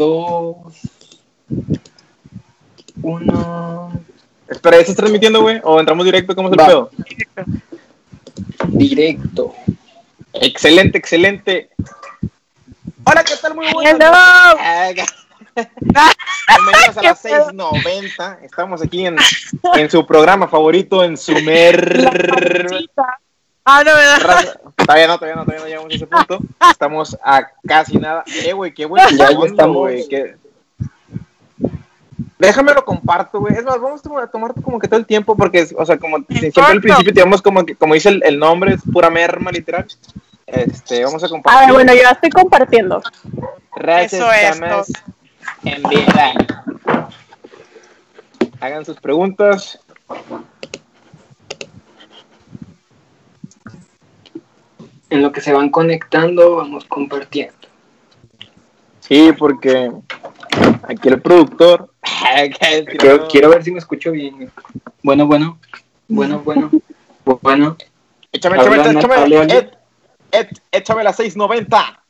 dos, uno. Espera, ¿ya estás transmitiendo, güey? ¿O entramos directo? ¿Cómo es el Va. pedo? Directo. Excelente, excelente. Hola, ¿qué tal? Muy buenas Hello. noches. Bienvenidos a las 6.90. Estamos aquí en, en su programa favorito, en su mer... Ah, no, ¿verdad? Todavía no, todavía no, todavía no llegamos a ese punto. Estamos a casi nada. Eh, güey, qué bueno. Ya, ya estamos. güey. qué- Déjame lo comparto, güey. Es más, vamos a tomar como que todo el tiempo porque, o sea, como siempre al principio digamos como que, como dice el, el nombre, es pura merma, literal. Este, vamos a compartir. ver, bueno, yo ya estoy compartiendo. Gracias, Eso es estamos en vida. Hagan sus preguntas. En lo que se van conectando, vamos compartiendo. Sí, porque aquí el productor. Quiero, quiero ver si me escucho bien. Bueno, bueno. Bueno, bueno. Bueno. Échame, échame, échame. Ed, Ed, échame la 690.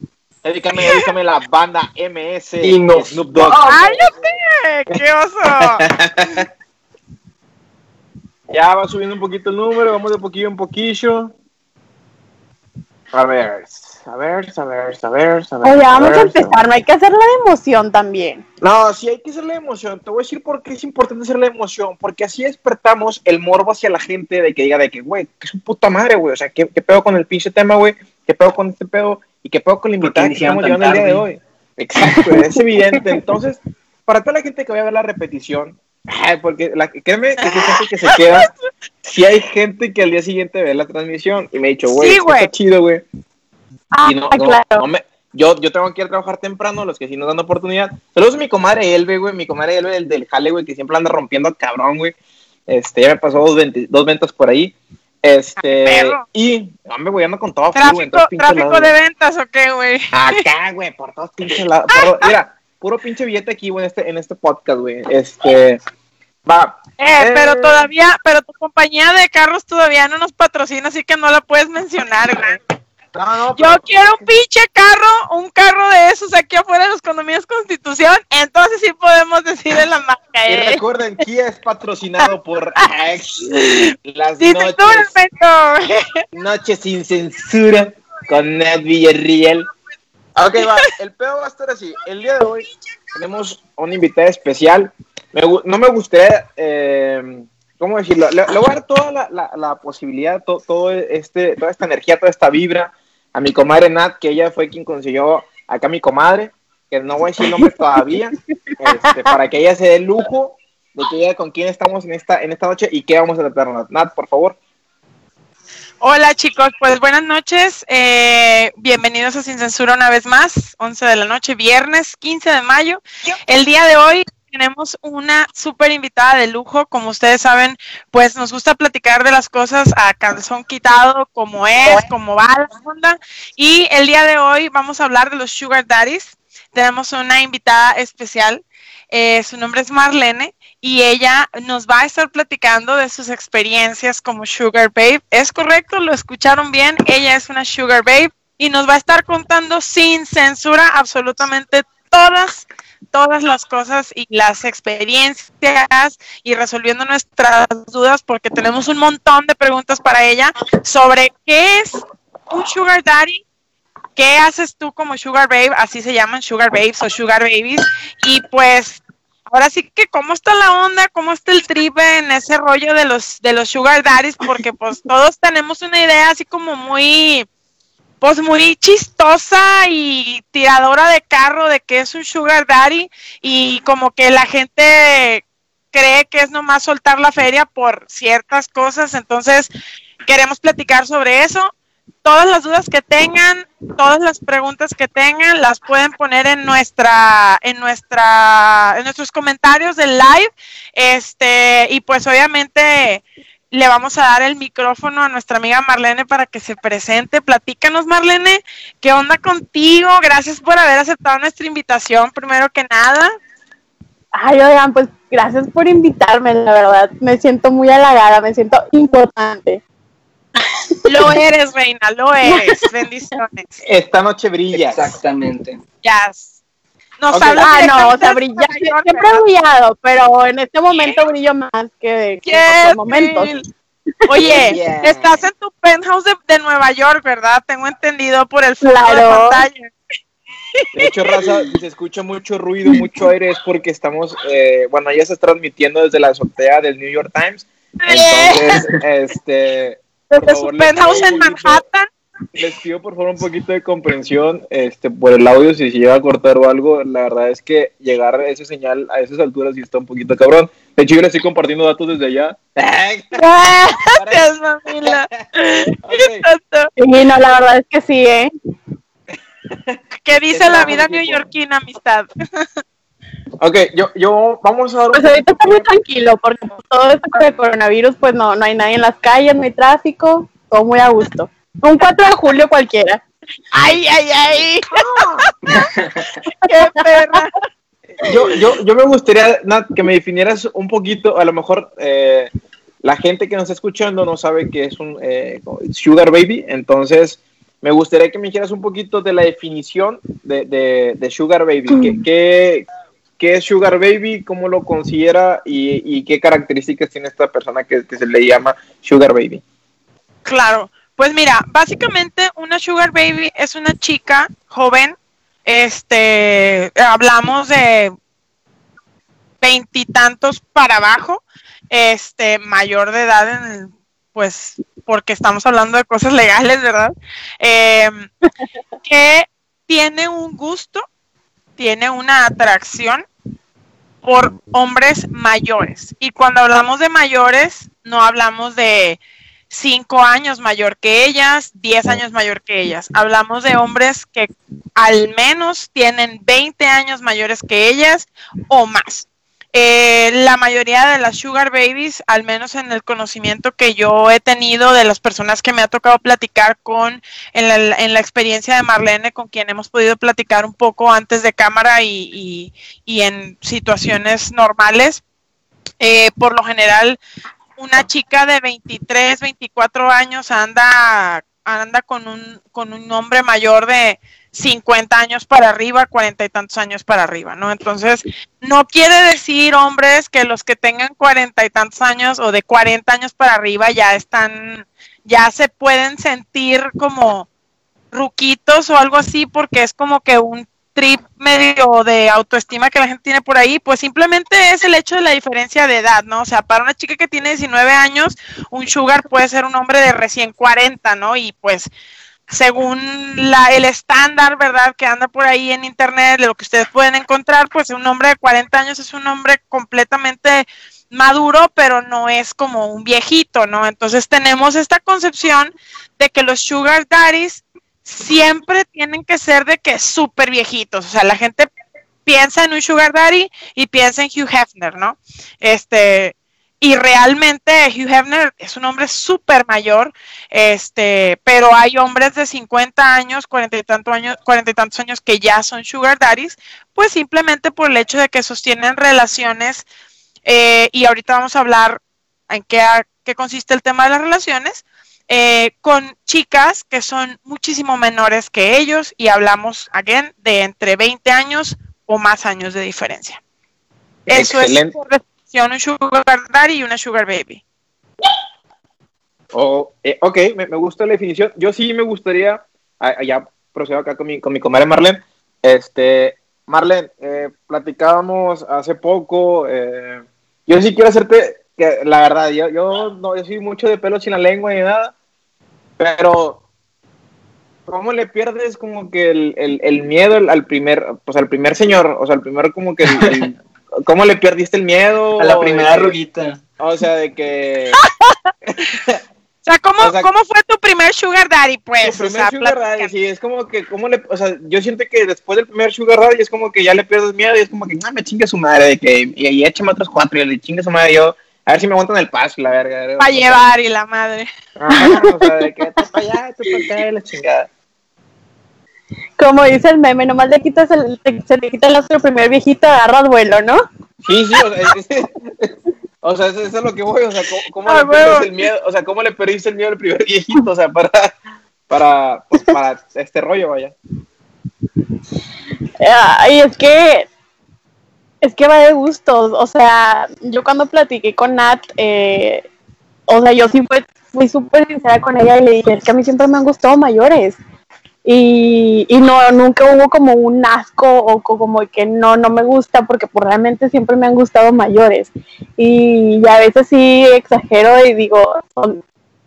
Dedícame, dedícame la banda MS Y no. Snoop Dogg. ¡Cállate! ¡Qué oso! Ya va subiendo un poquito el número, vamos de poquillo en poquillo. A ver, a ver, a ver, a ver, a ver. Oye, vamos ver, a empezar, no hay que hacer la de emoción también. No, sí hay que hacer la emoción. Te voy a decir por qué es importante hacer la emoción. Porque así despertamos el morbo hacia la gente de que diga de que, güey, que es un puta madre, güey. O sea, ¿qué, qué pedo con el pinche tema, güey? ¿Qué pedo con este pedo? ¿Y qué pedo con la invitada que estamos llevando el día de hoy? Exacto, es evidente. Entonces, para toda la gente que vaya a ver la repetición, ay, porque la, créeme que hay gente que se queda. Si hay gente que al día siguiente ve la transmisión y me ha dicho, güey, Sí, esto está chido, güey. Ah, Y no, no, claro. no me- yo, yo tengo que ir a trabajar temprano, los que sí nos dan oportunidad. Saludos a mi comadre Elbe, güey, mi comadre Elbe del, del jale, güey, que siempre anda rompiendo al cabrón, güey. Este, ya me pasó dos, venti- dos ventas por ahí. Este, Perro. y, hombre, güey, ando con todo full, güey, ¿Tráfico, tráfico lados, de güey. ventas o qué, güey? Acá, güey, por todos pinches lados. Mira, puro pinche billete aquí, güey, en este, en este podcast, güey. Este, va. Eh, Eh. pero todavía, pero tu compañía de carros todavía no nos patrocina, así que no la puedes mencionar, güey. No, no, Yo quiero un pinche carro, un carro de esos aquí afuera de los condominios Constitución, entonces sí podemos decir en la marca, Y eh. recuerden, Kia es patrocinado por las noches. seguramente. Noche sin censura con Ned Villarreal. Ok, va. El pedo va a estar así. El día de hoy tenemos una invitada especial. Me no me gustaría, eh, ¿cómo decirlo? Le, le voy a dar toda la, la- la posibilidad, to- todo este, toda esta energía, toda esta vibra a mi comadre Nat, que ella fue quien consiguió acá a mi comadre, que no voy a decir el nombre todavía, este, para que ella se dé el lujo de que diga con quién estamos en esta, en esta noche y qué vamos a tratar. Nat, Nat, por favor. Hola chicos, pues buenas noches, eh, bienvenidos a Sin Censura una vez más, 11 de la noche, viernes 15 de mayo. El día de hoy tenemos una súper invitada de lujo, como ustedes saben, pues nos gusta platicar de las cosas a calzón quitado, como es, como va la onda. Y el día de hoy vamos a hablar de los Sugar Daddies. Tenemos una invitada especial, eh, su nombre es Marlene y ella nos va a estar platicando de sus experiencias como Sugar Babe. ¿Es correcto? ¿Lo escucharon bien? Ella es una Sugar Babe y nos va a estar contando sin censura absolutamente todas todas las cosas y las experiencias y resolviendo nuestras dudas porque tenemos un montón de preguntas para ella sobre qué es un sugar daddy, qué haces tú como sugar babe, así se llaman sugar babes o sugar babies y pues ahora sí que cómo está la onda, cómo está el trip en ese rollo de los de los sugar daddies porque pues todos tenemos una idea así como muy pues muy chistosa y tiradora de carro de que es un sugar daddy y como que la gente cree que es nomás soltar la feria por ciertas cosas, entonces queremos platicar sobre eso. Todas las dudas que tengan, todas las preguntas que tengan, las pueden poner en nuestra, en nuestra, en nuestros comentarios del live. Este, y pues obviamente le vamos a dar el micrófono a nuestra amiga Marlene para que se presente. Platícanos, Marlene, ¿qué onda contigo? Gracias por haber aceptado nuestra invitación, primero que nada. Ay, oigan, pues gracias por invitarme, la verdad. Me siento muy halagada, me siento importante. Lo eres, reina, lo eres. Bendiciones. Esta noche brilla. Exactamente. Yes. Nos Ok. habla Ah, no, o sea, brilla, de York, siempre he brillado, pero en este momento brillo más que, que en otros momentos. Bill. Oye, Yeah. estás en tu penthouse de, de Nueva York, ¿verdad? Tengo entendido por el fondo de Claro. pantalla. De hecho, Raza, si se escucha mucho ruido, mucho aire, es porque estamos, eh, bueno, ya se está transmitiendo desde la azotea del New York Times. Entonces, este, Desde su penthouse en Manhattan. Les pido por favor un poquito de comprensión este, por el audio, si se llega a cortar o algo. La verdad es que llegar a esa señal a esas alturas sí está un poquito cabrón. De hecho, yo estoy compartiendo datos desde allá. Gracias, mamila. Ok, Sí, no, la verdad es que sí, ¿eh? ¿Qué dice la vida neoyorquina, amistad? ok, yo, yo, vamos a dar Pues ahorita está muy tranquilo, porque por todo esto con el coronavirus, pues no, no hay nadie en las calles, no hay tráfico, todo muy a gusto. Un 4 de julio cualquiera. ¡Ay, ay, ay! ¡Qué perra! yo, yo, yo me gustaría, Nat, que me definieras un poquito, a lo mejor eh, la gente que nos está escuchando no sabe que es un eh, sugar baby, entonces me gustaría que me dijeras un poquito de la definición de, de- de sugar baby. ¿Qué, qué, qué es sugar baby? ¿Cómo lo considera? Y, y qué características tiene esta persona que, que se le llama sugar baby? Claro, pues mira, básicamente una sugar baby es una chica joven, este, hablamos de veintitantos para abajo, este, mayor de edad en el, pues, porque estamos hablando de cosas legales, ¿verdad? Em, que tiene un gusto, tiene una atracción por hombres mayores. Y cuando hablamos de mayores, no hablamos de cinco años mayor que ellas, 10 años mayor que ellas. Hablamos de hombres que al menos tienen 20 años mayores que ellas o más. Eh, la mayoría de las sugar babies, al menos en el conocimiento que yo he tenido de las personas que me ha tocado platicar con, en la, en la experiencia de Marlene, con quien hemos podido platicar un poco antes de cámara y, y- y en situaciones normales, eh, por lo general una chica de 23, 24 años anda, anda con, un, con un hombre mayor de 50 años para arriba, 40 y tantos años para arriba, ¿no? Entonces, no quiere decir, hombres, que los que tengan 40 y tantos años o de 40 años para arriba ya están, ya se pueden sentir como ruquitos o algo así, porque es como que un trip medio de autoestima que la gente tiene por ahí, pues simplemente es el hecho de la diferencia de edad, ¿no? O sea, para una chica que tiene 19 años, un sugar puede ser un hombre de recién 40, ¿no? Y pues según la, el estándar, ¿verdad? Que anda por ahí en internet, de lo que ustedes pueden encontrar, pues un hombre de 40 años es un hombre completamente maduro, pero no es como un viejito, ¿no? Entonces tenemos esta concepción de que los sugar daddies siempre tienen que ser de que súper viejitos. O sea, la gente piensa en un sugar daddy y piensa en Hugh Hefner, ¿no? Este, y realmente Hugh Hefner es un hombre súper mayor, este, pero hay hombres de 50 años, 40 y, tantos años, 40 y tantos años que ya son sugar daddies, pues simplemente por el hecho de que sostienen relaciones, eh, y ahorita vamos a hablar en qué, qué consiste el tema de las relaciones, eh, con chicas que son muchísimo menores que ellos y hablamos, again, de entre 20 años o más años de diferencia. Eso Excelente. es por definición un sugar daddy y una sugar baby. Oh, eh, ok, me, me gusta la definición. Yo sí me gustaría, ah, ya procedo acá con mi, con mi comadre Marlene. Este, Marlene, eh, platicábamos hace poco. eh, yo sí quiero hacerte, que la verdad, yo, yo no yo soy mucho de pelo sin la lengua ni nada, pero ¿cómo le pierdes como que el, el, el miedo al, al primer, pues al primer señor? O sea, al primer como que el- el- ¿Cómo le perdiste el miedo? A la primera De que- ruguita. O sea, de que... O sea, ¿cómo, O sea, ¿cómo fue tu primer sugar daddy? Pues, Tu o primer sea, sugar daddy, sí, es como que, ¿cómo le, o sea, yo siento que después del primer sugar daddy es como que ya le pierdes miedo y es como que, no, me chingue su madre, de que, y, y échame otros cuatro y le chingue su madre yo, a ver si me aguantan el paso, la verga. Para llevar y la madre. Ajá, o sea, de que tú para allá, tú para acá, y la chingada. Como dice el meme, nomás le quitas el, te- se le quita el otro primer viejito, agarras vuelo, ¿no? Sí, sí, o sea, es, es- o sea, eso, eso es lo que voy, o sea, ¿cómo, cómo Ah, le huevo. el miedo, o sea, cómo le perdiste el miedo al primer viejito, o sea, para, para, pues, para este rollo, vaya. Y es que es que va de gustos, o sea, yo cuando platiqué con Nat, eh, o sea, yo sí fui, súper sincera con ella y le dije, es que a mí siempre me han gustado mayores. Y, y no, nunca hubo como un asco o como que no, no me gusta, porque pues, realmente siempre me han gustado mayores. Y, a veces sí exagero y digo, son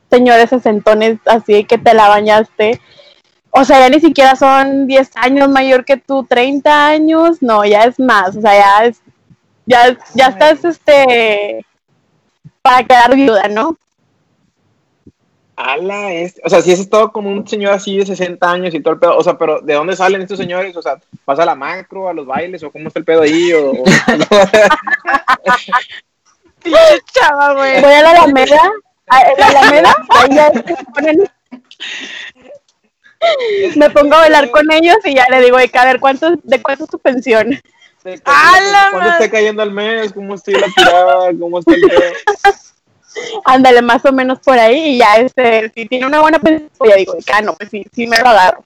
señores sesentones así que te la bañaste. O sea, ya ni siquiera son 10 años mayor que tú, 30 años, no, ya es más, o sea, ya es, ya, ya estás, este, para quedar viuda, ¿no? Ala, este, o sea, si es todo como un señor así de 60 años y todo el pedo, o sea, pero ¿de dónde salen estos señores? O sea, ¿vas a la macro, a los bailes o cómo está el pedo ahí? O, chava, güey. Voy a la Alameda, a la Alameda, ahí ya se ponen... Me pongo a bailar con ellos y ya le digo, a ver, ¿cuánto, ¿de cuánto es tu pensión? ¿Cuándo está cayendo al mes? ¿Cómo estoy la tirada? ¿Cómo está el ándale más o menos por ahí y ya este, si tiene una buena pues ya digo, ah, no, pues sí, sí me lo agarro.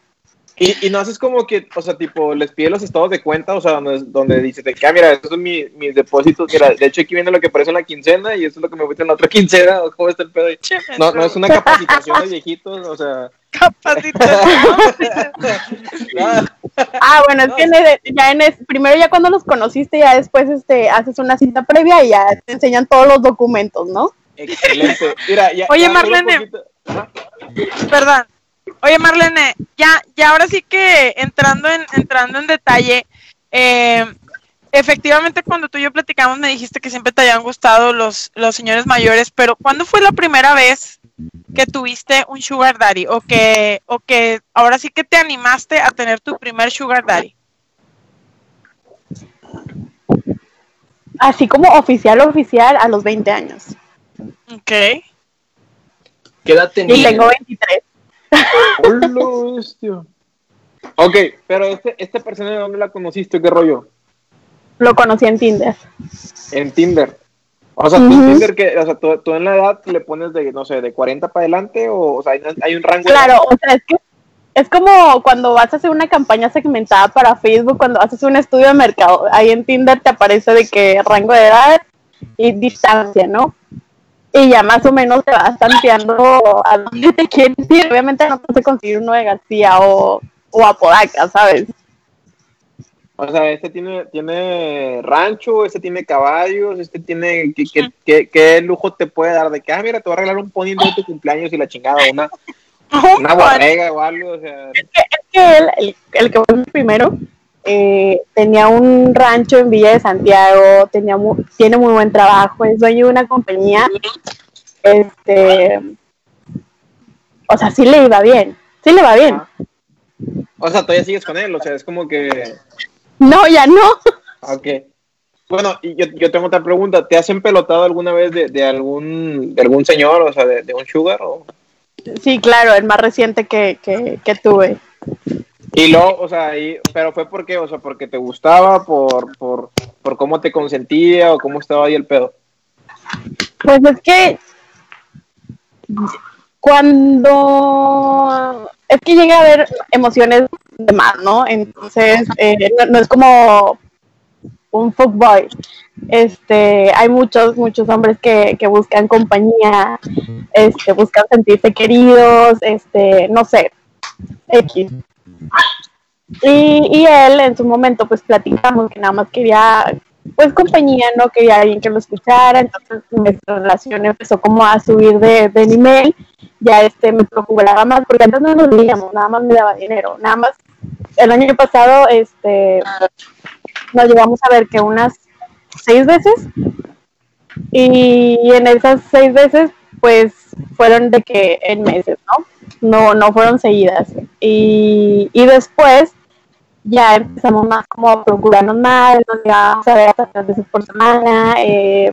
Y, y no haces como que, o sea, tipo, les pide los estados de cuenta, o sea, donde, donde dices de que, ah, mira, estos son mis, mis depósitos, mira, de hecho aquí viene lo que aparece en la quincena y esto es lo que me voy en la otra quincena, o cómo está el pedo. No, no es una capacitación de viejitos, o sea. Capacitación. ah, bueno, es que ya en primero ya cuando los conociste, ya después este, haces una cita previa y ya te enseñan todos los documentos, ¿no? Excelente. Mira, ya, Oye, Marlene. Perdón. Oye, Marlene, ya, ya ahora sí que entrando en, entrando en detalle, eh, efectivamente cuando tú y yo platicamos me dijiste que siempre te habían gustado los, los señores mayores, pero ¿cuándo fue la primera vez que tuviste un sugar daddy o que, o que ahora sí que te animaste a tener tu primer sugar daddy? Así como oficial, oficial, a los 20 años. Ok. ¿Qué edad Y tengo 23. Hola, Ok, pero este, este personaje, ¿de dónde la conociste? ¿Qué rollo? Lo conocí en Tinder. En Tinder. O sea, en Tinder, que, o sea, tú, en la edad le pones de, no sé, de 40 para adelante, o, o sea, hay, un rango. Claro, o sea, es que es como cuando vas a hacer una campaña segmentada para Facebook, cuando haces un estudio de mercado. Ahí en Tinder te aparece de qué rango de edad y distancia, ¿no? Y ya más o menos te vas tanteando a dónde te quieres ir. Obviamente no te conseguir uno de García o, o Apodaca, ¿sabes? O sea, este tiene, tiene rancho, este tiene caballos, este tiene... ¿qué, qué, qué, lujo te puede dar? De que, ah, mira, te voy a regalar un pony de tu cumpleaños y la chingada, una, una borrega o algo, o sea... Es que, es que él, el, el que fue primero, eh, tenía un rancho en Villa de Santiago, tenía tiene muy buen trabajo, es dueño de una compañía. Este, o sea, sí le iba bien, sí le va bien. O sea, todavía sigues con él, o sea, es como que... No, ya no. Ok. Bueno, yo, yo tengo otra pregunta. ¿Te has empelotado alguna vez de, algún, de algún señor, o sea, de, un sugar? O... Sí, claro, el más reciente que, que, que tuve. Y luego, o sea, pero fue porque, o sea, porque te gustaba, por, por, por cómo te consentía o cómo estaba ahí el pedo. Pues es que cuando es que llega a haber emociones de más, ¿no? Entonces, eh, no, es como un fuckboy. Este, hay muchos, muchos hombres que, que buscan compañía, este, buscan sentirse queridos, este, no sé, X. Y, y él en su momento pues platicamos que nada más quería pues compañía, no quería alguien que lo escuchara, entonces nuestra relación empezó como a subir de, de nivel, ya este me preocupaba más, porque antes no nos veíamos, nada más me daba dinero, nada más. El año pasado este nos llevamos a ver que unas seis veces. Y en esas seis veces pues fueron de que en meses, ¿no? No, no fueron seguidas. Y, y después ya empezamos más como a procurarnos más, nos llevábamos a ver hasta tres veces por semana. Eh,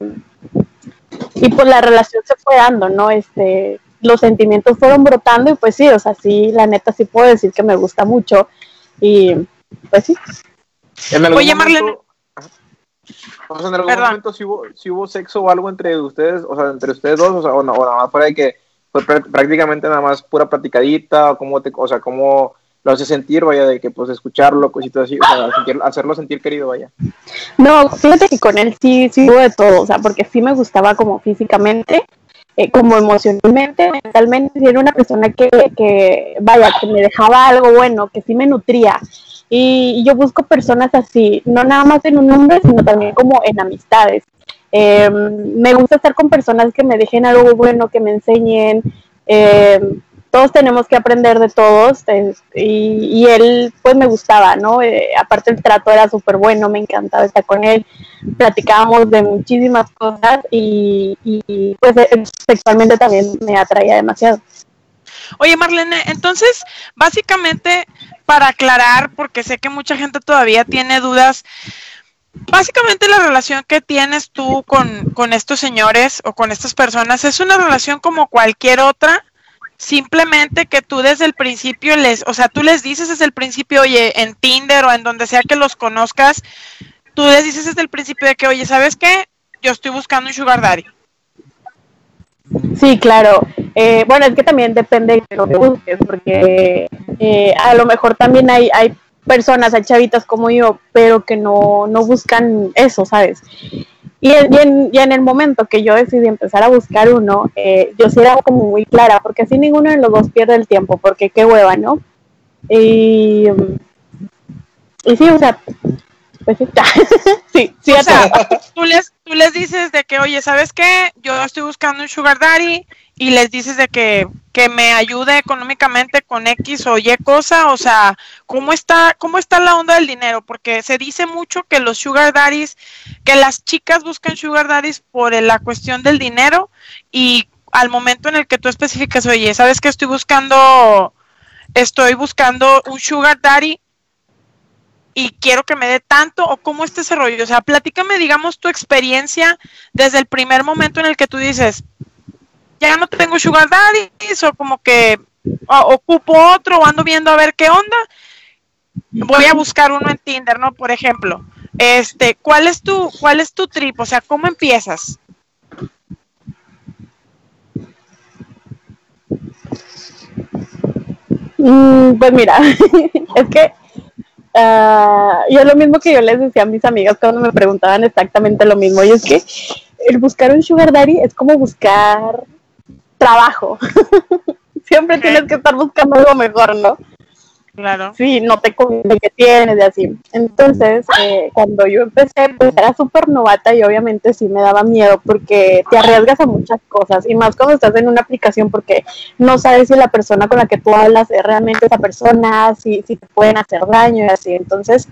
y pues la relación se fue dando, ¿no? Este, los sentimientos fueron brotando y pues sí, o sea, sí, la neta sí puedo decir que me gusta mucho. Y pues sí. Oye, Marlene. O sea, en algún momento si hubo, si hubo sexo o algo entre ustedes, o sea, entre ustedes dos, o sea, o, nada más fuera de que prácticamente nada más pura platicadita, o cómo te, o sea, cómo lo hace sentir, vaya, de que pues escucharlo, cositas así, o sea, hacerlo sentir querido, vaya. No, fíjate que con él sí, sí de todo, o sea, porque sí me gustaba como físicamente, eh, como emocionalmente, mentalmente, era una persona que, que, vaya, que me dejaba algo bueno, que sí me nutría. Y, yo busco personas así, no nada más en un hombre, sino también como en amistades. Eh, me gusta estar con personas que me dejen algo bueno, que me enseñen. Eh, todos tenemos que aprender de todos y, él pues me gustaba, ¿no? Eh, aparte el trato era súper bueno, me encantaba estar con él, platicábamos de muchísimas cosas y, pues eh, sexualmente también me atraía demasiado. Oye Marlene, entonces básicamente para aclarar, porque sé que mucha gente todavía tiene dudas, básicamente la relación que tienes tú con, con estos señores o con estas personas es una relación como cualquier otra Simplemente que tú desde el principio les, o sea, tú les dices desde el principio, oye, en Tinder o en donde sea que los conozcas, tú les dices desde el principio de que, oye, ¿sabes qué? Yo estoy buscando un sugar daddy. Sí, claro. Eh, bueno, es que también depende de lo que busques, porque eh, a lo mejor también hay, hay personas, hay chavitas como yo, pero que no, no buscan eso, ¿sabes? Y, en, en, el momento que yo decidí empezar a buscar uno, eh, yo sí era como muy clara, porque así ninguno de los dos pierde el tiempo, porque qué hueva, ¿no? Y, y sí, o sea, pues sí, sí, sí o sea, tú les, tú les dices de que, oye, ¿sabes qué? Yo estoy buscando un sugar daddy y les dices de que, que me ayude económicamente con X o Y cosa, o sea, ¿cómo está, cómo está la onda del dinero? Porque se dice mucho que los sugar daddies, que las chicas buscan sugar daddies por la cuestión del dinero y al momento en el que tú especificas, oye, ¿sabes que estoy buscando, estoy buscando un sugar daddy? y quiero que me dé tanto o cómo está ese rollo. O sea, platícame, digamos, tu experiencia desde el primer momento en el que tú dices, ya no tengo sugar daddy o como que ocupo otro o ando viendo a ver qué onda. Voy a buscar uno en Tinder, ¿no? Por ejemplo. Este, ¿cuál es tu cuál es tu trip? O sea, ¿cómo empiezas? Mm, pues mira, es que uh, y es lo mismo que yo les decía a mis amigas cuando me preguntaban exactamente lo mismo. Y es que el buscar un sugar daddy es como buscar trabajo. Siempre tienes que estar buscando algo mejor, ¿no? Claro. Sí, no te conviene que tienes y así. Entonces, eh, cuando yo empecé, pues era súper novata y obviamente sí me daba miedo porque te arriesgas a muchas cosas y más cuando estás en una aplicación porque no sabes si la persona con la que tú hablas es realmente esa persona, si, si te pueden hacer daño y así. Entonces,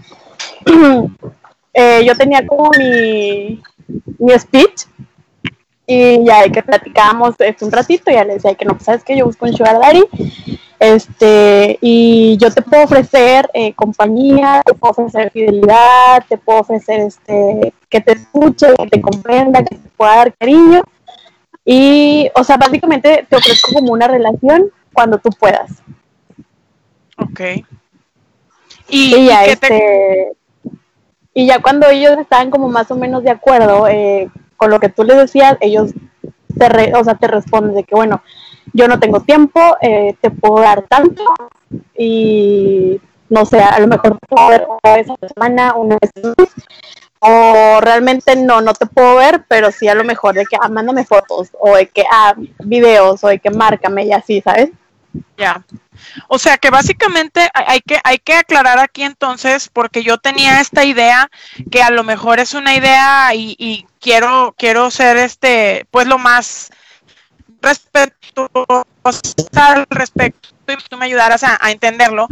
eh, yo tenía como mi, mi speech y ya que platicábamos este, un ratito, ya le decía que no, pues, sabes que yo busco un sugar daddy, este, y yo te puedo ofrecer eh, compañía, te puedo ofrecer fidelidad, te puedo ofrecer este, que te escuche, que te comprenda, que te pueda dar cariño, y, o sea, básicamente te ofrezco como una relación cuando tú puedas. Ok. Y, ya, este, y ya cuando ellos estaban como más o menos de acuerdo, eh, con lo que tú les decías, ellos te, o sea, te responden de que, bueno, yo no tengo tiempo, eh, te puedo dar tanto y no sé, a lo mejor te puedo ver una vez a la semana, una vez o realmente no, no te puedo ver, pero sí a lo mejor de que, ah, mándame fotos, o de que, ah, videos, o de que márcame y así, ¿sabes? Ya. O sea que básicamente hay que, hay que aclarar aquí entonces, porque yo tenía esta idea que a lo mejor es una idea y, quiero, quiero ser este, pues lo más respetuosa al respecto y tú me ayudaras a entenderlo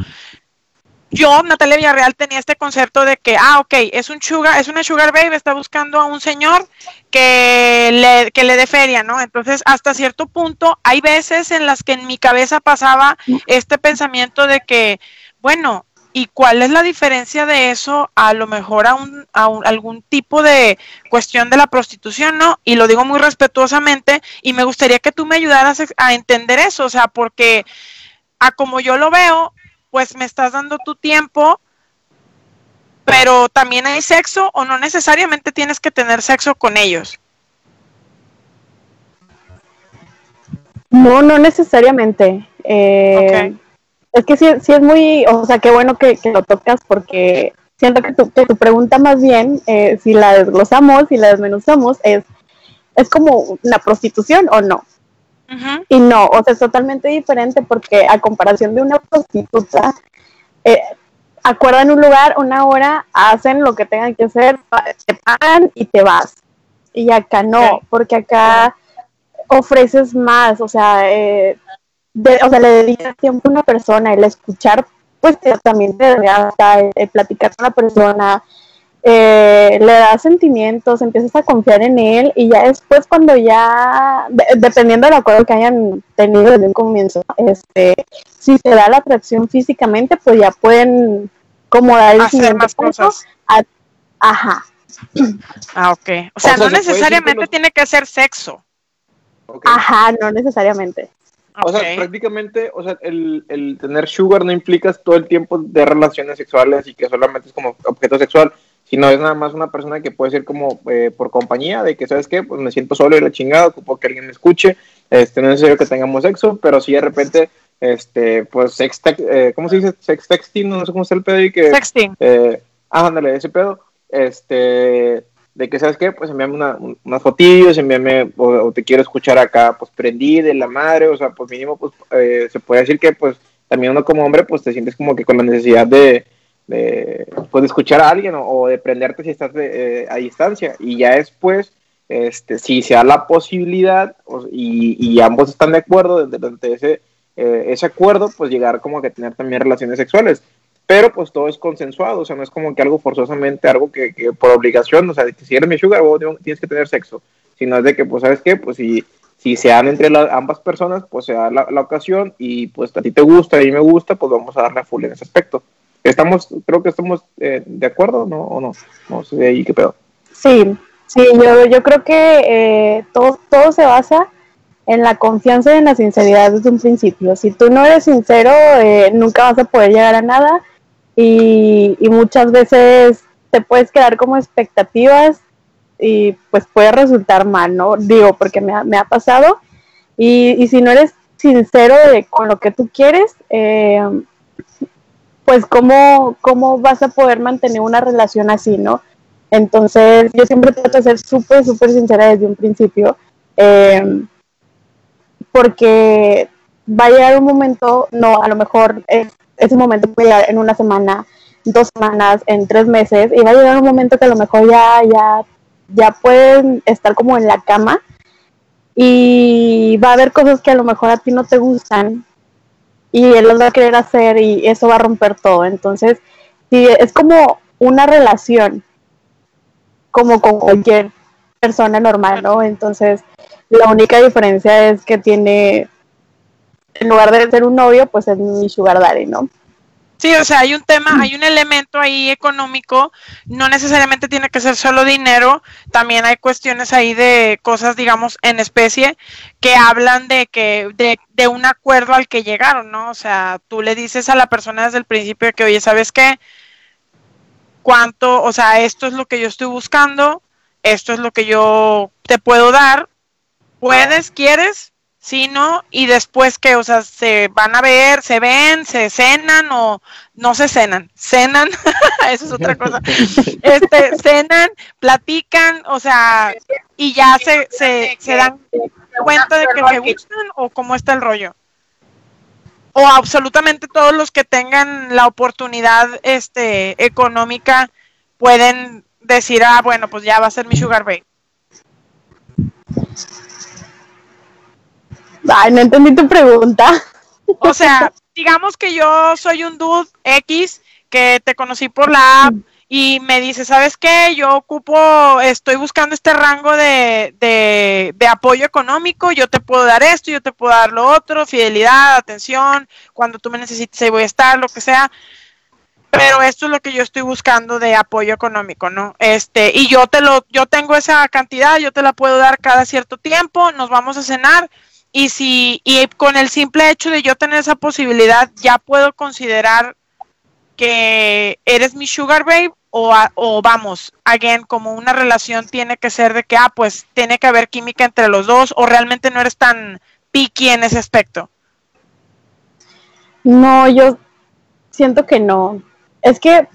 yo, Natalia Villarreal, tenía este concepto de que, ah, ok, es un sugar, es una sugar baby, está buscando a un señor que le, que le dé feria, ¿no? Entonces, hasta cierto punto, hay veces en las que en mi cabeza pasaba este pensamiento de que, bueno, ¿y cuál es la diferencia de eso a lo mejor a, un, a algún tipo de cuestión de la prostitución, ¿no? Y lo digo muy respetuosamente y me gustaría que tú me ayudaras a entender eso, o sea, porque a como yo lo veo, pues me estás dando tu tiempo, pero también hay sexo o no necesariamente tienes que tener sexo con ellos. No, no necesariamente. Eh, es que sí, sí es muy, o sea, qué bueno que, lo tocas porque siento que tu, que tu pregunta más bien, eh, si la desglosamos, si la desmenuzamos, es, es como una prostitución o no. Y no, o sea, es totalmente diferente porque a comparación de una prostituta, eh, acuerdan un lugar, una hora, hacen lo que tengan que hacer, te pagan y te vas. Y acá no, porque acá ofreces más, o sea, eh, o sea, le dedicas tiempo a una persona, el escuchar, pues también te da el, platicar con la persona, eh, le das sentimientos, empiezas a confiar en él y ya después cuando ya, dependiendo del acuerdo que hayan tenido desde un comienzo, este, si te da la atracción físicamente, pues ya pueden como dar el Hacer más cosas. ajá. Ah, ok. O sea, no necesariamente tiene que ser sexo. Ajá, no necesariamente. O sea, prácticamente, o sea, el, el, tener sugar no implica todo el tiempo de relaciones sexuales y que solamente es como objeto sexual, sino es nada más una persona que puede ser como eh, por compañía, de que, ¿sabes qué? Pues me siento solo y la chingada, ocupo que alguien me escuche, este, no es necesario que tengamos sexo, pero si de repente, este, pues, sex eh, ¿cómo se dice? Sex texting, no sé cómo está el pedo y que... Sexting. Eh, ah, ándale, ese pedo, este de que, ¿sabes qué? Pues envíame una, unas fotillos, envíame, o, te quiero escuchar acá, pues prendí de la madre, o sea, pues mínimo, pues eh, se puede decir que, pues, también uno como hombre, pues te sientes como que con la necesidad de, de pues, de escuchar a alguien o, de prenderte si estás eh, a distancia, y ya después, este, si se da la posibilidad y, y, ambos están de acuerdo, durante ese, eh, ese acuerdo, pues llegar como que tener también relaciones sexuales pero pues todo es consensuado, o sea, no es como que algo forzosamente, algo que, por obligación, o sea, si eres mi sugar, vos tienes que tener sexo, sino es de que, pues, ¿sabes qué? Pues si, si se dan entre ambas personas, pues se da la, ocasión y pues a ti te gusta, a mí me gusta, pues vamos a darle a full en ese aspecto. Estamos, creo que estamos eh, de acuerdo, ¿no? ¿O no? No sé ahí qué pedo. Sí, sí, yo, yo creo que eh, todo, todo se basa en la confianza y en la sinceridad desde un principio. Si tú no eres sincero, eh, nunca vas a poder llegar a nada y, muchas veces te puedes quedar como expectativas y pues puede resultar mal, ¿no? Digo, porque me ha, me ha pasado. Y, si no eres sincero con lo que tú quieres, eh, pues ¿cómo, cómo vas a poder mantener una relación así, ¿no? Entonces yo siempre trato de ser súper, súper sincera desde un principio, eh, porque va a llegar un momento, no, a lo mejor es ese momento puede llegar en una semana, dos semanas, en tres meses, y va a llegar un momento que a lo mejor ya, ya, ya pueden estar como en la cama y va a haber cosas que a lo mejor a ti no te gustan y él las va a querer hacer y eso va a romper todo. Entonces, sí, es como una relación, como con cualquier persona normal, ¿no? Entonces, la única diferencia es que tiene en lugar de ser un novio, pues es mi sugar daddy, ¿no? Sí, o sea, hay un tema, hay un elemento ahí económico, no necesariamente tiene que ser solo dinero, también hay cuestiones ahí de cosas, digamos, en especie, que hablan de que, de, de un acuerdo al que llegaron, ¿no? O sea, tú le dices a la persona desde el principio que, oye, ¿sabes qué? ¿Cuánto? O sea, esto es lo que yo estoy buscando, esto es lo que yo te puedo dar, ¿puedes? ¿Quieres? Sí, ¿no? Y después que, o sea, se van a ver, se ven, se cenan o no se cenan, cenan, eso es otra cosa. Este, cenan, platican, o sea, y ya se, se, se dan cuenta de que se gustan o cómo está el rollo. O absolutamente todos los que tengan la oportunidad este económica pueden decir, ah, bueno, pues ya va a ser mi sugar babe. Ay, no entendí tu pregunta. O sea, digamos que yo soy un dude X que te conocí por la app y me dice, ¿sabes qué? Yo ocupo, estoy buscando este rango de, de, de, apoyo económico, yo te puedo dar esto, yo te puedo dar lo otro, fidelidad, atención, cuando tú me necesites ahí voy a estar, lo que sea. Pero esto es lo que yo estoy buscando de apoyo económico, ¿no? Este, y yo te lo, yo tengo esa cantidad, yo te la puedo dar cada cierto tiempo, nos vamos a cenar, y si y con el simple hecho de yo tener esa posibilidad ya puedo considerar que eres mi sugar babe o, o vamos, again, como una relación tiene que ser de que, ah, pues tiene que haber química entre los dos o realmente no eres tan picky en ese aspecto. No, yo siento que no. Es que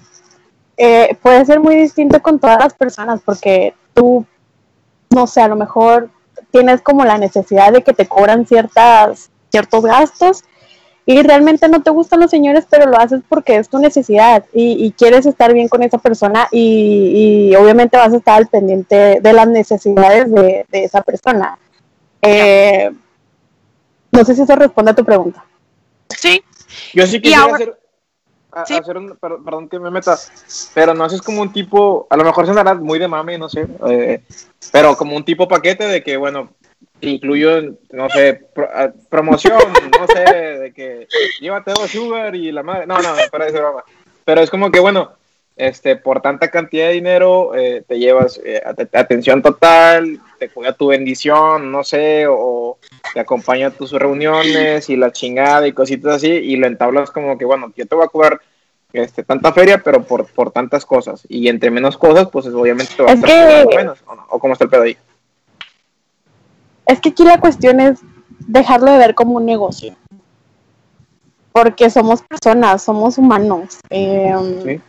eh, puede ser muy distinto con todas las personas porque tú, no sé, a lo mejor tienes como la necesidad de que te cobran ciertas, ciertos gastos y realmente no te gustan los señores, pero lo haces porque es tu necesidad y, quieres estar bien con esa persona y, obviamente vas a estar al pendiente de las necesidades de, esa persona. Eh, no sé si eso responde a tu pregunta. Sí. Yo sí quisiera hacer, hacer un, perdón, que me meta, pero no es como un tipo, a lo mejor sonará muy de mami, no sé, eh, pero como un tipo paquete de que, bueno, incluyo, no sé, promoción, no sé, de que llévate dos sugar y la madre. No, no, para eso broma. Pero es como que, bueno, este, por tanta cantidad de dinero eh, te llevas eh, atención total, te cuida tu bendición, no sé, o te acompaña a tus reuniones y la chingada y cositas así, y lo entablas como que, bueno, yo te voy a cobrar este, tanta feria, pero por, por tantas cosas. Y entre menos cosas, pues obviamente te va a estar menos. ¿o, no? ¿O cómo está el pedo ahí? Es que aquí la cuestión es dejarlo de ver como un negocio. Porque somos personas, somos humanos. Eh,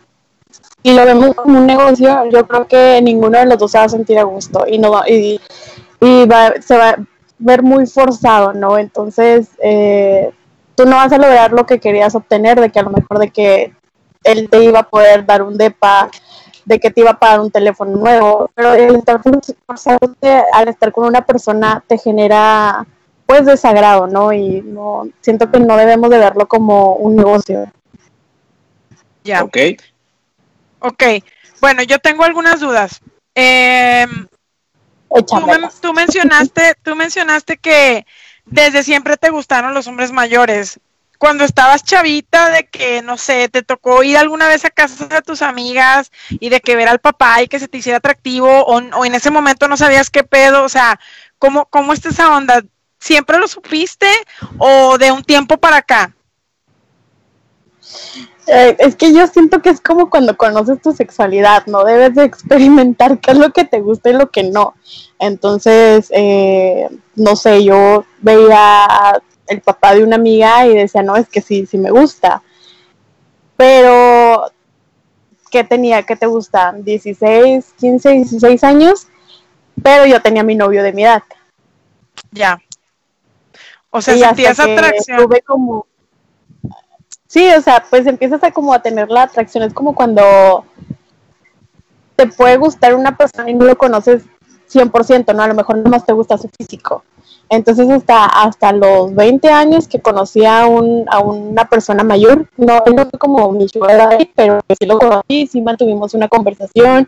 Y lo vemos como un negocio, yo creo que ninguno de los dos se va a sentir a gusto y no y, y se va a ver muy forzado, ¿no? Entonces, eh, tú no vas a lograr lo que querías obtener, de que a lo mejor de que él te iba a poder dar un depa de que te iba a pagar un teléfono nuevo, pero el estar al estar con una persona te genera pues desagrado, ¿no? Y no siento que no debemos de verlo como un negocio. Ya. Ok. Ok. Bueno, yo tengo algunas dudas. Eh, tú, mencionaste, tú mencionaste que desde siempre te gustaron los hombres mayores cuando estabas chavita de que, no sé, te tocó ir alguna vez a casa de tus amigas y de que ver al papá y que se te hiciera atractivo o, en ese momento no sabías qué pedo, o sea, ¿cómo, ¿cómo está esa onda? ¿Siempre lo supiste o de un tiempo para acá? Eh, es que yo siento que es como cuando conoces tu sexualidad, no debes de experimentar qué es lo que te gusta y lo que no. Entonces, eh, no sé, yo veía el papá de una amiga y decía, no, es que sí, sí me gusta. Pero, ¿qué tenía? ¿Qué te gusta? 16, 15, 16 años, pero yo tenía mi novio de mi edad. Ya. O sea, sentías atracción. Tuve como... Sí, o sea, pues empiezas a como a tener la atracción. Es como cuando te puede gustar una persona y no lo conoces 100%, ¿no? A lo mejor no más te gusta su físico entonces hasta, hasta los 20 años que conocí a, un, a una persona mayor, no, no fue como mi sugar pero sí lo conocí, sí mantuvimos una conversación,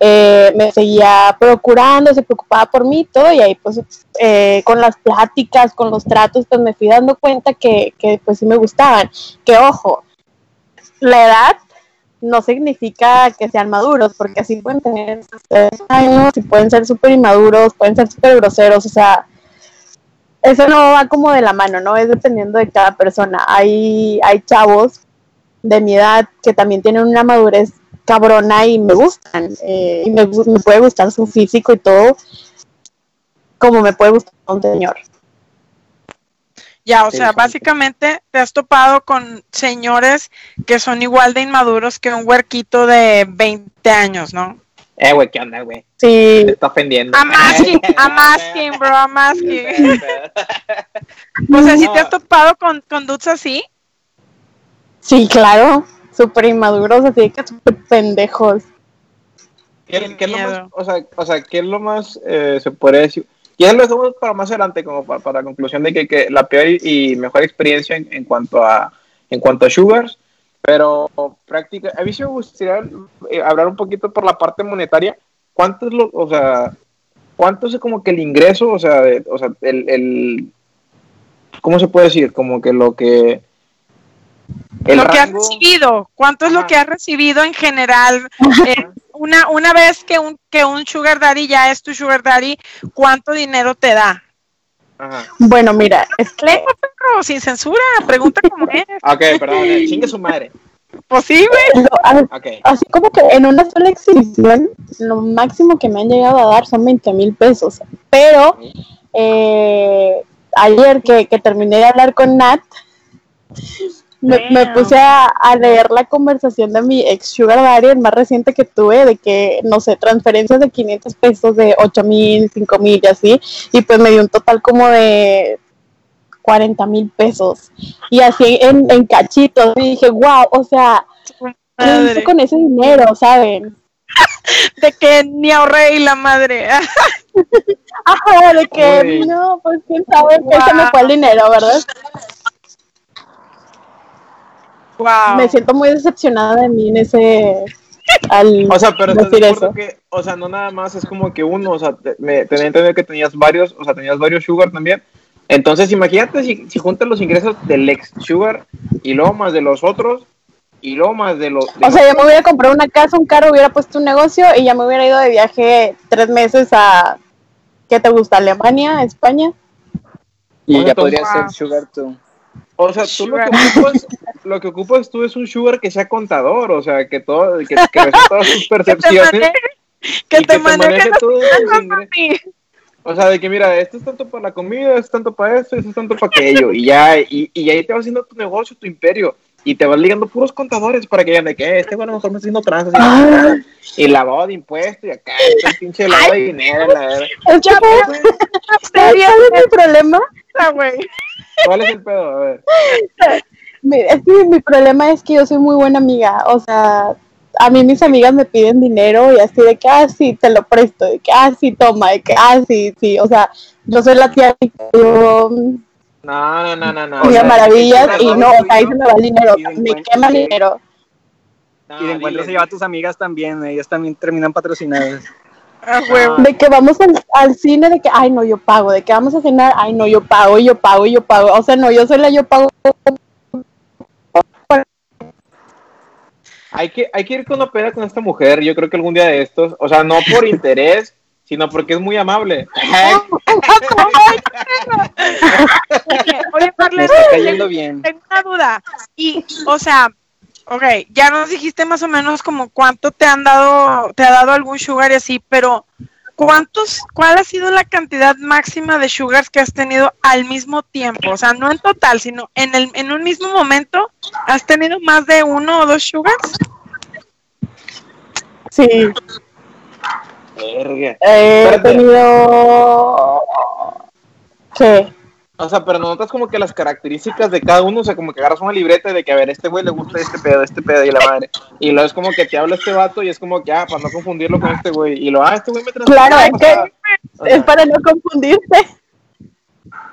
eh, me seguía procurando, se preocupaba por mí todo y ahí pues eh, con las pláticas, con los tratos, pues me fui dando cuenta que, que pues sí me gustaban. Que ojo, la edad no significa que sean maduros, porque así pueden tener años y pueden ser súper inmaduros, pueden ser súper groseros, o sea, eso no va como de la mano, ¿no? Es dependiendo de cada persona. Hay, hay chavos de mi edad que también tienen una madurez cabrona y me gustan. Eh, y me, puede gustar su físico y todo, como me puede gustar un señor. Ya, o sea, básicamente te has topado con señores que son igual de inmaduros que un huerquito de 20 años, ¿no? Eh, güey, ¿qué onda, güey? Sí. Te está ofendiendo. I'm asking, I'm asking, bro, I'm asking. o sea, ¿sí te has topado con, con dudes así? Sí, claro. Súper inmaduros, así que súper pendejos. ¿Qué, es lo más, o sea, o sea, ¿qué es lo más, eh, se puede decir? Y eso lo dejamos para más adelante, como para, para la conclusión de que, que la peor y, mejor experiencia en, en, cuanto a en cuanto a Sugars pero práctica, a mí sí me gustaría eh, hablar un poquito por la parte monetaria. ¿Cuánto es lo, o sea, cuánto es como que el ingreso, o sea, o sea el, el, ¿cómo se puede decir? Como que lo que... El lo que has recibido, ¿cuánto es lo que has recibido en general? Eh, una, una vez que un, que un sugar daddy ya es tu sugar daddy, ¿cuánto dinero te da? Bueno, mira, es que... sin censura, pregunta cómo es. ok, perdón, chingue su madre. Posible. Pues así como que en una sola exhibición, lo máximo que me han llegado a dar son 20 mil pesos. Pero eh, ayer que, terminé de hablar con Nat, me, puse a, a leer la conversación de mi ex Sugar Daddy, el más reciente que tuve, de que, no sé, transferencias de 500 pesos, de 8 mil, 5 mil y así, y pues me dio un total como de 40 mil pesos. Y así en, en cachitos, y dije, wow, o sea, ¿qué Madre. hice con ese dinero, saben? De que ni ahorré y la madre. Ajá, de que, Uy. no, pues quién sabe qué se me Wow. fue el dinero, ¿verdad? Wow. Me siento muy decepcionada de mí en ese... Al O sea, pero decir acuerdo eso. que, o sea, no nada más es como que uno, o sea, te, me, tenía entendido que tenías varios, o sea, tenías varios sugar también. Entonces, imagínate si, si juntas los ingresos del ex sugar y luego más de los otros y luego más de los... de O sea, los- ya me hubiera comprado una casa, un carro, hubiera puesto un negocio y ya me hubiera ido de viaje tres meses a, ¿qué te gusta? ¿Alemania? ¿España? Y ya podría ser Sugar tú. O sea, tú lo que, Sugar. ocupas, lo que ocupas tú es un sugar que sea contador, o sea, que todo, que, que todas sus que te percepciones. maneje, que te maneje ingresos. mami. O sea, de que mira, esto es tanto para la comida, esto es tanto para esto, esto es tanto para aquello. Y ya, y, y ahí te vas haciendo tu negocio, tu imperio. Y te vas ligando puros contadores para que digan de que este bueno a lo mejor me está haciendo tranzas y, y lavado de impuestos y acá está el pinche lavado de dinero, la verdad. ¿sabes Sería mi problema? esa, güey. ¿Cuál es el pedo? A ver. Mi- Es que mi problema es que yo soy muy buena amiga. O sea, a mí mis amigas me piden dinero y así de que, ah, sí, te lo presto. De que, ah, sí, toma. De que, ah, sí, sí. O sea, yo soy la tía que yo No, no, no, no, no. Mira, O sea, maravillas y no, o sea, ahí se me va el dinero. Me quema el dinero. No, y de encuentro se lleva a tus amigas también, ellas también terminan patrocinadas. A huevo. De que vamos al, al cine, de que, ay, no, yo pago. De que vamos a cenar, ay, no, yo pago, yo pago, yo pago. O sea, no, yo soy la yo pago. Hay que, hay que ir con una peda con esta mujer, yo creo que algún día de estos, o sea, no por interés, sino porque es muy amable. Oye, Oye, Marlene, está cayendo bien. tengo una duda. Y, o sea, ok, ya nos dijiste más o menos como cuánto te han dado, te ha dado algún sugar y así, pero ¿cuántos, cuál ha sido la cantidad máxima de sugars que has tenido al mismo tiempo? O sea, no en total, sino en el, en un mismo momento, ¿has tenido más de uno o dos sugars? Sí, Verga. eh, he tenido. ¿Qué? O sea, pero no notas como que las características de cada uno, o sea, como que agarras una libreta de que, a ver, este güey le gusta este pedo, este pedo y la madre. Y luego es como que te habla este vato y es como que, ah, para no confundirlo con este güey. Y lo, ah, este güey me Claro, la es que- pasada. O sea, Es para no confundirte.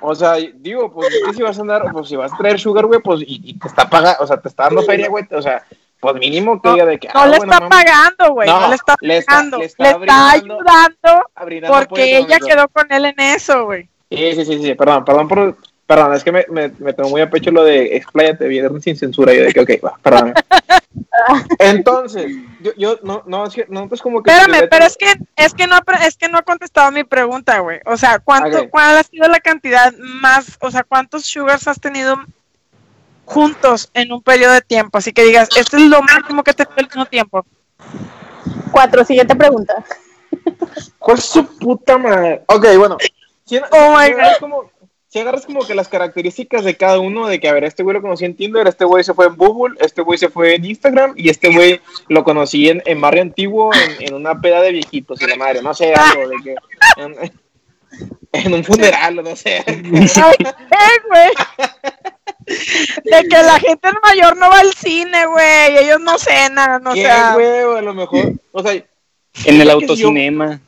O sea, digo, pues si vas a andar, pues si vas a traer sugar, güey, pues y, y te está pagando, o sea, te está dando feria, güey, o sea, pues mínimo que diga de que. No ah, le bueno, está pagando, güey, no, No, le está le está- pagando, le le está está, brindando- ayudando porque ella quedó con él en eso, güey. Sí, sí, sí, sí, perdón, perdón por. Perdón, es que me, me, me tengo muy a pecho lo de expláyate, viernes sin censura. Yo de que, ok, va, perdón. Entonces, yo, yo no, no, es que- no, pues como que. Espérame, pero es que es que no es que no ha contestado mi pregunta, güey. O sea, ¿cuánto cuál ha sido la cantidad más, o sea, cuántos sugars has tenido juntos en un periodo de tiempo? Así que digas, esto es lo máximo que te al mismo tiempo. Cuatro, siguiente pregunta. ¿Cuál es su puta madre? Ok, bueno. Si, Oh si agarras como, si agarras como que las características de cada uno, de que, a ver, este güey lo conocí en Tinder, este güey se fue en Google, este güey se fue en Instagram, y este güey lo conocí en, en barrio antiguo, en, en una peda de viejitos y la madre, no sé, algo de que. En, en un funeral, no sé. ¿qué, güey? De que la gente mayor no va al cine, güey, ellos no cenan, o ¿Qué, sea, güey? A lo mejor, o sea, En el autocinema.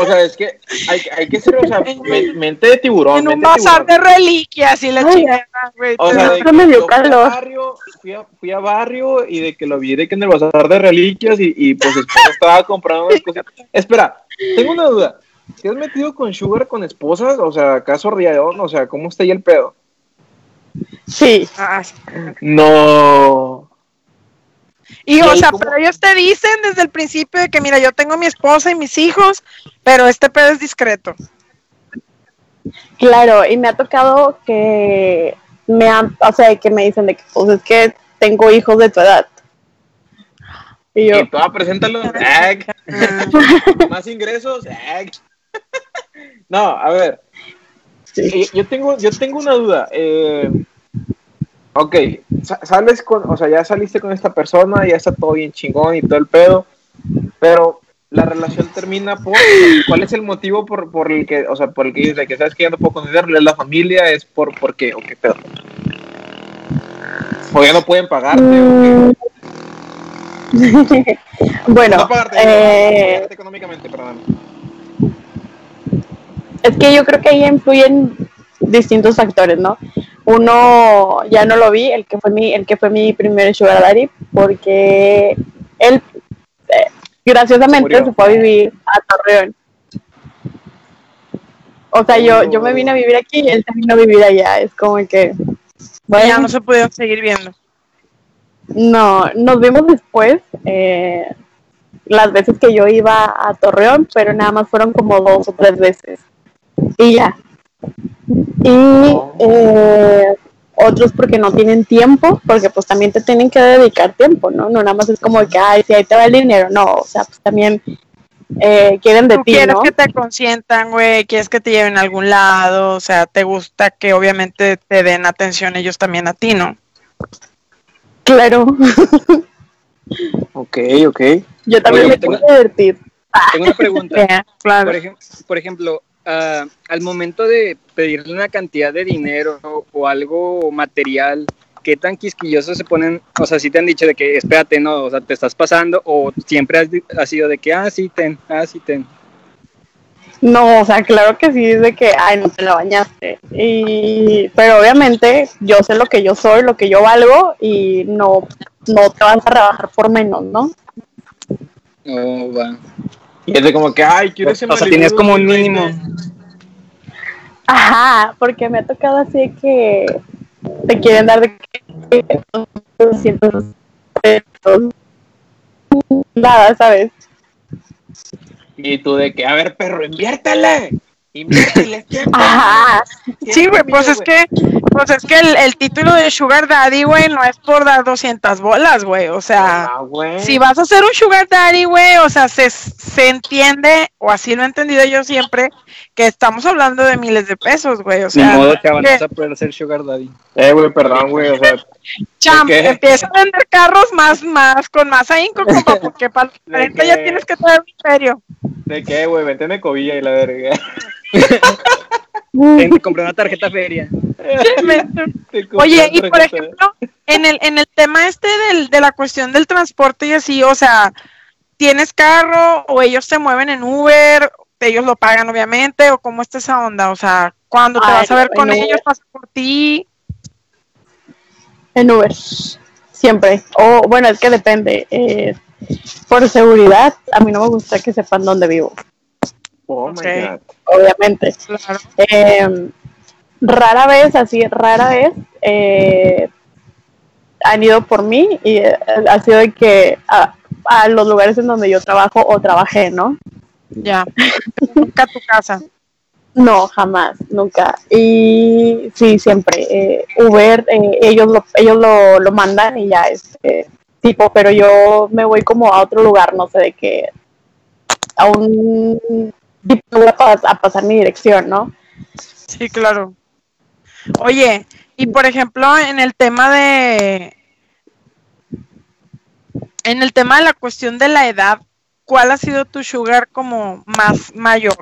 O sea, es que hay, hay que ser, o sea, men- mente de tiburón. en un de bazar tiburón. de reliquias y la Ay, chingada, güey. O sea, de Pero me dio yo fui a barrio, fui a, fui a barrio y de que lo vi de que en el bazar de reliquias y, y pues después estaba comprando unas cosas. Espera, tengo una duda. ¿Te has metido con Sugar con esposas? O sea, ¿acaso Riadón? O sea, ¿cómo está ahí el pedo? Sí. Ah, No. Y, ¿Y o sea, pero ellos te dicen desde el principio de que, mira, yo tengo mi esposa y mis hijos, pero este pedo es discreto. Claro, y me ha tocado que me han, o sea, que me dicen de que pues es que tengo hijos de tu edad. Y yo, Y toda preséntalo. Ag. Más ingresos. Ag. No, a ver. sí. Eh, Yo tengo, yo tengo una duda. Eh, ok, sales con, o sea, ya saliste con esta persona, ya está todo bien chingón y todo el pedo, pero la relación termina por, ¿cuál es el motivo por, por el que, o sea, por el que dices que sabes que ya no puedo considerarle la familia? ¿Es por, por qué o qué pedo? ¿O ya no pueden pagarte? Mm. bueno, no pagarte, eh, pagarte económicamente, perdón. es que yo creo que ahí influyen distintos factores, ¿no? Uno ya no lo vi, el que fue mi, el que fue mi primer sugar daddy, porque él eh, graciosamente Se se, fue a vivir a Torreón. O sea, yo, yo me vine a vivir aquí y él se vino a vivir allá. Es como que, Bueno, ya no se pudieron seguir viendo. no, nos vimos después, eh, las veces que yo iba a Torreón, pero nada más fueron como dos o tres veces. Y ya. Y eh, otros porque no tienen tiempo, porque pues también te tienen que dedicar tiempo, ¿no? No nada más es como que, ay, si ahí te va el dinero, no, o sea, pues también eh, quieren de Tú ti, quieres ¿no? que te consientan, güey, quieres que te lleven a algún lado, o sea, te gusta que obviamente te den atención ellos también a ti, ¿no? Claro, Ok, ok. yo también Oye, me tengo- quiero divertir. Tengo una pregunta. Claro. Por, ejem- por ejemplo, ah, al momento de pedirle una cantidad de dinero o algo material, ¿qué tan quisquillosos se ponen? O sea, si te han dicho de que espérate, no, o sea, te estás pasando, o siempre has, sido de que, ah, sí, ten, ah, sí, ten. No, o sea, claro que sí, es de que, ay, no te la bañaste. Y, pero obviamente yo sé lo que yo soy, lo que yo valgo y no, no te vas a rebajar por menos, ¿no? Oh, va. Y es de como que, ay, quiero ese O sea, tienes como un 2020. mínimo. Ajá, porque me ha tocado así de que te quieren dar de que 200 pesos. Nada, ¿sabes? Y tú de que, a ver, perro, inviértele. Inviértele tiempo. Ajá. Sí, güey, pues es que, pues es que el, el título de Sugar Daddy, güey, no es por dar 200 bolas, güey, o sea, Ah, si vas a ser un Sugar Daddy, güey, o sea, se, se entiende, o así lo he entendido yo siempre, que estamos hablando de miles de pesos, güey, o Ni sea, modo, chaval, que- vas a poder ser sugar daddy. Eh, güey, perdón, güey, o sea, empieza a vender carros más, más, con más ahínco, compa, porque para los ¿De 40 ya tienes que traer un imperio. ¿de qué, güey? Vente de cobilla y la verga. Te compré una tarjeta feria. Oye, y por ejemplo, en el, en el tema este del, de la cuestión del transporte y así, o sea, ¿tienes carro o ellos se mueven en Uber? Ellos lo pagan, obviamente, o cómo está esa onda? O sea, cuando te Ay, vas a ver con Uber. ellos, pasa por ti. En Uber, siempre. O bueno, es que depende. eh, por seguridad, a mí no me gusta que sepan dónde vivo, Oh, Ok. my God. obviamente. Claro. Eh, rara vez, así, rara vez, eh, han ido por mí y eh, ha sido de que a, a los lugares en donde yo trabajo o trabajé, ¿no? Ya. Nunca a tu casa. No, jamás, nunca. Y sí, siempre. eh, Uber, eh, ellos lo, ellos lo, lo mandan y ya es eh, tipo, pero yo me voy como a otro lugar, no sé de qué, a un tipo a pasar mi dirección, ¿no? Sí, claro. Oye, y por ejemplo, en el tema de. En el tema de la cuestión de la edad, ¿cuál ha sido tu sugar como más mayor?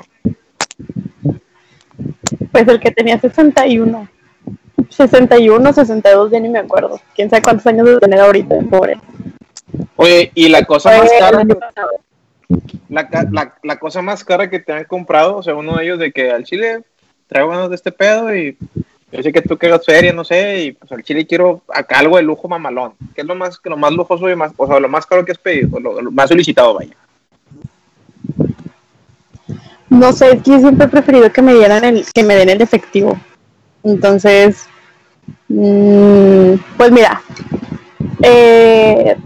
Pues el que tenía 61. 61, 62, ya ni me acuerdo. Quién sabe cuántos años de tener ahorita, pobre. Oye, y la cosa más el cara, la, ca- la, la cosa más cara que te han comprado, o sea, uno de ellos de que al chile traigo ganas de este pedo y yo sé que tú quieres feria, no sé, y pues al chile quiero acá algo de lujo mamalón. ¿Qué es lo más, lo más lujoso y más, o sea, lo más caro que has pedido? Lo, más solicitado, vaya. No sé, es que siempre he preferido que me dieran el, que me den el efectivo. Entonces, mm, pues mira, eh,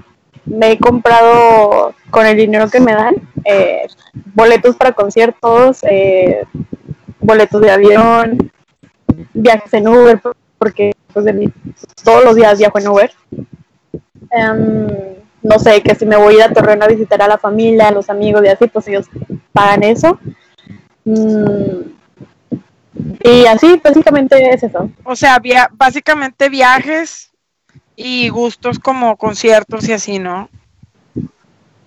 me he comprado con el dinero que me dan eh, boletos para conciertos, eh, boletos de avión, viajes en Uber, porque pues, todos los días viajo en Uber. Em, no sé, que si me voy a ir a Torreón a visitar a la familia, a los amigos y así, pues ellos pagan eso. Mm, y así, básicamente es eso. O sea, via- básicamente viajes y gustos como conciertos y así, ¿no?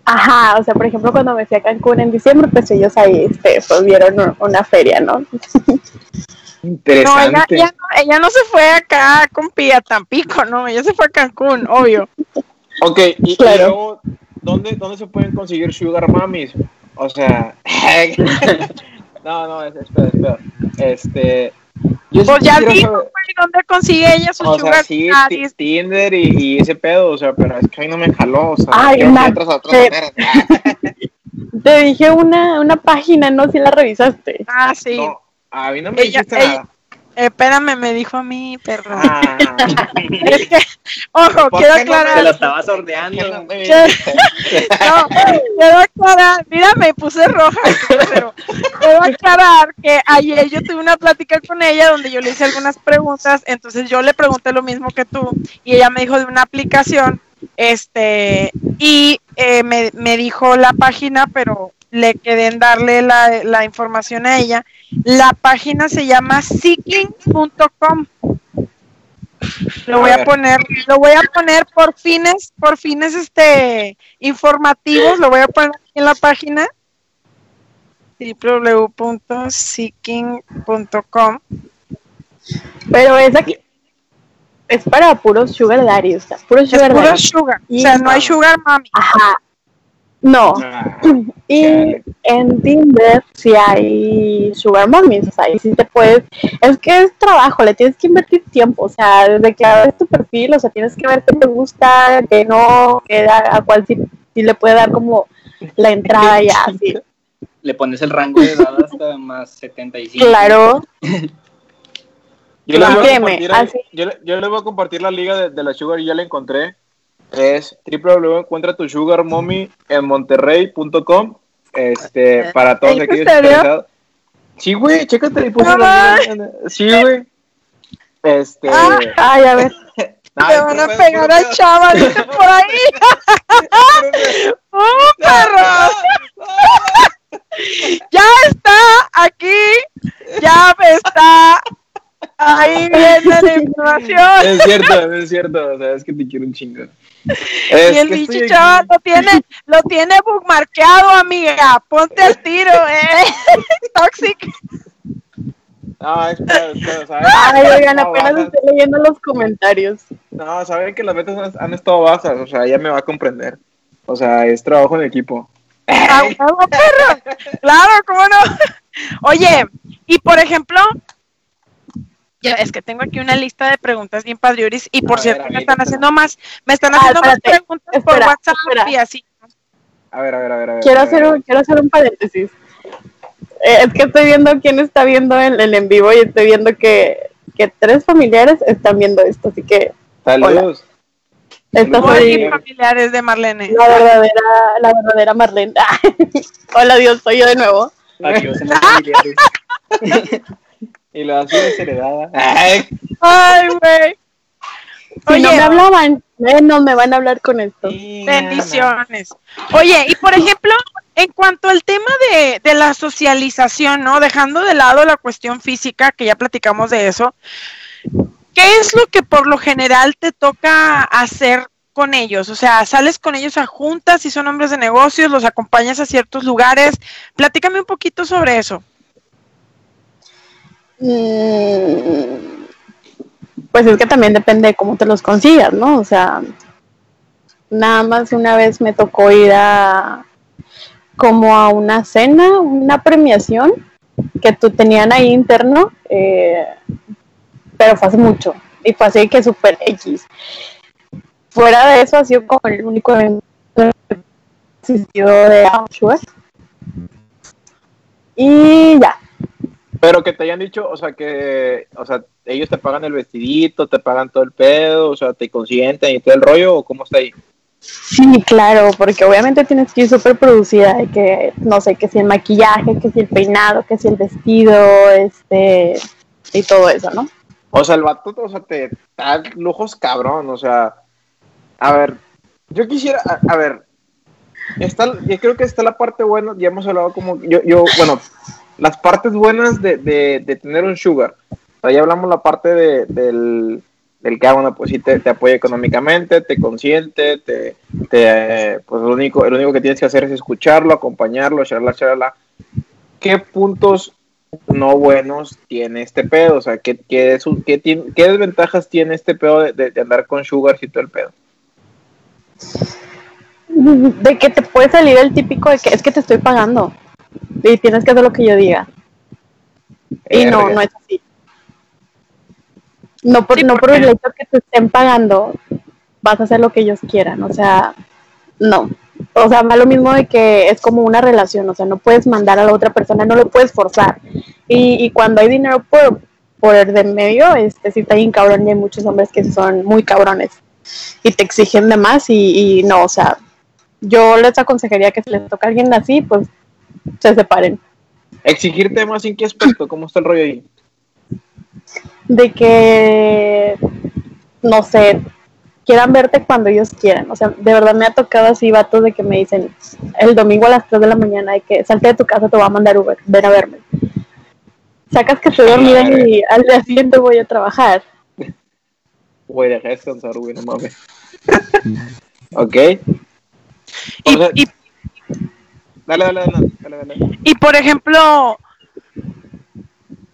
Ajá, o sea, por ejemplo, cuando me fui a Cancún en diciembre, pues ellos ahí este, pues, vieron una feria, ¿no? Interesante. No, ella, ella no, ella no se fue acá con Pía Tampico, no, ella se fue a Cancún, obvio. Ok, y, y Claro. luego, ¿dónde, ¿dónde se pueden conseguir sugar mummies? O sea, no, no, es, espera, espera. Este, yo sí Pues ya dijo, güey, ¿dónde consigue ella su o sea, sugar sí, daddy? ti- Tinder y, y ese pedo, o sea, pero es que ahí no me jaló, o sea, Ay, Nat, otras, otras te- maneras. Te dije una, una página, ¿no? Si la revisaste. Ah, sí. No, a mí no me Ella- dijiste ella- nada. Espérame, me dijo a mí, perro. Ah, Es que, ojo, ¿Por quiero qué no me aclarar. Se lo estaba sordeando. ¿qué no me ¿Qué? dijiste? No, quiero aclarar, mira, me puse roja, pero quiero aclarar que ayer yo tuve una plática con ella donde yo le hice algunas preguntas, entonces yo le pregunté lo mismo que tú y ella me dijo de una aplicación, este, y eh, me, me dijo la página, pero le quedé en darle la, la información a ella. La página se llama seeking.com. Lo voy A poner, lo voy a poner por fines, por fines este informativos, lo voy a poner aquí en la página www.seeking.com. Pero esa que es para puros sugar daddy, o sea, puros Es sugar puro daddy. sugar, o sea, no hay sugar mami. Ajá. No. Ah, Y en Tinder sí hay sugar mommies, o sea, ahí sí te puedes, es que es trabajo, le tienes que invertir tiempo, o sea, desde que abres tu perfil, o sea, tienes que ver qué te gusta, qué no, qué a, a cuál sí, sí le puede dar como la entrada ya, así. Le pones el rango de edad hasta más 75. Claro, Yo les, voy a compartir yo, le- yo les voy a compartir la liga de, de la Sugar y ya la encontré. Es www.encuentratusugarmommy en monterrey.com este, para todos ¿En aquellos interesados. Sí, güey, chécate ahí. puse Sí, güey. Este. Ah. ay, a ver, Te van a pegar pedo, chava, dice por ahí. ¡Uh, perro! Ya está aquí, ya está. Ahí viene la información. Es cierto, es cierto. O sea, es que te quiero un chingo. Y el bicho lo tiene, lo tiene bookmarkeado, amiga. Ponte al tiro, eh. Toxic. No, espera, espera, ay, oigan, apenas bajas. estoy leyendo los comentarios. No, saben que las metas han, han estado bajas, o sea, ella me va a comprender. O sea, es trabajo en equipo. ¡A huevo, perro! Claro, ¿cómo no? Oye, y por ejemplo, ya es que tengo aquí una lista de preguntas bien padriuris y por A cierto ver, me están haciendo más, me están Ah, haciendo más espérate, preguntas espera, por WhatsApp espera. y así. A ver, a ver, a ver. A ver Quiero a ver, hacer a ver. un, quiero hacer un paréntesis. Eh, es que estoy viendo quién está viendo el, el en vivo y estoy viendo que, que tres familiares están viendo esto, así que Saludos. esta Hola, Hoy soy familiares de Marlene. la verdadera, la verdadera Marlene. Hola Dios, soy yo de nuevo. Adiós, familiares. Y la así desheredada. Ay, Ay, güey. Si Oye, no me hablaban, menos me van a hablar con esto. Bendiciones. Oye, y por ejemplo, en cuanto al tema de, de la socialización, ¿no? Dejando de lado la cuestión física, que ya platicamos de eso, ¿qué es lo que por lo general te toca hacer con ellos? O sea, sales con ellos a juntas, si son hombres de negocios, los acompañas a ciertos lugares. Platícame un poquito sobre eso. Mm, Pues es que también depende de cómo te los consigas, ¿no? O sea, nada más una vez me tocó ir a como a una cena, una premiación que tú tenían ahí interno, eh, pero fue hace mucho y fue así que super X. Fuera de eso ha sido como el único evento asistido de Auschwitz. Y ya, Pero que te hayan dicho, o sea, que, o sea, ellos te pagan el vestidito, te pagan todo el pedo, o sea, te consienten y todo el rollo, o cómo está ahí. Sí, claro, porque obviamente tienes que ir súper producida, de que no sé, que si el maquillaje, que si el peinado, que si el vestido, este, y todo eso, ¿no? O sea, el vato, o sea, te da lujos cabrón, o sea, a ver, yo quisiera, a, a ver, está, yo creo que está la parte buena, ya hemos hablado como, yo, yo bueno, las partes buenas de, de, de tener un sugar, ya hablamos la parte de, del, del que ah, bueno, pues sí te, te apoya económicamente, te consiente, te, te pues lo único, el único que tienes que hacer es escucharlo, acompañarlo, charla, charla. ¿Qué puntos no buenos tiene este pedo? O sea, ¿qué, qué, qué, qué desventajas tiene este pedo de, de, andar con sugar y todo el pedo? De que te puede salir el típico de que es que te estoy pagando y tienes que hacer lo que yo diga. Y no, no es así. No por, no por el hecho que te estén pagando, vas a hacer lo que ellos quieran. O sea, no. O sea, va lo mismo de que es como una relación. O sea, no puedes mandar a la otra persona, no lo puedes forzar. Y, y cuando hay dinero por, por el de medio, este sí está bien cabrón y hay muchos hombres que son muy cabrones y te exigen de más y, y no, o sea, yo les aconsejaría que si les toca a alguien así, pues se separen. Exigirte más en qué aspecto, ¿cómo está el rollo ahí? De que, no sé, quieran verte cuando ellos quieran. O sea, de verdad me ha tocado así vatos de que me dicen el domingo a las 3 de la mañana de que salte de tu casa, te voy a mandar Uber, ven a verme. Sacas que estoy dormida y al día siguiente voy a trabajar. Voy a descansar, güey, no mames. ok. Y, y, Dale, dale, dale, dale, dale. Y por ejemplo,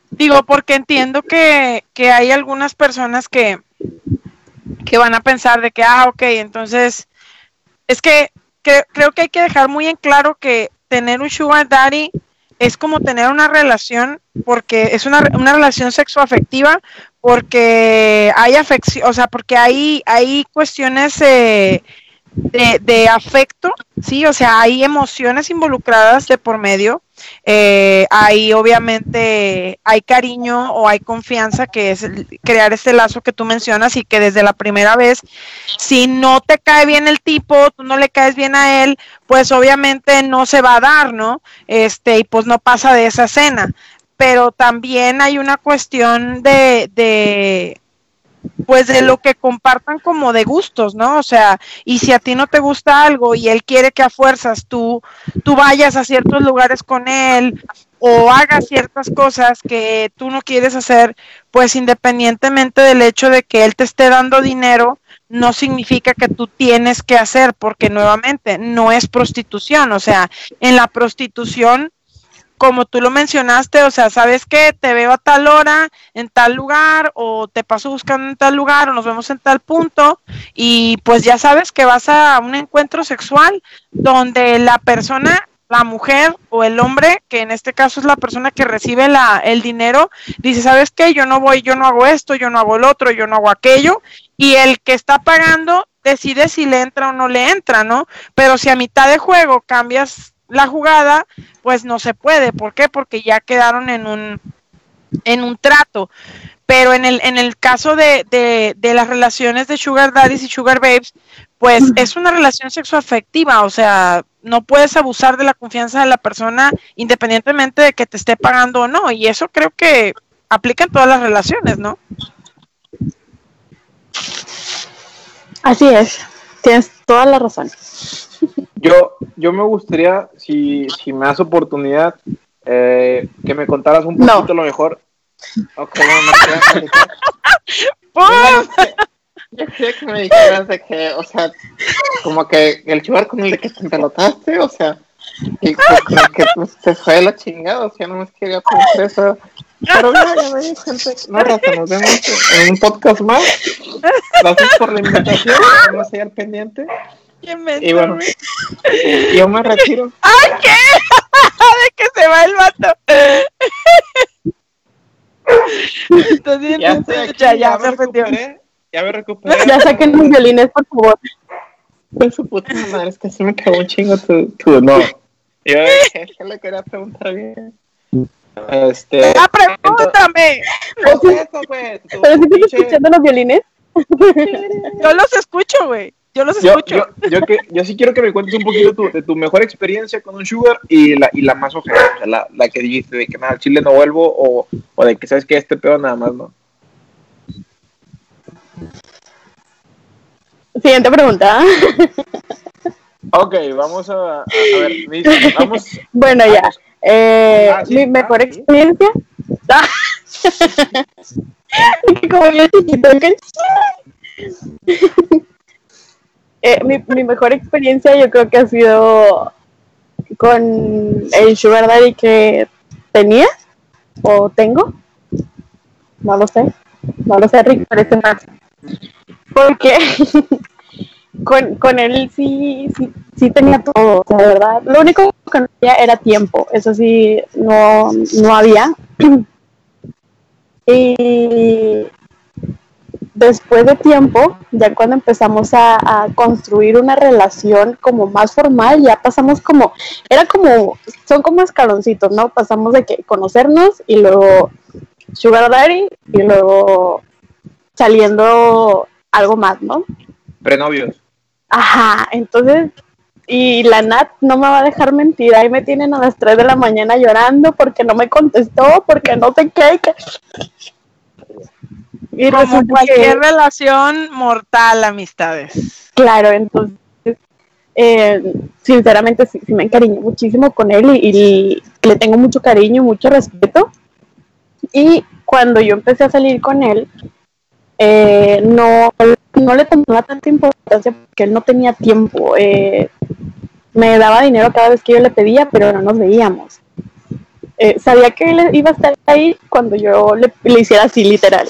digo, porque entiendo que, que hay algunas personas que, que van a pensar de que, ah, ok, entonces, es que, creo que hay que dejar muy en claro que tener un sugar daddy es como tener una relación, porque es una, una relación sexoafectiva, porque hay afección, o sea, porque hay, hay cuestiones eh, de, de, afecto, sí, o sea, hay emociones involucradas de por medio, eh, hay obviamente, hay cariño o hay confianza, que es crear este lazo que tú mencionas y que desde la primera vez, si no te cae bien el tipo, tú no le caes bien a él, pues obviamente no se va a dar, ¿no? Este, y pues no pasa de esa escena. Pero también hay una cuestión de, de pues de lo que compartan como de gustos, ¿no? O sea, y si a ti no te gusta algo y él quiere que a fuerzas tú, tú vayas a ciertos lugares con él o hagas ciertas cosas que tú no quieres hacer, pues independientemente del hecho de que él te esté dando dinero, no significa que tú tienes que hacer, porque nuevamente no es prostitución, o sea, en la prostitución como tú lo mencionaste, o sea, sabes que te veo a tal hora, en tal lugar, o te paso buscando en tal lugar, o nos vemos en tal punto, y pues ya sabes que vas a un encuentro sexual donde la persona, la mujer o el hombre, que en este caso es la persona que recibe la, el dinero, dice, ¿sabes qué? Yo no voy, yo no hago esto, yo no hago el otro, yo no hago aquello, y el que está pagando decide si le entra o no le entra, ¿no? Pero si a mitad de juego cambias la jugada, pues no se puede. ¿Por qué? Porque ya quedaron en un, en un trato. Pero en el, en el caso de, de, las relaciones de Sugar Daddies y Sugar Babes, pues es una relación sexoafectiva, o sea, no puedes abusar de la confianza de la persona independientemente de que te esté pagando o no. Y eso creo que aplica en todas las relaciones, ¿no? Así es, tienes toda la razón. Yo, yo me gustaría, si, si me das oportunidad, eh, que me contaras un poquito lo mejor. Ok, no, Yo quería que me dijeras de que, o sea, como que el chubar con el que te pelotaste, o sea, y que, que, pues, te fue la chingada, o sea, no me quería conocer eso. Pero ya, ya me di gente. No, Rafa, nos vemos en un podcast más. Gracias por la invitación, vamos a ir pendiente y bueno, yo me retiro. ¡Ay, qué! De que se va el vato. Entonces, ya, ya, ya, me recuperé. Ya me recuperé. Ya saquen los violines, por favor. Con su puta madre, es que se me cagó un chingo tu, tu no. Yo ¿qué le quería preguntar bien. Este. ¡Ah, pregúntame! Entonces, pues, ¿Pero si estás escuchando los violines? Yo los escucho, güey. Yo los escucho. Yo, yo, que, yo, sí quiero que me cuentes un poquito tu, de tu mejor experiencia con un sugar y la, y la más ojera, o sea, la, la, que dijiste de que nada, al chile no vuelvo o, o de que sabes que este pedo nada más no. Siguiente pregunta. Ok, vamos a, a, ver, vamos. Bueno, ya. Eh, ah, mi mejor ah, experiencia. como yo chiquito, que- Eh, mi, mi mejor experiencia yo creo que ha sido con el sugar daddy que tenía o tengo. No lo sé. No lo sé, Rick, parece más. Porque con, con él sí, sí, sí tenía todo, de verdad. Lo único que no había era tiempo. Eso sí, no, no había. Y después de tiempo, ya cuando empezamos a, a construir una relación como más formal, ya pasamos como, era como, son como escaloncitos, ¿no? Pasamos de que conocernos y luego sugar daddy y luego saliendo algo más, ¿no? Prenovios. Ajá, entonces, y la Nat no me va a dejar mentir, ahí me tienen a las 3 de la mañana llorando porque no me contestó, porque no sé qué. que- Y Como cualquier que, relación mortal, amistades. claro, entonces, eh, sinceramente sí, sí me encariñé muchísimo con él y, y le tengo mucho cariño y mucho respeto. Y cuando yo empecé a salir con él, eh, no, no le tomaba tanta importancia porque él no tenía tiempo. eh, me daba dinero cada vez que yo le pedía, pero no nos veíamos. Eh, sabía que él iba a estar ahí cuando yo le, le hiciera así, literal.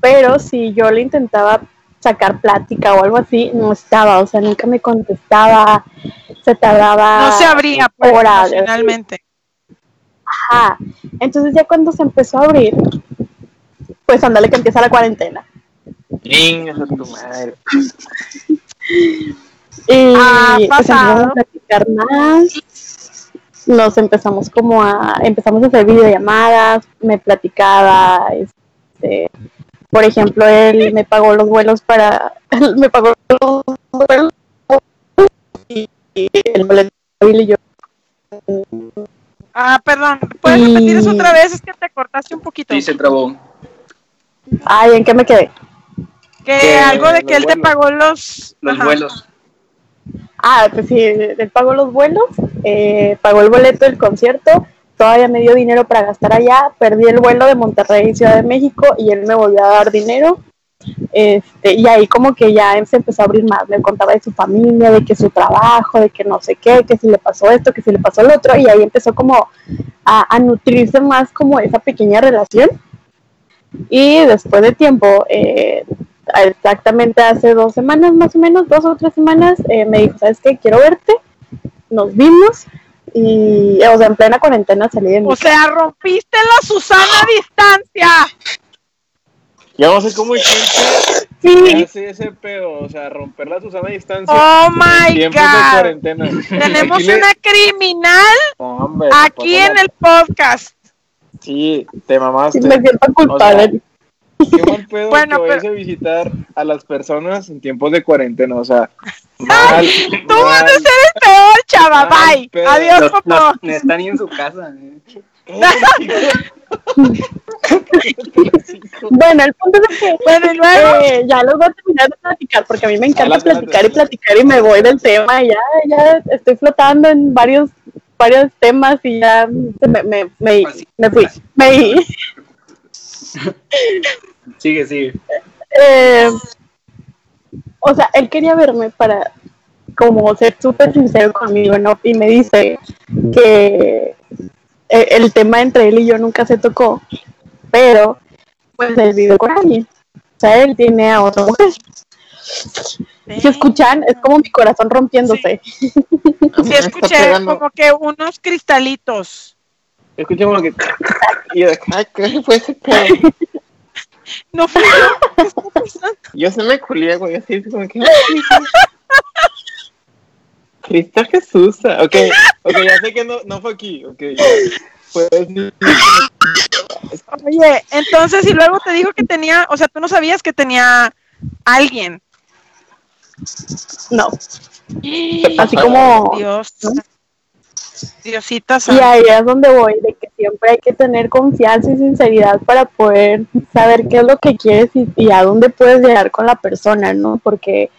Pero si yo le intentaba sacar plática o algo así, no estaba, o sea, nunca me contestaba, se tardaba No se abría pues, horas. emocionalmente. Ajá. Entonces ya cuando se empezó a abrir, pues ándale que empieza la cuarentena. Tu madre. Y Ha pues pasado. empezamos a platicar más. Nos empezamos como a, empezamos a hacer videollamadas, me platicaba, este, por ejemplo, él me pagó los vuelos para, me pagó los vuelos y, y el boleto y yo Ah, perdón. ¿Puedes Y- repetir eso otra vez? Es que te cortaste un poquito. Sí, se trabó. Ay, ¿en qué me quedé? Que Que algo de que él te pagó los... Los Ajá. vuelos. Ah, pues sí, él pagó los vuelos, eh, pagó el boleto del concierto, todavía me dio dinero para gastar allá, perdí el vuelo de Monterrey Ciudad de México y él me volvió a dar dinero. Este, y ahí como que ya se empezó a abrir más, me contaba de su familia, de que su trabajo, de que no sé qué, que si le pasó esto, que si le pasó lo otro, y ahí empezó como a, a nutrirse más como esa pequeña relación. Y después de tiempo, eh, exactamente hace dos semanas más o menos, dos o tres semanas, eh, me dijo, ¿sabes qué? Quiero verte. Nos vimos y, o sea, en plena cuarentena salí de mi O sea, rompiste la Susana a distancia. Yo no sé cómo hay gente que Sí, hace ese pedo, o sea, romper la Susana a distancia. Oh my tiempos de God. cuarentena. Tenemos Aquí le- una criminal Hombre, aquí pasó en la- el podcast. Sí, te mamaste. sí me siento culpable. Qué mal pedo Bueno, que vayas pero- a visitar a las personas en tiempos de cuarentena, o sea, mal, Tú vas a mal. ser el peor, chava. Bye. pero- Adiós, Los- papá. no, no están ni en su casa. eh. Bueno, el punto es que Bueno, y luego. eh, ya los voy a terminar de platicar porque a mí me encanta platicar y platicar y me voy del tema y ya, ya estoy flotando en varios varios temas y ya me, me, me, me fui. Me, Sigue, sigue. eh, o sea, él quería verme para como ser súper sincero conmigo, ¿no? Y me dice que eh, el tema entre él y yo nunca se tocó, pero pues él vive con alguien. O sea, él tiene a otra mujer. Si escuchan, es como mi corazón rompiéndose. Sí, Está escuché como que unos cristalitos. Escuché como que. Y yo ¿qué fue ese pedo? No fui yo. ¿Qué está pasando? Yo se me culié, güey, así como que. Cristo Jesús. Ok, ok, ya sé que no, no fue aquí. Ok, ya. Pues, Oye, entonces, y luego te dijo que tenía, o sea, tú no sabías que tenía alguien. No. Así como. Dios. ¿no? Diosita Y ahí es donde voy, de que siempre hay que tener confianza y sinceridad para poder saber qué es lo que quieres y, y a dónde puedes llegar con la persona, ¿no? Porque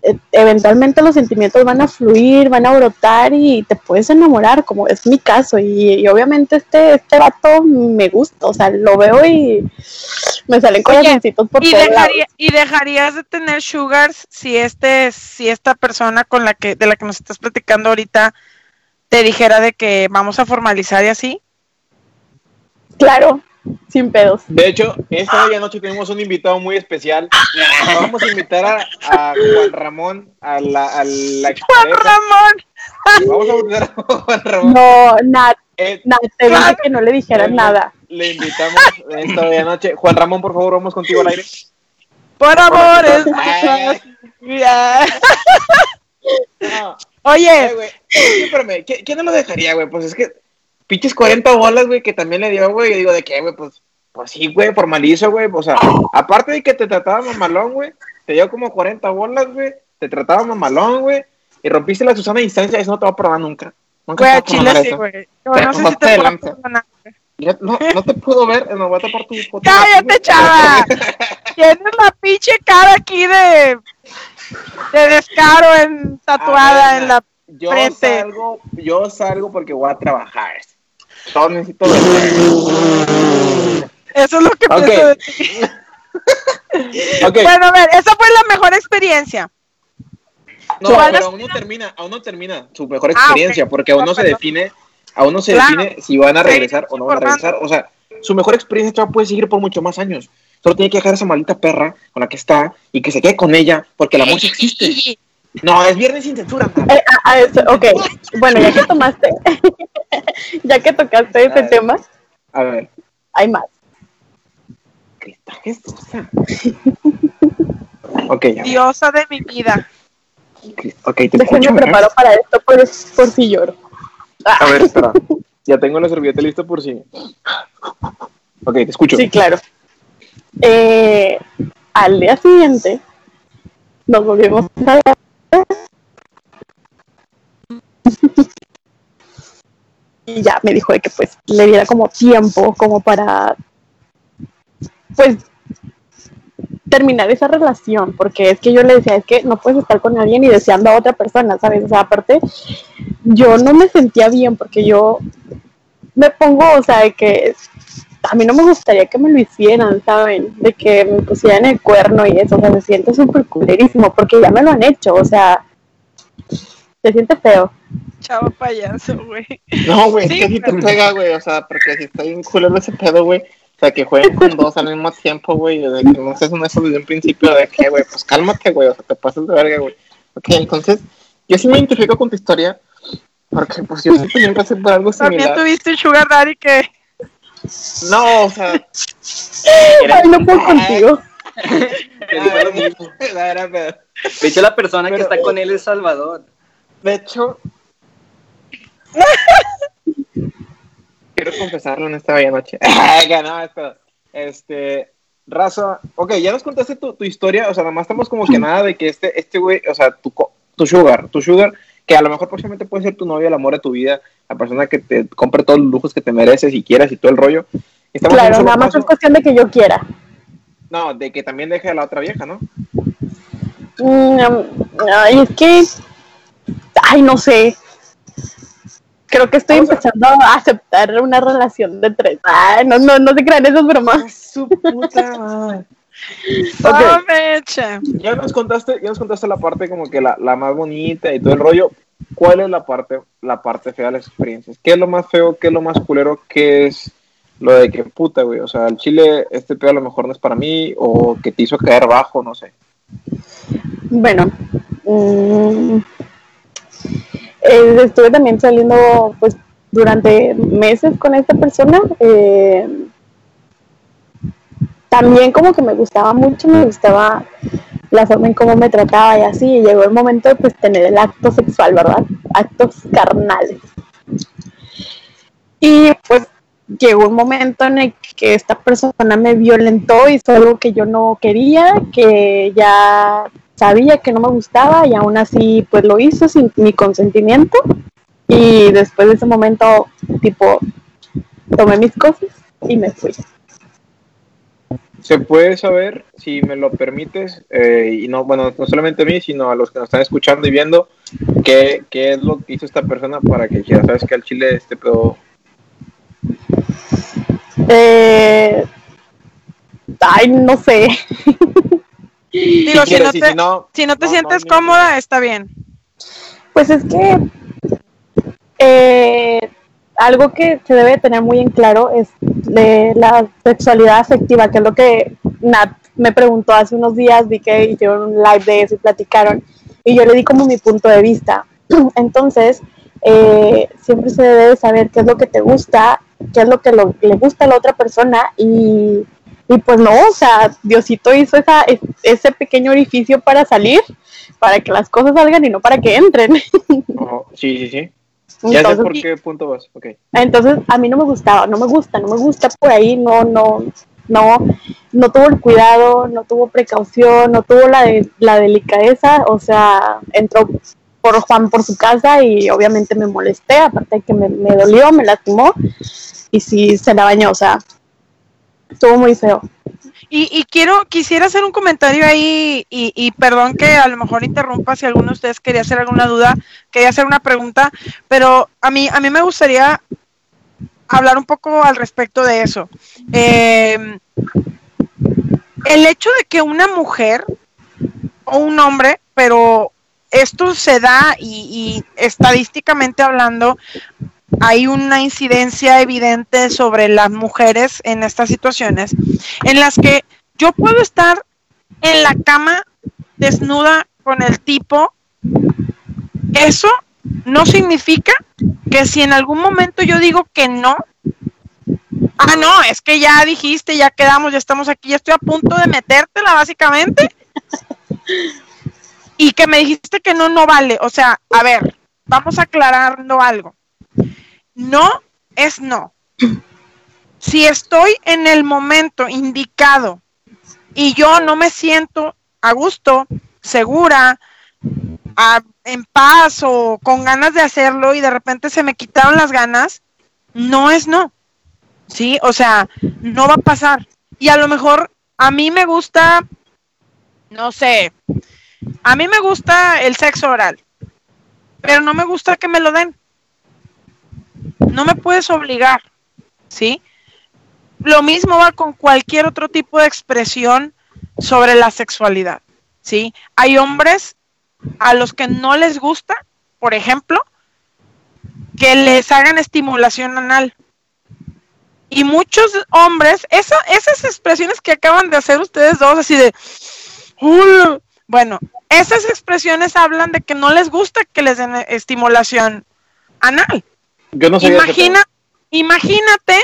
eh, eventualmente los sentimientos van a fluir, van a brotar y te puedes enamorar, como es mi caso. Y, obviamente este, este vato me gusta, o sea, lo veo y me salen corazoncitos por ¿y, ¿Y dejarías de tener sugars si este, si esta persona con la que, de la que nos estás platicando ahorita te dijera de que vamos a formalizar y así? Claro, sin pedos. De hecho, esta noche tenemos un invitado muy especial. Vamos a invitar a, Juan Ramón a la, a la Juan Ramón. Vamos a invitar a Juan Ramón. No, nada. Eh, te dije que no le dijeran nada. Le invitamos esta noche. Juan Ramón, por favor, vamos contigo al aire. Por amor, es Oye, espérame, ¿quién no lo dejaría, güey? Pues es que pinches 40 bolas, güey, que también le dio, güey. Y digo, ¿de qué, güey? Pues, pues sí, güey, formalizo, güey. O sea, aparte de que te trataba mamalón, güey, te dio como 40 bolas, güey. Te trataba mamalón, güey. Y rompiste la Susana a distancia, eso no te va a probar nunca. Nunca güey, a Chile sí, güey. No, no sé si te puedo no, no te puedo ver, me voy a tapar tu foto. ¡Cállate, chava! Tienes la pinche cara aquí de, de descaro en, tatuada en la yo salgo, yo salgo porque voy a trabajar. necesito Eso es lo que pienso de ti. Bueno, a ver, esa fue la mejor experiencia. No, pero aún no termina, aún no termina su mejor ah, experiencia, porque aún no se define, aún no se define si van a regresar o no van a regresar. O sea, su mejor experiencia puede seguir por mucho más años. Solo tiene que dejar a esa maldita perra con la que está y que se quede con ella, porque la amor existe. No, es viernes sin censura. Eh, ok, bueno, ya que tomaste, ya que tocaste ese tema, a ver, hay más. ok, ya. Diosa de mi vida. Okay, te Déjenme preparo para esto por, por si lloro. A ver, espera. Ya tengo la servilleta lista por si. Ok, te escucho. Sí, claro. Eh, al día siguiente nos volvimos a y ya me dijo de que pues le diera como tiempo como para pues terminar esa relación, porque es que yo le decía, es que no puedes estar con alguien y deseando a otra persona, ¿sabes? O sea, aparte, yo no me sentía bien porque yo me pongo, o sea, de que a mí no me gustaría que me lo hicieran, ¿saben? De que me pusieran el cuerno y eso, o sea, se siente súper culerísimo, porque ya me lo han hecho, o sea, se siente feo. Chavo payaso, güey. No, güey, es que si te pega, güey, o sea, porque si está bien culero ese pedo, güey, o sea, que jueguen con dos al mismo tiempo, güey, de que no seas un eso desde un principio, de que, güey, pues cálmate, güey, o sea, te pasas de verga, güey. Ok, entonces, yo sí me identifico con tu historia, porque, pues, yo siempre pasé por algo similar. También tuviste Sugar Daddy que no, o sea. Ay, no puedo contigo. De hecho, la persona que está con él es Salvador. De hecho. quiero confesarlo en esta bella noche. no, esto, este. Raza, ok, ya nos contaste tu, tu, historia, o sea, nada más estamos como que nada de que este, este güey, o sea, tu, tu sugar, tu sugar, que a lo mejor próximamente puede ser tu novio, el amor de tu vida, la persona que te compre todos los lujos que te mereces y quieras y todo el rollo. claro, nada más es cuestión de que yo quiera. No, de que también deje a la otra vieja, ¿no? Mm, ay, es que. Ay, no sé. Creo que estoy empezando a aceptar una relación de tres. Ay, no, no, no se crean esas bromas. Su puta Ya nos contaste, ya nos contaste la parte como que la, la, más bonita y todo el rollo. ¿Cuál es la parte, la parte fea de las experiencias? ¿Qué es lo más feo? ¿Qué es lo más culero? ¿Qué es lo de que puta, güey? O sea, el chile, este pedo a lo mejor no es para mí, o que te hizo caer bajo, no sé. Bueno, mm, eh, estuve también saliendo, pues, durante meses con esta persona. Eh, también como que me gustaba mucho, me gustaba la forma en cómo me trataba y así, y llegó el momento de pues tener el acto sexual, ¿verdad? Actos carnales. Y pues llegó un momento en el que esta persona me violentó, hizo algo que yo no quería, que ya sabía que no me gustaba y aún así pues lo hizo sin mi consentimiento. Y después de ese momento, tipo, tomé mis cosas y me fui. Se puede saber, si me lo permites, eh, y no, bueno, no solamente a mí, sino a los que nos están escuchando y viendo, qué, qué es lo que hizo esta persona para que ya sabes que al chile este pedo. Eh, ay, no sé. Digo, si, quieres, no te, si no- si no te no, sientes no, no, cómoda, está bien. Pues es que eh, algo que se debe tener muy en claro es de la sexualidad afectiva, que es lo que Nat me preguntó hace unos días, vi que hicieron un live de eso y platicaron, y yo le di como mi punto de vista. Entonces, eh, siempre se debe saber qué es lo que te gusta, qué es lo que le gusta a la otra persona y, y pues no, o sea, Diosito hizo esa, es- ese pequeño orificio para salir, para que las cosas salgan y no para que entren. Ojo, sí, sí, sí. Ya sé Entonces, por qué punto vas. Ok. entonces, a mí no me gustaba, no me gusta, no me gusta por ahí, no, no, no, no tuvo el cuidado, no tuvo precaución, no tuvo la, de- la delicadeza, o sea, entró por Juan por su casa y obviamente me molesté, aparte de que me, me dolió, me lastimó y sí se la bañó, o sea, estuvo muy feo. Y, y quiero, quisiera hacer un comentario ahí, y, y perdón que a lo mejor interrumpa si alguno de ustedes quería hacer alguna duda, quería hacer una pregunta, pero a mí, a mí me gustaría hablar un poco al respecto de eso. Eh, el hecho de que una mujer o un hombre, pero esto se da y, y estadísticamente hablando, hay una incidencia evidente sobre las mujeres en estas situaciones, en las que yo puedo estar en la cama desnuda con el tipo, eso no significa que si en algún momento yo digo que no, ah, no, es que ya dijiste, ya quedamos, ya estamos aquí, ya estoy a punto de metértela básicamente, y que me dijiste que no, no vale, o sea, a ver, vamos aclarando algo no es no. Si estoy en el momento indicado y yo no me siento a gusto, segura, en paz o con ganas de hacerlo y de repente se me quitaron las ganas, no es no. ¿Sí? O sea, no va a pasar. Y a lo mejor a mí me gusta, no sé, a mí me gusta el sexo oral, pero no me gusta que me lo den no me puedes obligar, ¿sí? Lo mismo va con cualquier otro tipo de expresión sobre la sexualidad, ¿sí? Hay hombres a los que no les gusta, por ejemplo, que les hagan estimulación anal. Y muchos hombres, esa, esas expresiones que acaban de hacer ustedes dos, así de, bueno, esas expresiones hablan de que no les gusta que les den estimulación anal. Imagina, imagínate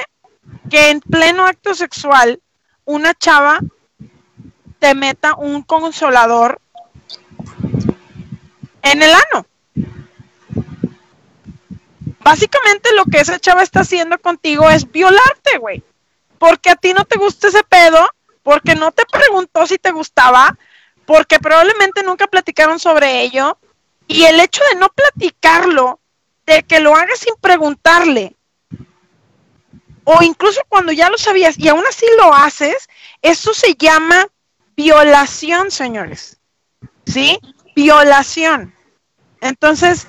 que en pleno acto sexual una chava te meta un consolador en el ano. Básicamente lo que esa chava está haciendo contigo es violarte, güey. Porque a ti no te gusta ese pedo, porque no te preguntó si te gustaba, porque probablemente nunca platicaron sobre ello. Y el hecho de no platicarlo de que lo hagas sin preguntarle, o incluso cuando ya lo sabías y aún así lo haces, eso se llama violación, señores. ¿Sí? Violación. Entonces,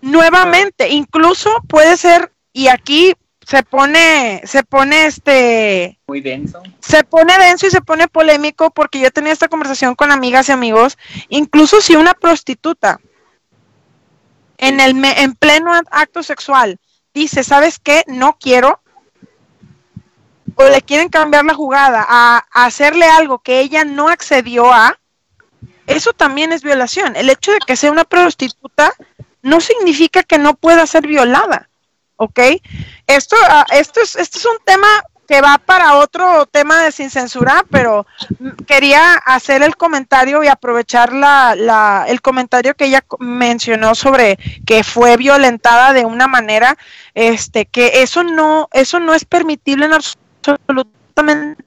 nuevamente, incluso puede ser, y aquí se pone, se pone este, Muy denso. se pone denso y se pone polémico porque yo tenía esta conversación con amigas y amigos, incluso si una prostituta en el en pleno acto sexual dice, ¿sabes qué? No quiero o le quieren cambiar la jugada a, a hacerle algo que ella no accedió a, eso también es violación. El hecho de que sea una prostituta no significa que no pueda ser violada, ¿ok? Esto, ah, esto, es, esto es un tema que va para otro tema de sin censura, pero quería hacer el comentario y aprovechar la, la, el comentario que ella mencionó sobre que fue violentada de una manera, este, que eso no, eso no es permitible en absolutamente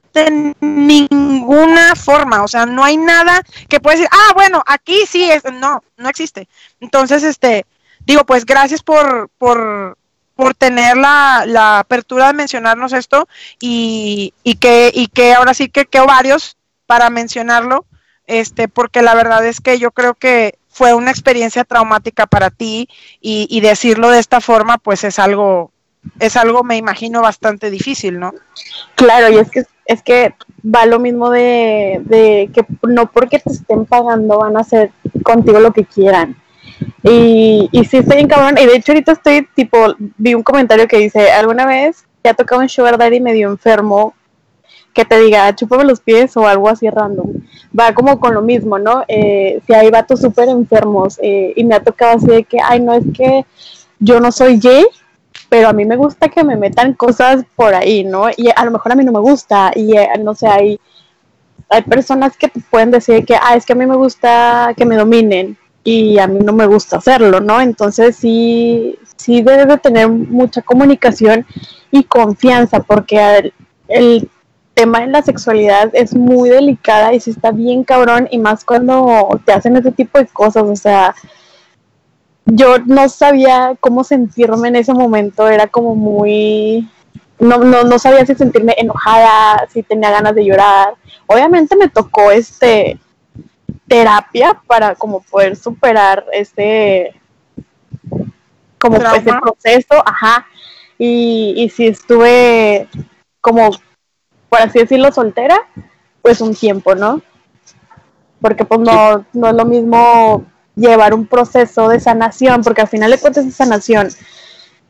ninguna forma, o sea, no hay nada que pueda decir, ah, bueno, aquí sí es, no, no existe. Entonces, este, digo, pues gracias por, por por tener la, la apertura de mencionarnos esto y, y, que, y que ahora sí que, que varios para mencionarlo, este, porque la verdad es que yo creo que fue una experiencia traumática para ti y, y decirlo de esta forma, pues es algo, es algo, me imagino, bastante difícil, ¿no? Claro, y es que es que va lo mismo de, de que no porque te estén pagando van a hacer contigo lo que quieran. Y, y sí estoy en cabrón, y de hecho ahorita estoy tipo, vi un comentario que dice, alguna vez te ha tocado un sugar daddy medio enfermo que te diga, chúpame los pies o algo así random. Va como con lo mismo, ¿no? Eh, si hay vatos súper enfermos eh, y me ha tocado así de que, ay, no es que yo no soy gay, pero a mí me gusta que me metan cosas por ahí, ¿no? Y a lo mejor a mí no me gusta y eh, no sé, hay, hay personas que te pueden decir que, ah, es que a mí me gusta que me dominen y a mí no me gusta hacerlo, ¿no? Entonces sí, sí debes de tener mucha comunicación y confianza porque el, tema en la sexualidad es muy delicada y sí está bien cabrón y más cuando te hacen ese tipo de cosas, o sea, yo no sabía cómo sentirme en ese momento, era como muy... No, no, no sabía si sentirme enojada, si tenía ganas de llorar. Obviamente me tocó este terapia para como poder superar este como pues, ese proceso, ajá. Y, y si estuve como, por así decirlo, soltera, pues un tiempo, ¿no? Porque pues no, no es lo mismo llevar un proceso de sanación, porque al final de cuentas es sanación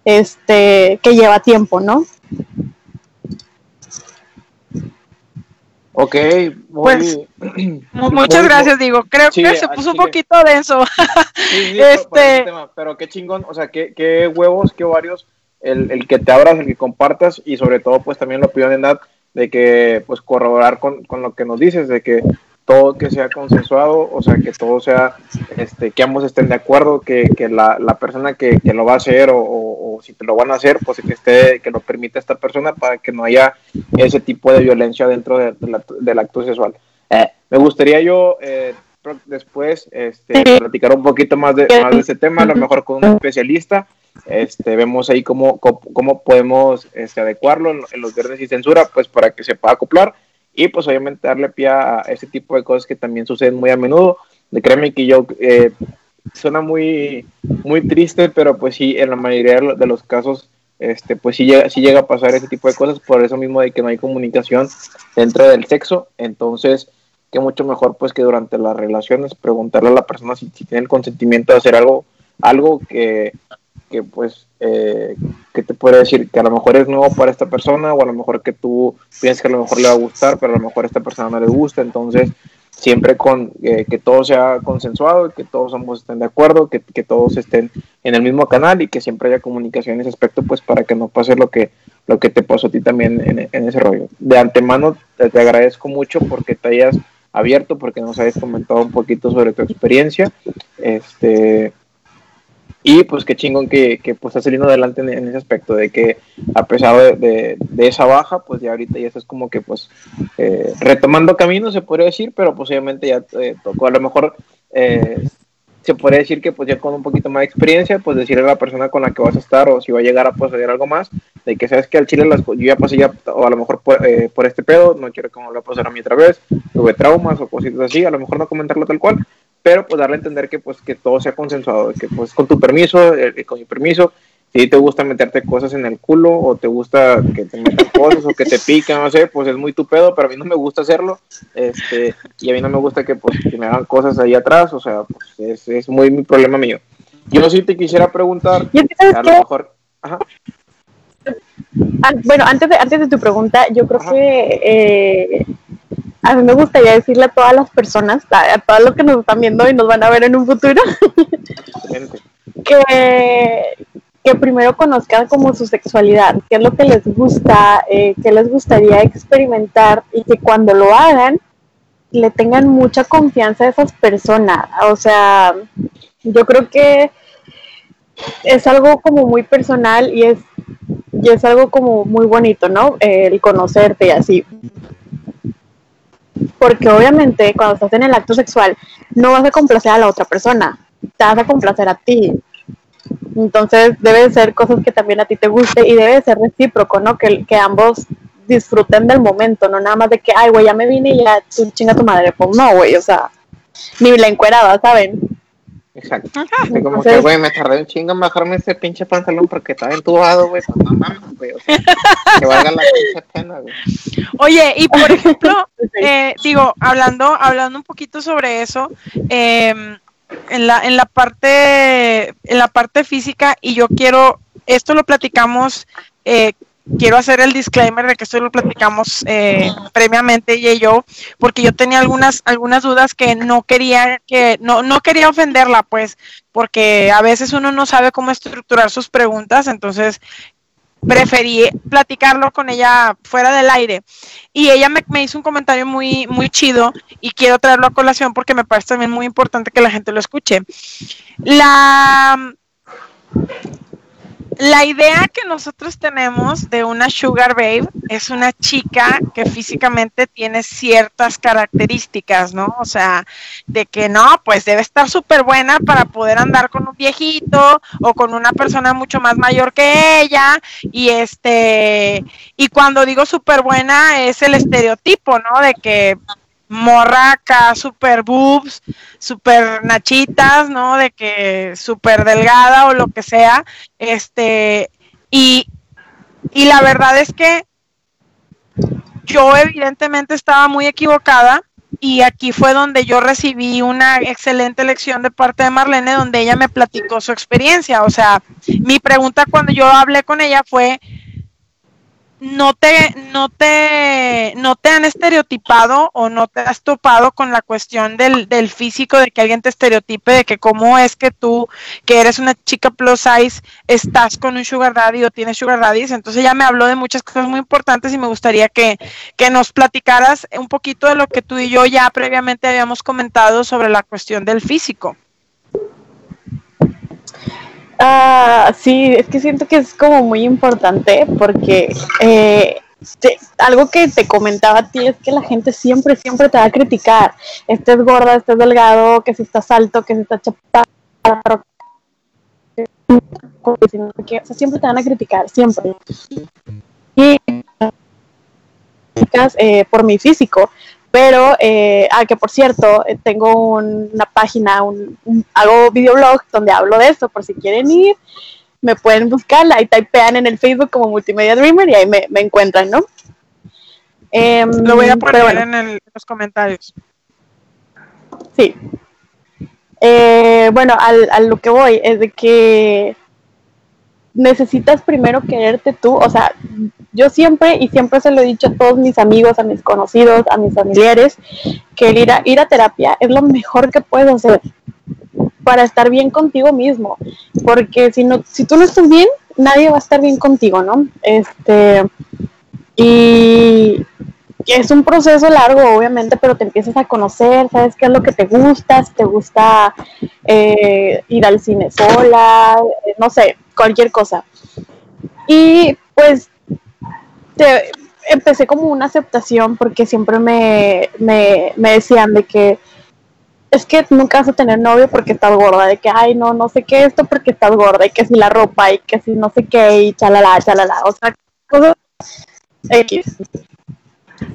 este, que lleva tiempo, ¿no? Ok, pues, muchas gracias, digo. Creo que se puso un poquito denso. este... pero qué chingón, o sea, qué, qué huevos, qué ovarios, el, el, que te abras, el que compartas y sobre todo, pues también la opinión de de que, pues, corroborar con, con lo que nos dices, de que todo que sea consensuado, o sea, que todo sea, este, que ambos estén de acuerdo, que, que la, la, persona que, que, lo va a hacer o, o, si te lo van a hacer, pues que esté, que lo permita esta persona para que no haya ese tipo de violencia dentro de, de la, del acto sexual. Eh, me gustaría yo eh, después este, platicar un poquito más de, más de ese tema, a lo mejor con un especialista. Este, vemos ahí cómo, cómo, cómo podemos este, adecuarlo en, en los verdes y censura, pues para que se pueda acoplar y pues obviamente darle pie a ese tipo de cosas que también suceden muy a menudo. De créeme que yo eh, suena muy, muy triste, pero pues sí, en la mayoría de los casos, este, pues sí llega, sí llega a pasar ese tipo de cosas por eso mismo de que no hay comunicación dentro del sexo. Entonces, que mucho mejor pues que durante las relaciones preguntarle a la persona si, si tiene el consentimiento de hacer algo, algo que, que pues, eh, que te puede decir que a lo mejor es nuevo para esta persona o a lo mejor que tú piensas que a lo mejor le va a gustar, pero a lo mejor esta persona no le gusta, entonces siempre con eh, que todo sea consensuado, que todos ambos estén de acuerdo, que, que, todos estén en el mismo canal y que siempre haya comunicación en ese aspecto, pues para que no pase lo que, lo que te pasó a ti también en, en ese rollo. De antemano te, te agradezco mucho porque te hayas abierto, porque nos hayas comentado un poquito sobre tu experiencia. Este, y pues qué chingón que, que pues está saliendo adelante en, ese aspecto, de que a pesar de, de, esa baja, pues ya ahorita ya estás como que pues eh, retomando camino, se podría decir, pero pues obviamente ya eh, tocó. A lo mejor, eh, se podría decir que pues ya con un poquito más de experiencia, pues decirle a la persona con la que vas a estar o si va a llegar a proceder algo más, de que sabes que al Chile las, yo ya pasé ya, o a lo mejor por, eh, por este pedo, no quiero que me lo a pasar a mí otra vez, tuve traumas o cositas así, a lo mejor no comentarlo tal cual, pero pues darle a entender que pues que todo sea consensuado, que pues con tu permiso, eh, con mi permiso, si te gusta meterte cosas en el culo o te gusta que te metan cosas o que te pican, no sé, pues es muy tu pedo, pero a mí no me gusta hacerlo, este, y a mí no me gusta que pues que me hagan cosas ahí atrás, o sea, pues es, es muy mi problema mío. Yo sí te quisiera preguntar, a lo mejor, ajá. Ah, bueno, antes de, antes de tu pregunta, yo creo ajá. que eh, a mí me gustaría decirle a todas las personas, a, todos los que nos están viendo y nos van a ver en un futuro, que, que primero conozcan como su sexualidad, qué es lo que les gusta, eh, qué les gustaría experimentar y que cuando lo hagan le tengan mucha confianza a esas personas. O sea, yo creo que es algo como muy personal y es, y es algo como muy bonito, ¿no? el conocerte y así porque obviamente cuando estás en el acto sexual no vas a complacer a la otra persona, te vas a complacer a ti. Entonces debe ser cosas que también a ti te guste y debe ser recíproco, ¿no? Que, que ambos disfruten del momento, no nada más de que, ay, güey, ya me vine y ya tú chinga tu madre. Pues no, güey, o sea, ni la encuerada, ¿saben? Exacto. Así como que, güey, me tardé un chingo en bajarme ese pinche pantalón porque estaba entubado, güey. Pues no mames, güey. O sea, que valga la pinche pena, güey. Oye, y por ejemplo, eh, digo, hablando, hablando un poquito sobre eso, eh, en la, en la parte, en la parte física, y yo quiero, esto lo platicamos eh, quiero hacer el disclaimer de que esto lo platicamos eh, previamente ella y yo, porque yo tenía algunas, algunas dudas que no quería, que no, no quería ofenderla, pues, porque a veces uno no sabe cómo estructurar sus preguntas, entonces preferí platicarlo con ella fuera del aire. Y ella me, me, hizo un comentario muy, muy chido y quiero traerlo a colación porque me parece también muy importante que la gente lo escuche. La la idea que nosotros tenemos de una sugar babe es una chica que físicamente tiene ciertas características, ¿no? O sea, de que no, pues debe estar súper buena para poder andar con un viejito o con una persona mucho más mayor que ella y este y cuando digo súper buena es el estereotipo, ¿no? De que morra acá super boobs, super nachitas, ¿no? De que super delgada o lo que sea. Este, y, y la verdad es que yo evidentemente estaba muy equivocada y aquí fue donde yo recibí una excelente lección de parte de Marlene, donde ella me platicó su experiencia. O sea, mi pregunta cuando yo hablé con ella fue, no te, no te, no te han estereotipado o no te has topado con la cuestión del, del físico, de que alguien te estereotipe, de que cómo es que tú, que eres una chica plus size, estás con un sugar daddy o tienes sugar daddies. Entonces ya me habló de muchas cosas muy importantes y me gustaría que, que nos platicaras un poquito de lo que tú y yo ya previamente habíamos comentado sobre la cuestión del físico. Ah, sí, es que siento que es como muy importante porque eh, algo que te comentaba a ti es que la gente siempre, siempre te va a criticar. Estés gorda, estés delgado, que si estás alto, que si estás chaparro. Siempre te van a criticar, siempre. Y eh, por mi físico, pero, eh, ah, que por cierto, eh, tengo una página, un, hago videoblog donde hablo de esto, por si quieren ir, me pueden buscar, ahí typean en el Facebook como Multimedia Dreamer y ahí me, encuentran, ¿no? Em, Lo voy a poner en, los comentarios. Sí. Eh, bueno, al, a lo que voy es de que necesitas primero quererte tú, o sea, yo siempre y siempre se lo he dicho a todos mis amigos, a mis conocidos, a mis familiares, que ir a, ir a terapia es lo mejor que puedo hacer para estar bien contigo mismo, porque si no, si tú no estás bien, nadie va a estar bien contigo, ¿no? Este y es un proceso largo, obviamente, pero te empiezas a conocer, sabes qué es lo que te gusta, si te gusta eh, ir al cine sola, eh, no sé, cualquier cosa. Y pues te, empecé como una aceptación porque siempre me, me, decían de que es que nunca vas a tener novio porque estás gorda, de que, ay, no, no sé qué esto porque estás gorda, y que si la ropa, y que si no sé qué, y chalala, chalala, o sea, cosas X.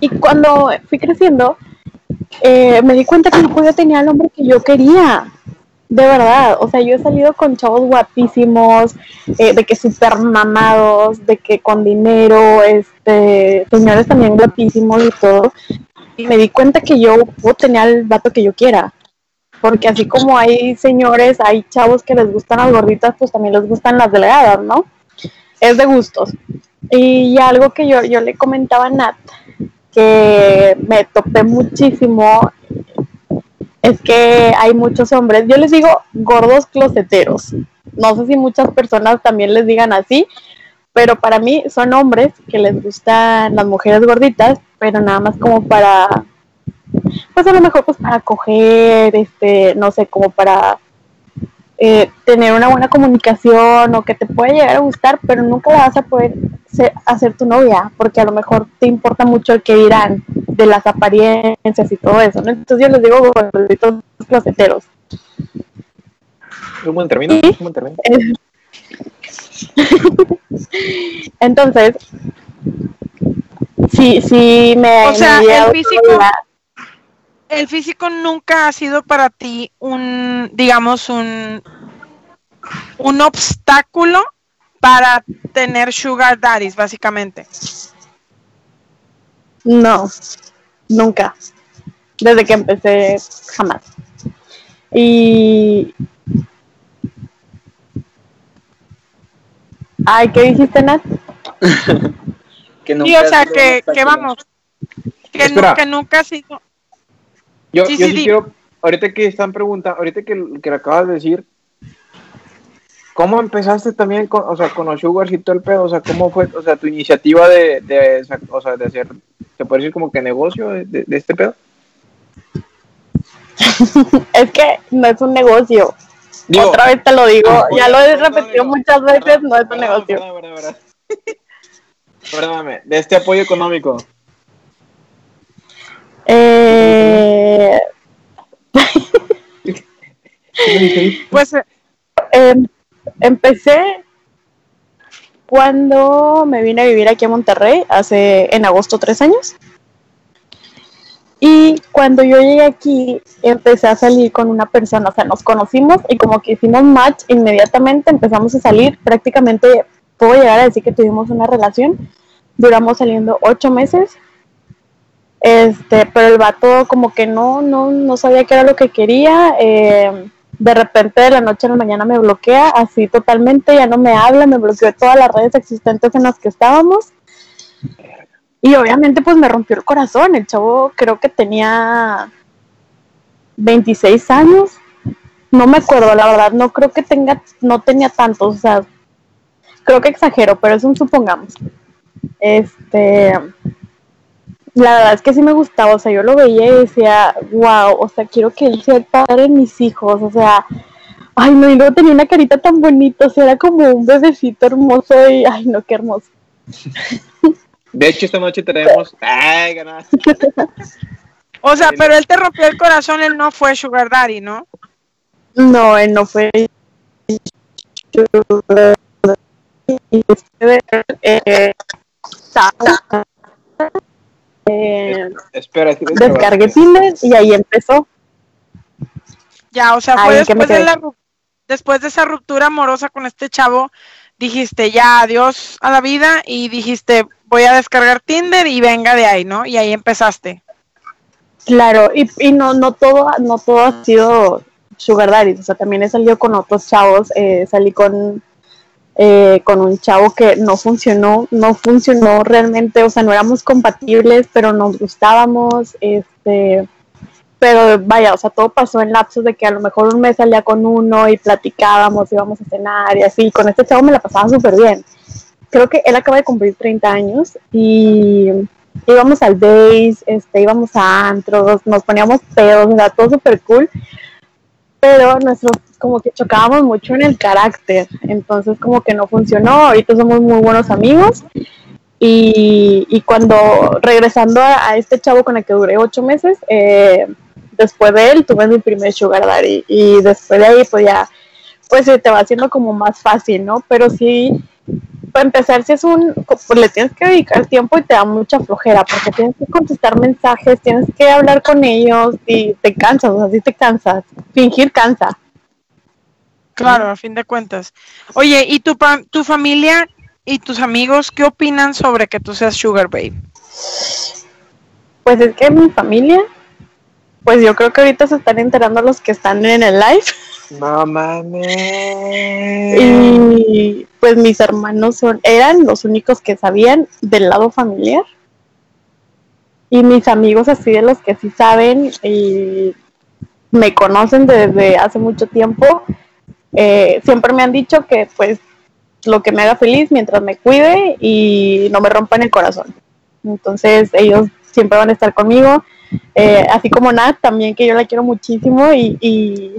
Y cuando fui creciendo, eh, me di cuenta que no podía tener al hombre que yo quería de verdad, o sea, yo he salido con chavos guapísimos, eh, de que súper mamados, de que con dinero, este, señores también guapísimos y todo. Y me di cuenta que yo puedo tener al vato que yo quiera. Porque así como hay señores, hay chavos que les gustan las gorditas, pues también les gustan las delgadas, ¿no? Es de gustos. Y algo que yo, yo le comentaba a Nat, que me topé muchísimo es que hay muchos hombres, yo les digo gordos closeteros. No sé si muchas personas también les digan así, pero para mí son hombres que les gustan las mujeres gorditas, pero nada más como para, pues a lo mejor pues para coger, este, no sé, como para eh, tener una buena comunicación o que te puede llegar a gustar, pero nunca la vas a poder hacer tu novia, porque a lo mejor te importa mucho el que dirán de las apariencias y todo eso, ¿no? Entonces yo les digo gorditos closeteros. Un buen término. Sí. Un buen término. Entonces, sí, sí me... O sea, me el físico- la- El físico nunca ha sido para ti un, digamos, un, un obstáculo para tener sugar daddies, básicamente. No, nunca. Desde que empecé, jamás. Y... Ay, ¿qué dijiste, Nat? Que Sí, nunca o sea, que, vamos, que, Espera. que nunca ha sido... Yo, Sí, yo sí, quiero, ahorita que están preguntando, ahorita que, que le acabas de decir, ¿cómo empezaste también con, o sea, con los sugars y todo el pedo? O sea, ¿cómo fue, o sea, tu iniciativa de, de, o sea, de hacer, se puede decir como que negocio de, de- de este pedo? Es que no es un negocio. Digo, Otra vez te lo digo, ya lo he repetido muchas veces, no es un negocio. perdón, perdón, perdón. Perdóname, de este apoyo económico. Eh. Pues eh, em, empecé cuando me vine a vivir aquí a Monterrey, hace en agosto tres años. Y cuando yo llegué aquí, empecé a salir con una persona, o sea, nos conocimos y como que hicimos match inmediatamente, empezamos a salir, prácticamente puedo llegar a decir que tuvimos una relación, duramos saliendo ocho meses, este, pero el vato como que no, no, no sabía qué era lo que quería, eh, de repente de la noche a la mañana me bloquea, así totalmente, ya no me habla, me bloqueó todas las redes existentes en las que estábamos. Y obviamente pues me rompió el corazón, el chavo creo que tenía 26 años, no me acuerdo, la verdad, no creo que tenga, no tenía tantos, o sea, creo que exagero, pero es un supongamos. Este, la verdad es que sí me gustaba, o sea, yo lo veía y decía, wow, o sea, quiero que él sea el padre de mis hijos, o sea, ay, no, y luego tenía una carita tan bonita, o sea, era como un bebecito hermoso y, ay, no, qué hermoso. De hecho, esta noche tenemos. ¡Ay, ganaste! O sea, pero él te rompió el corazón, él no fue Sugar Daddy, ¿no? No, él no fue. Y después, eh, Espera, es que descargué Tinder y ahí empezó. Ya, o sea, fue Ay, ¿en qué me después de, la, después de esa ruptura amorosa con este chavo, dijiste ya adiós a la vida y dijiste voy a descargar Tinder y venga de ahí, ¿no? Y ahí empezaste. Claro, y, y no, no todo, no todo ha sido sugar daddy, o sea, también he salido con otros chavos, eh, salí con eh, con un chavo que no funcionó, no funcionó realmente, o sea, no éramos compatibles, pero nos gustábamos, este, pero vaya, o sea, todo pasó en lapsos de que a lo mejor un mes salía con uno y platicábamos, íbamos a cenar y así, con este chavo me la pasaba súper bien. Creo que él acaba de cumplir 30 años y íbamos al base, este, íbamos a antros, nos poníamos pedos, era todo súper cool, pero nuestros como que chocábamos mucho en el carácter, entonces como que no funcionó, ahorita somos muy buenos amigos y, y cuando regresando a, a este chavo con el que duré ocho meses, eh, después de él tuve mi primer sugar daddy y después de ahí pues ya pues se te va haciendo como más fácil, ¿no? Pero sí, para empezar, si es un, pues le tienes que dedicar tiempo y te da mucha flojera, porque tienes que contestar mensajes, tienes que hablar con ellos y te cansas, o sea, sí te cansas. Fingir cansa. Claro, a fin de cuentas. Oye, ¿y tu, pa- tu familia y tus amigos qué opinan sobre que tú seas Sugar Babe? Pues es que mi familia, pues yo creo que ahorita se están enterando los que están en el live. No mames. Y pues mis hermanos son, eran los únicos que sabían del lado familiar. Y mis amigos así de los que sí saben y me conocen desde hace mucho tiempo, eh, siempre me han dicho que pues lo que me haga feliz mientras me cuide y no me rompan el corazón. Entonces ellos siempre van a estar conmigo, eh, así como Nat también que yo la quiero muchísimo y,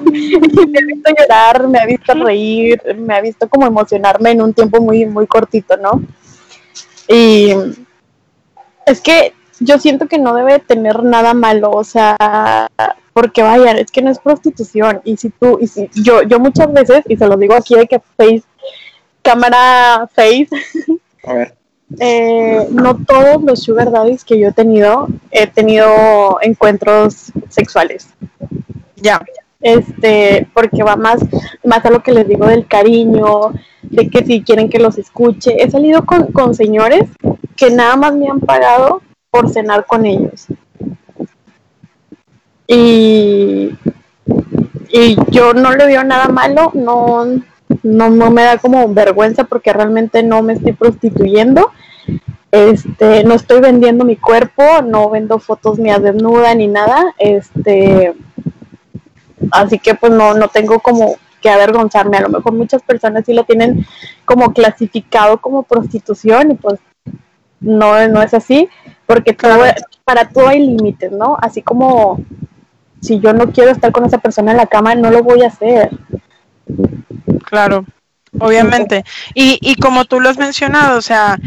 me ha visto llorar, me ha visto reír, me ha visto como emocionarme en un tiempo muy, muy cortito, ¿no? Y es que yo siento que no debe tener nada malo, o sea, porque vaya, es que no es prostitución. Y si tú, y si yo, yo muchas veces, y se lo digo aquí de que face, cámara face, A ver. Eh, no todos los sugar daddies que yo he tenido, he tenido encuentros sexuales. Ya. Este, porque va más, más a lo que les digo del cariño, de que si quieren que los escuche. He salido con, con señores que nada más me han pagado por cenar con ellos. Y, y yo no le veo nada malo, no, no, no me da como vergüenza porque realmente no me estoy prostituyendo. Este, no estoy vendiendo mi cuerpo, no vendo fotos mías desnuda ni nada. Este, así que pues no, no tengo como que avergonzarme. A lo mejor muchas personas sí lo tienen como clasificado como prostitución y pues no, no es así, porque todo, para todo hay límites, ¿no? Así como si yo no quiero estar con esa persona en la cama, no lo voy a hacer. Claro, obviamente. Y, y como tú lo has mencionado, o sea,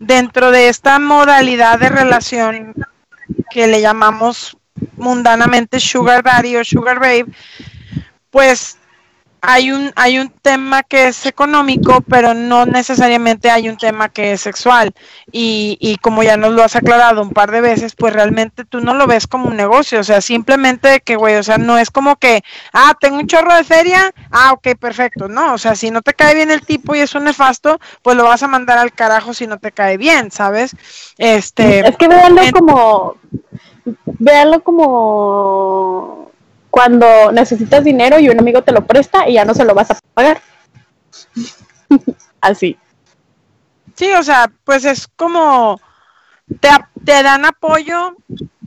dentro de esta modalidad de relación que le llamamos mundanamente sugar daddy o sugar babe, pues hay un hay un tema que es económico, pero no necesariamente hay un tema que es sexual. Y, y como ya nos lo has aclarado un par de veces, pues realmente tú no lo ves como un negocio, o sea, simplemente que, güey, o sea, no es como que, ah, tengo un chorro de feria, ah, ok, perfecto, no, o sea, si no te cae bien el tipo y es un nefasto, pues lo vas a mandar al carajo si no te cae bien, ¿sabes? Este, Es que véanlo en- como, véanlo como cuando necesitas dinero y un amigo te lo presta y ya no se lo vas a pagar. Así. Sí, o sea, pues es como te, te dan apoyo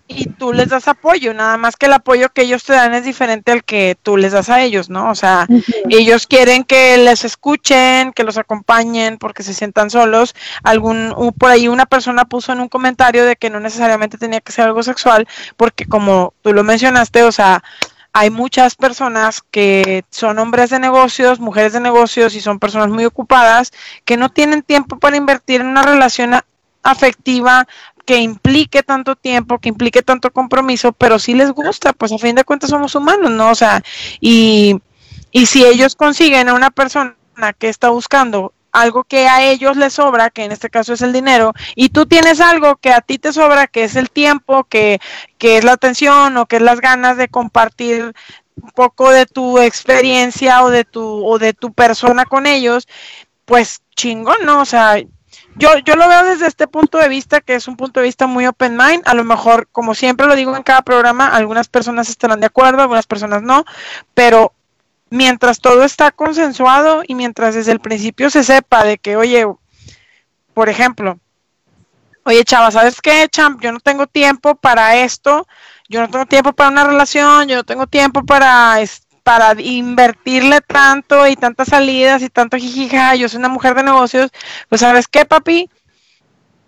y tú les das apoyo, nada más que el apoyo que ellos te dan es diferente al que tú les das a ellos, ¿no? O sea, ellos quieren que les escuchen, que los acompañen porque se sientan solos. Algún por ahí una persona puso en un comentario de que no necesariamente tenía que ser algo sexual, porque como tú lo mencionaste, o sea, hay muchas personas que son hombres de negocios, mujeres de negocios y son personas muy ocupadas que no tienen tiempo para invertir en una relación afectiva que implique tanto tiempo, que implique tanto compromiso, pero sí les gusta, pues a fin de cuentas somos humanos, ¿no? O sea, y, y si ellos consiguen a una persona que está buscando algo que a ellos les sobra, que en este caso es el dinero, y tú tienes algo que a ti te sobra, que es el tiempo, que, que es la atención o que es las ganas de compartir un poco de tu experiencia o de tu, o de tu persona con ellos, pues chingón, ¿no? O sea, yo, yo lo veo desde este punto de vista, que es un punto de vista muy open mind. A lo mejor, como siempre lo digo en cada programa, algunas personas estarán de acuerdo, algunas personas no, pero mientras todo está consensuado y mientras desde el principio se sepa de que, oye, por ejemplo, oye, chava, ¿sabes qué, champ? Yo no tengo tiempo para esto, yo no tengo tiempo para una relación, yo no tengo tiempo para, para invertirle tanto y tantas salidas y tanto jijija, yo soy una mujer de negocios, pues ¿sabes qué, papi?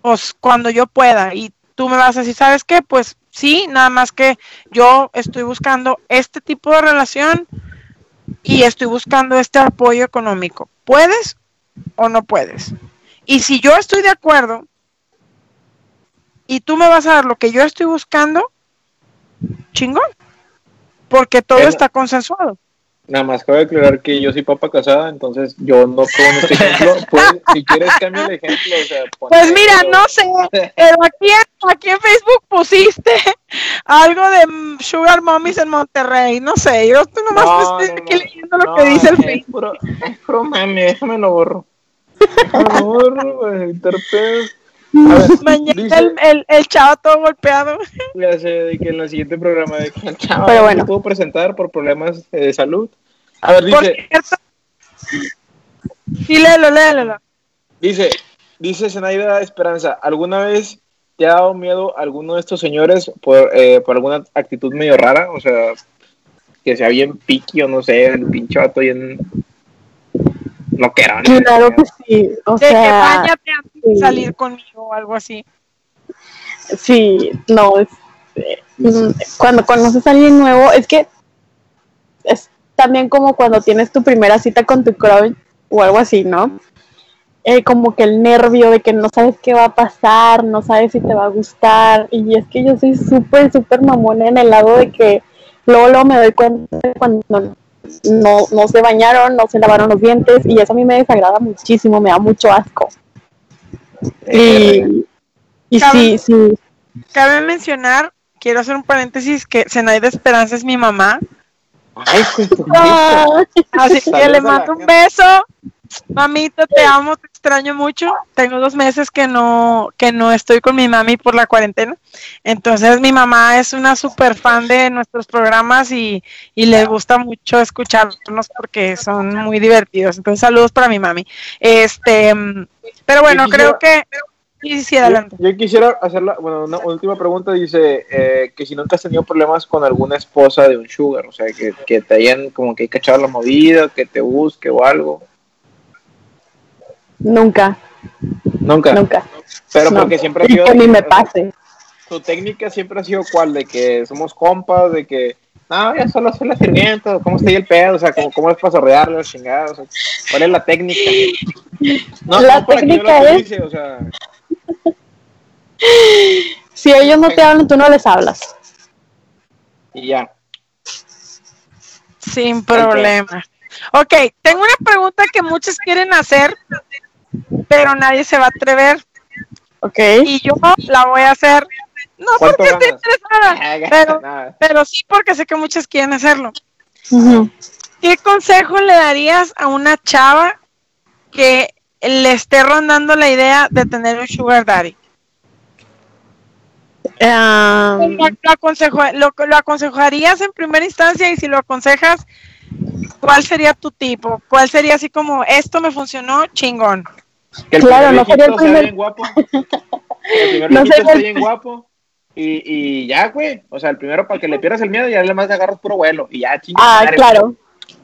Pues cuando yo pueda y tú me vas a decir, ¿sabes qué? Pues sí, nada más que yo estoy buscando este tipo de relación y estoy buscando este apoyo económico. ¿Puedes o no puedes? Y si yo estoy de acuerdo y tú me vas a dar lo que yo estoy buscando, chingón. Porque todo está consensuado. Nada más cabe aclarar que yo soy papa casada, entonces yo no pongo este ejemplo. Pues, si quieres, cambia el ejemplo. O sea, pon Pues mira, no sé, pero aquí aquí en Facebook pusiste algo de Sugar Mommies en Monterrey, no sé, yo estoy nomás No, estoy no, aquí no. leyendo lo No, que dice el Facebook. puro, es puro déjame lo borro. Déjame lo borro, güey, ver, Mañana dice- el, el, el chavo todo golpeado. Ya sé, de que en el siguiente programa de que el chavo Pero no bueno. se pudo presentar por problemas eh, de salud. A ver, Por dice, cierto. Sí, léelo, léelo. dice, dice Zenaida Esperanza, ¿alguna vez te ha dado miedo alguno de estos señores por, eh, por alguna actitud medio rara? O sea, que sea bien piqui o no sé, el pinche vato bien... No quiero. ¿no? Claro que sí. O De que sea, sí. salir conmigo o algo así. sí, no, es, eh, cuando conoces a alguien nuevo, es que es también como cuando tienes tu primera cita con tu crush o algo así, ¿no? Eh, como que el nervio de que no sabes qué va a pasar, no sabes si te va a gustar. Y es que yo soy súper, súper mamona en el lado de que luego, luego me doy cuenta cuando no, no se bañaron, no se lavaron los dientes y eso a mí me desagrada muchísimo, me da mucho asco. Y, y sí, sí. Cabe mencionar, quiero hacer un paréntesis, que Zenaida Esperanza es mi mamá. Ay, Así que le mando un beso. Mamita, te amo, te extraño mucho. Tengo dos meses que no, que no estoy con mi mami por la cuarentena. Entonces mi mamá es una super fan de nuestros programas y, y le gusta mucho escucharnos porque son muy divertidos. Entonces saludos para mi mami. Este, pero bueno, creo que sí, sí, adelante. Yo, yo quisiera hacerla, bueno, una última pregunta dice eh, que si nunca has tenido problemas con alguna esposa de un sugar, o sea, que, que te hayan como que cachado la movida, que te busque o algo. Nunca, Nunca. nunca. Pero No. porque siempre ha sido... que ni me pase. Tu técnica siempre ha sido cuál, de que somos compas, de que no, ya solo soy la sirvienta, cómo está ahí el pedo, o sea, cómo, cómo es para sorrearle los chingados, o sea, cuál es la técnica. No, La no técnica es- utilice, o sea, Si ellos no te hablan, tú no les hablas. y ya. Sin problema. Ok, tengo una pregunta que muchos quieren hacer, pero nadie se va a atrever. ¿Ok? Y yo la voy a hacer, no ¿Cuánto porque esté ganas? interesada, pero, Nada. pero sí porque sé que muchos quieren hacerlo. Ujú. ¿Qué consejo le darías a una chava que le esté rondando la idea de tener un sugar daddy? Ah, Lo, lo aconsejo- lo- lo aconsejarías en primera instancia y si lo aconsejas, ¿cuál sería tu tipo? ¿Cuál sería así como, esto me funcionó, chingón? Que el Claro, no sería el primer- bien guapo. El primer No sería el- bien guapo. Y, y ya, güey. O sea, el primero para que le pierdas el miedo y ya le más agarras puro vuelo. Y ya, chinga. ah, madre. claro,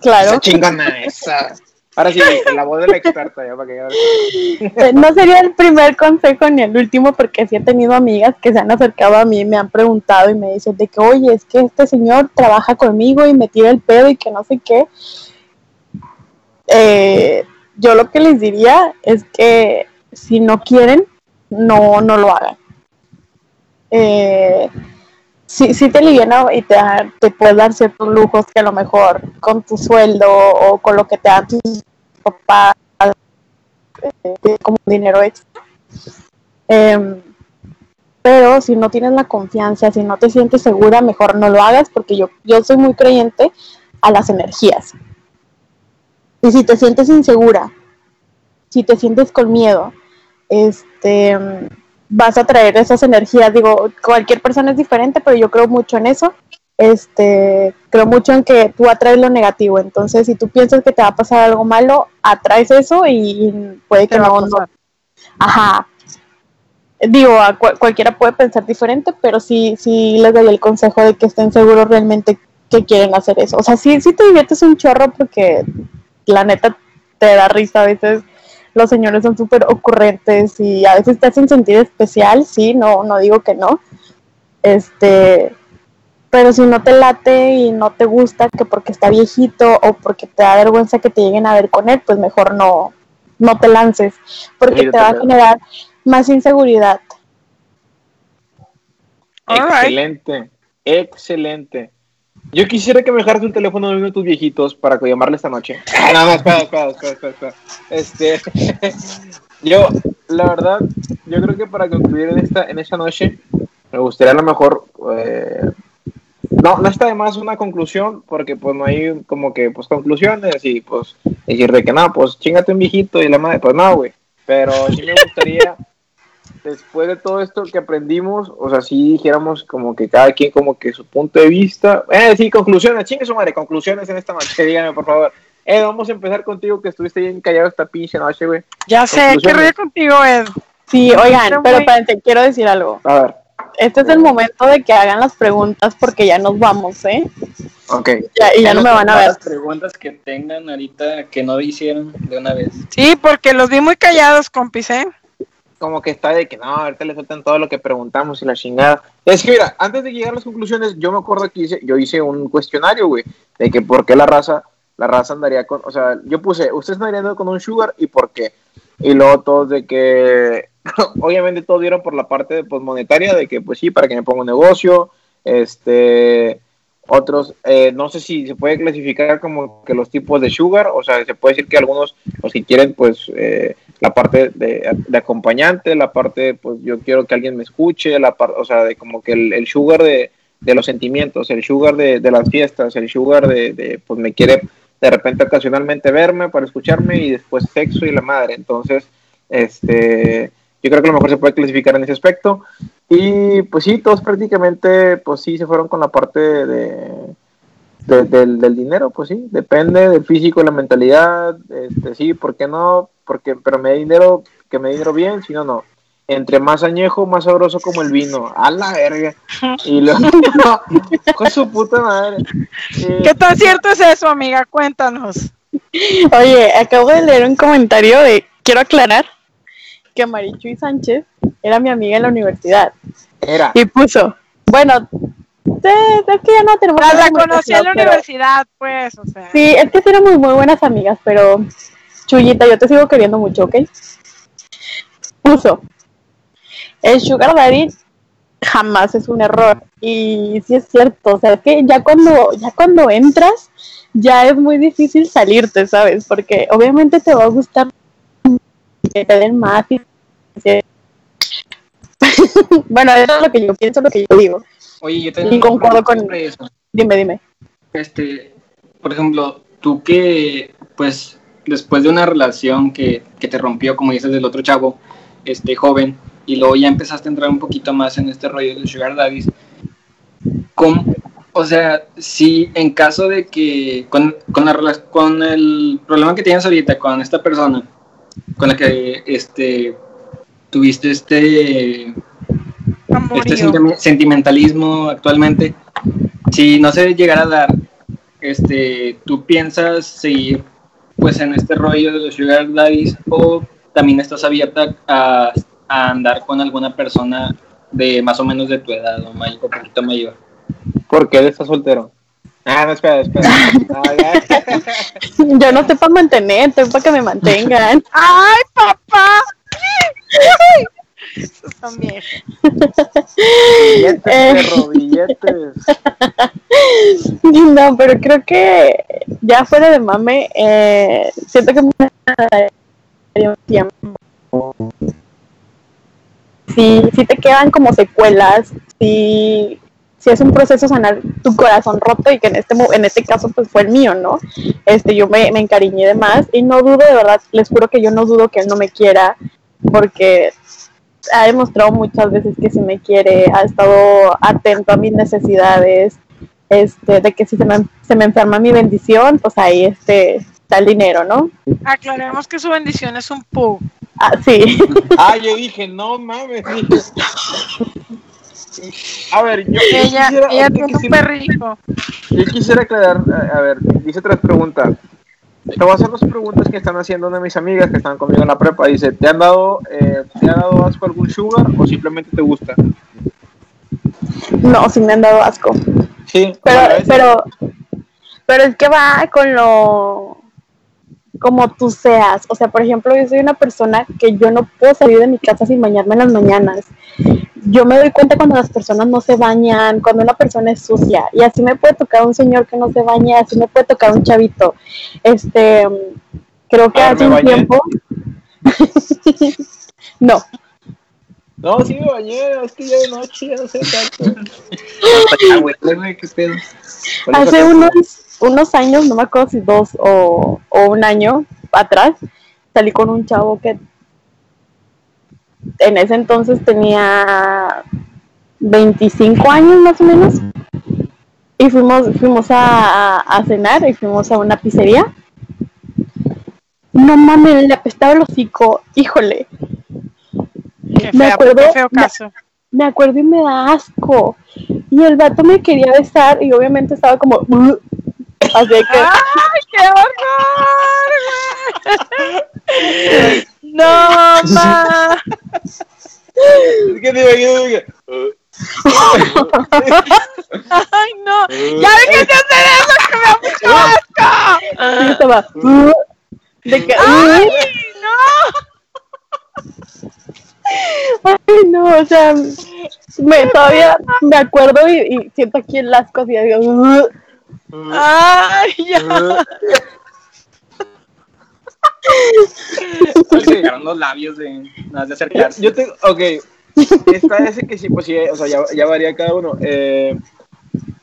claro. Esa chingona, esa. Ahora sí, la voz de la experta, ya para que Eh, No sería el primer consejo ni el último porque sí he tenido amigas que se han acercado a mí y me han preguntado y me dicen de que, oye, es que este señor trabaja conmigo y me tira el pedo y que no sé qué. Eh, yo lo que les diría es que si no quieren, no, no lo hagan. Eh, sí, sí te aliviana y te, te puedes dar ciertos lujos que a lo mejor con tu sueldo o con lo que te dan tus papás eh, como dinero extra. Em, pero si no tienes la confianza, si no te sientes segura, mejor no lo hagas porque yo, yo soy muy creyente a las energías. Y si te sientes insegura, si te sientes con miedo, este, vas a traer esas energías. Digo, cualquier persona es diferente, pero yo creo mucho en eso. Este, creo mucho en que tú atraes lo negativo. Entonces, si tú piensas que te va a pasar algo malo, atraes eso y, puede que no, no-. Ajá. Digo, a cual- cualquiera puede pensar diferente, pero sí, sí les doy el consejo de que estén seguros realmente que quieren hacer eso. O sea, sí, sí te diviertes un chorro porque la neta te da risa a veces. Los señores son súper ocurrentes y a veces te hacen sentir especial, sí, no, no digo que no. Este, pero si no te late y no te gusta que porque está viejito o porque te da vergüenza que te lleguen a ver con él, pues mejor no, no te lances, porque Sí, te va a generar más inseguridad. All right. Excelente, excelente. Yo quisiera que me dejaras un teléfono de uno de tus viejitos para llamarle esta noche. No, no, espera, espera, espera, espera. Este, yo, la verdad, yo creo que para concluir en esta, en esta noche, me gustaría a lo mejor, eh, no, no está de más una conclusión, porque pues no hay como que, pues conclusiones y pues decir de que no, pues chingate un viejito y la madre, pues no, güey. Pero sí me gustaría después de todo esto que aprendimos, o sea, si dijéramos como que cada quien como que su punto de vista, eh, sí, conclusiones, chingue su madre, conclusiones en esta noche, dígame por favor. Eh, vamos a empezar contigo que estuviste bien callado esta pinche noche, güey. Ya sé, qué rollo contigo, Ed. Sí, oigan, pero espérate, quiero decir algo. A ver, Este es el momento de que hagan las preguntas porque ya nos vamos, ¿eh? ok. Ya, y ya no me van a ver. Las preguntas que tengan ahorita que no hicieron de una vez. Sí, porque los vi muy callados, compis, ¿eh? Como que está de que no, ahorita le faltan todo lo que preguntamos y la chingada. Es que mira, antes de llegar a las conclusiones, yo me acuerdo que hice, yo hice un cuestionario, güey, de que por qué la raza, la raza andaría con, o sea, yo puse, ustedes andarían con un sugar y por qué. y luego todos de que, obviamente todos dieron por la parte pues, monetaria, de que pues sí, para que me ponga un negocio, este, otros, eh, no sé si se puede clasificar como que los tipos de sugar, o sea, se puede decir que algunos, los que quieren, pues, eh, la parte de, acompañante, la parte, pues, yo quiero que alguien me escuche, la parte, o sea, de como que el, sugar de, los sentimientos, el sugar de, las fiestas, el sugar de, pues, me quiere de repente ocasionalmente verme para escucharme y después sexo y la madre. Entonces, este, yo creo que a lo mejor se puede clasificar en ese aspecto. Y pues sí, todos prácticamente, pues sí, se fueron con la parte de, del, dinero, pues sí, depende del físico, la mentalidad, este, sí, ¿por qué no? Porque, pero me da dinero, que me dé dinero bien, si no, no. Entre más añejo, más sabroso como el vino. A la verga. Y luego, con su puta madre. ¿Qué tan cierto es eso, amiga? Cuéntanos. Oye, acabo de leer un comentario de, quiero aclarar, que Marichuy Sánchez era mi amiga en la universidad. Era. Y puso, bueno, es que ya no tenemos... Ah, la conocí en la universidad, pues, o sea. Sí, es que sí éramos muy buenas amigas, pero Chuyita, yo te sigo queriendo mucho, ¿ok? Puso, el sugar daddy jamás es un error. Y sí es cierto, o sea, es que ya cuando, ya cuando entras, ya es muy difícil salirte, ¿sabes? Porque obviamente te va a gustar que te den más. bueno, eso es lo que yo pienso, lo que yo digo. Oye, yo te y concuerdo con eso. Dime, dime. Este, por ejemplo, tú que, pues, después de una relación que, que te rompió, como dices, del otro chavo, este, joven, y luego ya empezaste a entrar un poquito más en este rollo de Sugar Daddies, ¿cómo, o sea, si en caso de que con, con, la, con el problema que tienes ahorita con esta persona, con la que este tuviste este, este sentimentalismo actualmente, si no se llegara a dar, este, ¿tú piensas seguir pues en este rollo de los sugar daddies o también estás abierta a, a andar con alguna persona de más o menos de tu edad o un poquito mayor? ¿Por qué él está soltero? Ah, no, espera, espera. Yo no estoy para mantener, estoy para que me mantengan. ¡Ay, papá! Esos son viejos. Billetes, perro, billetes. No, pero creo que ya fuera de mame, eh, siento que me tiempo. Si, si te quedan como secuelas, si si es un proceso sanar tu corazón roto y que en este en este caso pues fue el mío, ¿no? Este, yo me, me encariñé de más y no dudo, de verdad, les juro que yo no dudo que él no me quiera porque ha demostrado muchas veces que sí me quiere, ha estado atento a mis necesidades, este, de que si se me, se me enferma mi bendición, pues ahí este, está el dinero, ¿no? Aclaremos que su bendición es un pu. Ah, sí. Ah, yo dije, no mames. A ver, yo, ella, quisiera, ella tiene un perrijo. Yo quisiera aclarar, a ver, dice tres preguntas. Te voy a hacer dos preguntas que están haciendo una de mis amigas que están conmigo en la prepa. Dice, ¿te han dado, eh, ¿te han dado asco algún sugar o simplemente te gusta? No, sí me han dado asco. Sí. Pero, pero, pero es que va con lo como tú seas. O sea, por ejemplo, yo soy una persona que yo no puedo salir de mi casa sin bañarme en las mañanas yo me doy cuenta cuando las personas no se bañan, cuando una persona es sucia, y así me puede tocar un señor que no se baña, así me puede tocar un chavito. Este, creo que hace un tiempo. no. No, sí me bañé, es que ya de noche, ya no sé tanto. hace unos, unos años, no me acuerdo si dos o, o un año atrás, salí con un chavo que en ese entonces tenía 25 años más o menos. Y fuimos, fuimos a, cenar y fuimos a una pizzería. No mames, le apestaba el hocico, híjole. me acuerdo, caso. Me, acuerdo y me da asco. Y el vato me quería besar y obviamente estaba como... Así que... ¡Ay, qué horror! ¡No, ma! es que te imagino ¡Ay, no! ¡Ya déjense de hacer eso que me da mucho asco! Y yo estaba... Uh, de que, ¡Ay, uh. no! Ay, no, o sea, me, todavía me acuerdo y, y siento aquí el asco y digo... Uh. ¡Ay, ya! Se Ok. sacaron los labios de de Yo, acercarse. yo tengo, ok. Está ese que sí, pues sí, o sea, ya, ya varía cada uno. Eh,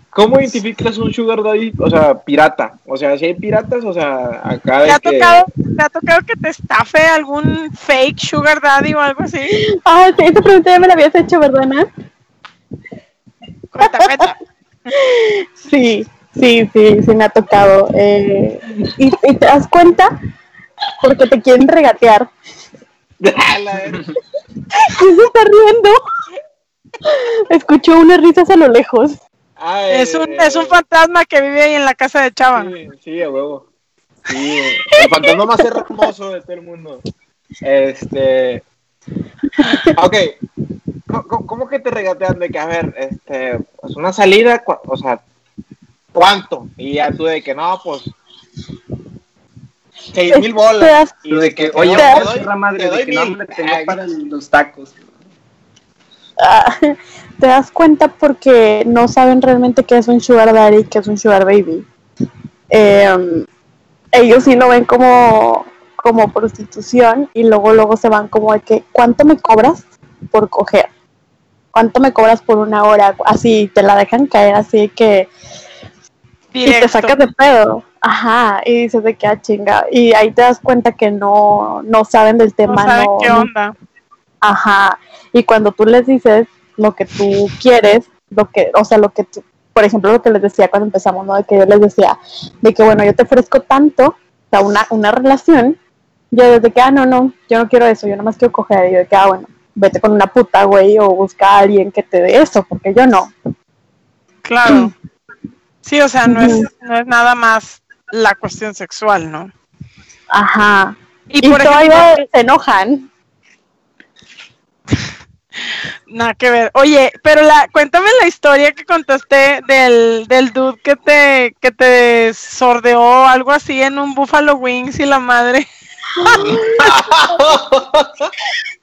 ¿Cómo identificas un sugar daddy, o sea, pirata? O sea, si hay piratas, o sea, acá ¿Te ha, que... tocado, ¿Te ha tocado que te estafe algún fake sugar daddy o algo así? Ah, sí, esa pregunta ya me la habías hecho, ¿verdad, Ana? Cuenta, cuenta. Sí, sí, sí, sí me ha tocado. Eh, y, y te das cuenta porque te quieren regatear. A la vez. ¿Quién se está riendo? Escucho unas risas a lo lejos. Es un, eh, es un fantasma que vive ahí en la casa de Chava. Sí, sí, a huevo. Sí, el fantasma más hermoso de todo el mundo. Este. Ok. ¿Cómo- ¿Cómo, que te regatean de que, a ver, este, pues una salida, o sea, ¿cuánto? Y ya tú de que no, pues. Seis mil Te bolas. das- Y de que, Oye, Te doy- churra madre, te de que no, mil. hombre, tengo Ay. para los tacos. ah, te das cuenta porque no saben realmente qué es un sugar daddy y qué es un sugar baby. Eh, ellos sí lo ven como, como prostitución y luego luego se van como de que ¿cuánto me cobras por coger? ¿Cuánto me cobras por una hora? Así te la dejan caer así que y te Directo. sacas de pedo. Ajá, y dices de que ah, chinga. Y ahí te das cuenta que no, no saben del No tema, saben no, qué no- onda. Ajá. Y cuando tú les dices lo que tú quieres, lo que, o sea, lo que tú, por ejemplo, lo que les decía cuando empezamos, ¿no? De que yo les decía, de que bueno, yo te ofrezco tanto, o sea, una, una relación, yo desde que, ah, no, no, yo no quiero eso, yo nomás quiero coger, y yo de que, ah, bueno, vete con una puta, güey, o busca a alguien que te dé eso, porque yo no. Claro. Sí, o sea, no es, no es nada más la cuestión sexual, ¿no? Ajá. Y, Y, por todavía ejemplo, se enojan. nada que ver. Oye, pero la, cuéntame la historia que contaste del, del dude que te, que te sordeó algo así en un Buffalo Wings y la madre.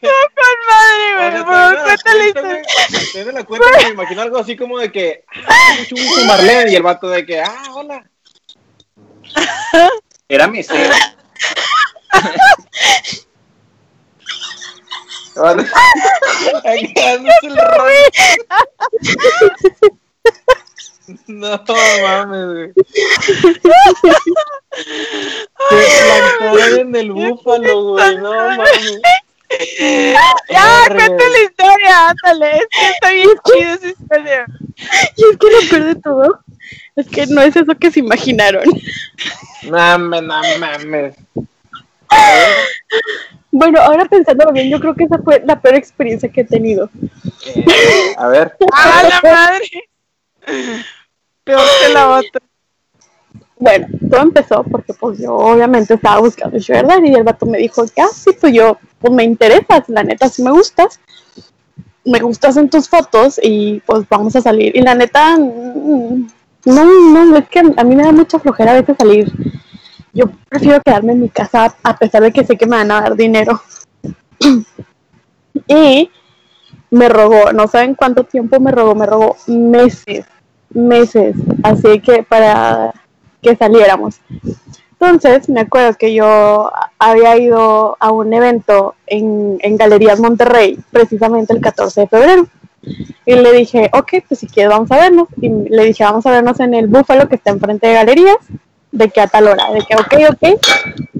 Sea, por teniendo favor, la cuéntale cuenta, me imagino algo así como de que, ah, mucho gusto, Marlene, y el vato de que, ah, hola. Era mesero. Aquí dándose el rollo. No mames, güey. Se en el búfalo, güey, no mames. Ya, cuéntale la historia, ándale. Es que está bien chida esa historia. Y es que lo peor de todo es que no es eso que se imaginaron. No mames, no mames. Bueno, ahora pensándolo bien, yo creo que esa fue la peor experiencia que he tenido. Eh, a ver. ¡Ah, la madre! Peor que la otra. Bueno, todo empezó porque pues yo obviamente estaba buscando Daddy y el vato me dijo ah, sí, pues yo, pues me interesas, la neta, sí me gustas. Me gustas en tus fotos y pues vamos a salir. Y la neta, mm, no, no, es que a mí me da mucha flojera a veces salir. Yo prefiero quedarme en mi casa a pesar de que sé que me van a dar dinero. y me rogó, no saben cuánto tiempo me rogó, me rogó meses, meses, así que para que saliéramos. Entonces, me acuerdo que yo había ido a un evento en, en Galerías Monterrey, precisamente el 14 de febrero. Y le dije, ok, pues si quieres vamos a vernos. Y le dije, vamos a vernos en el Búfalo que está enfrente de Galerías, de que a tal hora, de que ok, ok,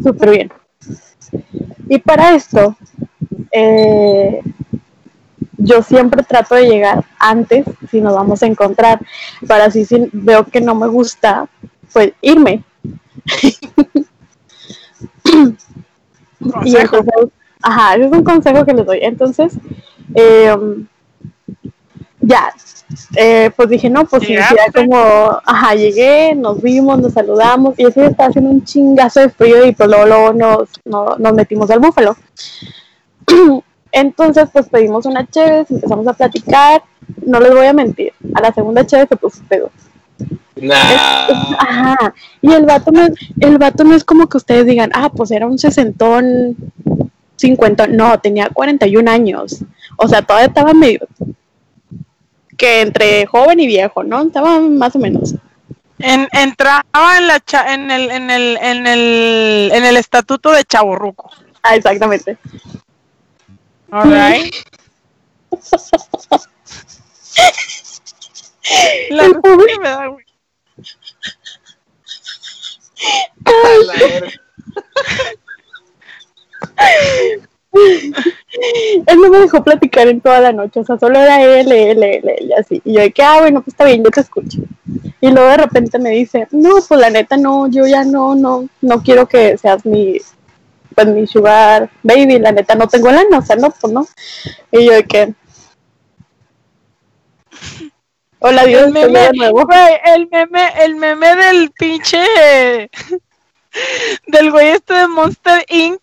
súper bien. Y para esto, eh, yo siempre trato de llegar antes si nos vamos a encontrar, para así si veo que no me gusta, pues irme. Y entonces, ajá, ese es un consejo que les doy. Entonces, eh, ya, eh, pues dije, no, pues Llegaste. ya como, ajá, llegué, nos vimos, nos saludamos, y ese estaba haciendo un chingazo de frío y pues luego, luego nos, no- nos metimos al búfalo. Entonces, pues pedimos una chévere, empezamos a platicar, no les voy a mentir, a la segunda chévere se puso pedo. Nah. Ajá. Y el vato no es, el vato no es como que ustedes digan, ah, pues era un sesentón, cincuentón. No, tenía 41 años. O sea, todavía estaba medio que entre joven y viejo, ¿no? Estaba más o menos. En, entraba en la cha- en el en el en el en el estatuto de Chaborruco. Ah, exactamente. Alright. La El risa pobre- me da, la. Él no me dejó platicar en toda la noche, o sea, solo era él, él, él, él, y así. Y yo de que, ah, bueno, pues está bien, yo te escucho. Y luego de repente me dice, no, pues la neta no, yo ya no, no, no quiero que seas mi, pues mi sugar baby, la neta no tengo lana, o sea, no, pues no. Y yo de que, hola Dios, El meme, de nuevo. güey, el meme, el meme del pinche del güey este de Monster Inc.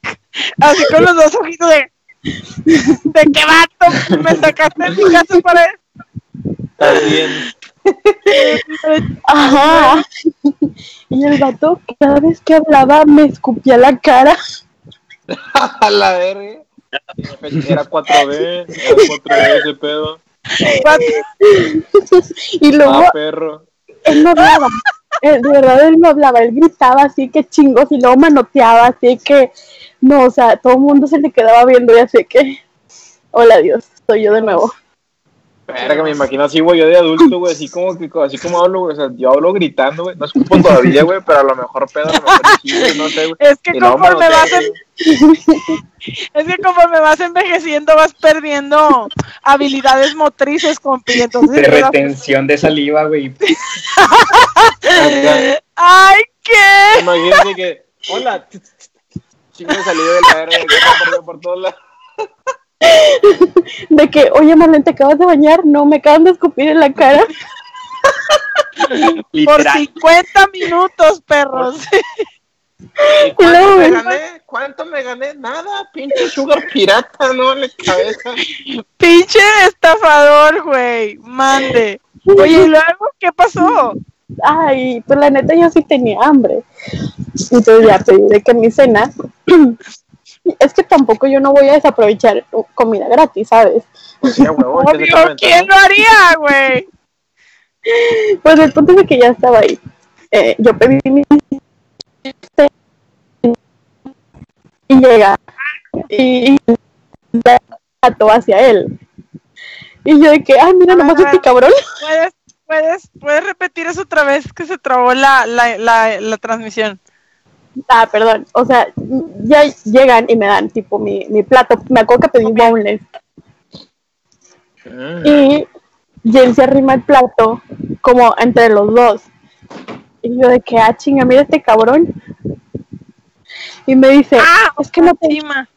Así con los dos ojitos de de qué vato me sacaste de mi casa para Está bien. Ajá. Y el vato, cada vez que hablaba, me escupía la cara. A la verga. Era 4B, era 4B ese pedo. Y luego Ah, perro. él no hablaba. Él, de verdad, él no hablaba. Él gritaba así que chingos y luego manoteaba así que. No, o sea, todo el mundo se le quedaba viendo y así que. Hola Dios, soy yo de nuevo. Verga, me imagino así, güey, yo de adulto, güey, así como que, así como hablo, güey, o sea, yo hablo gritando, güey, no escupo todavía, güey, pero a lo mejor pedo, a lo mejor sí, güey, no sé, güey. Es que conforme manoteo, vas en- es que conforme vas envejeciendo vas perdiendo habilidades motrices, compi, entonces De retención de saliva, güey. Ay, ¿qué? Imagínate que, hola, chingo de salido de la verga, que está por, por todos lados. De que, oye Marlene, ¿te acabas de bañar? No, me acaban de escupir en la cara. Por Literal. 50 minutos, perros. ¿Y cuánto luego, me güey. gané? ¿Cuánto me gané? Nada, pinche sugar pirata, no en la cabeza. Pinche estafador, güey. Mande. Oye, ¿y luego qué pasó? Ay, pues la neta yo sí tenía hambre. Entonces ya pedí de que mi cena. Es que tampoco yo no voy a desaprovechar comida gratis, ¿sabes? Pues sí, huevo, Obvio. ¿quién lo haría, güey? Pues el punto es que ya estaba ahí. Eh, yo pedí mi y llega y plato hacia él. Y yo de que, ah, mira, nomás este cabrón. ¿Puedes, puedes, puedes repetir eso otra vez que se trabó la, la, la, la transmisión? Ah, perdón. O sea, ya llegan y me dan tipo mi, mi plato. Me acuerdo que pedí boneless. Mm. Y Jen se arrima el plato como entre los dos. Y yo de que, ah, chinga, mira este cabrón. Y me dice, Ah, es que no te... encima.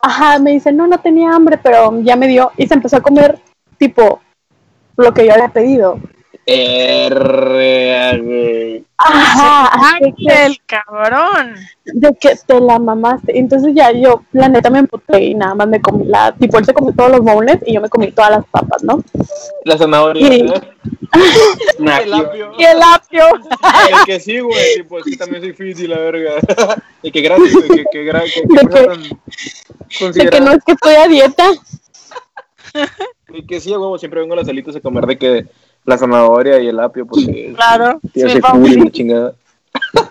Ajá, me dice, no, no tenía hambre, pero ya me dio. Y se empezó a comer, tipo, lo que yo había pedido. Güey. Ajá, Ángel, cabrón. de que te la mamaste. Entonces ya yo, la neta, me emputé y nada más me comí la... Tipo, él se comió todos los bowls y yo me comí todas las papas, ¿no? La zanahoria. Sí. ¿eh? El apio. Y el apio. El que sí, güey, tipo, es que también soy y la verga. Y que gratis, güey, que, que, gra- que, De que De no es que estoy a dieta. Y que sí, a huevo, siempre vengo a las salitas a comer de que la zanahoria y el apio, porque Claro, tiene sí, ese vamos. culo y chingada.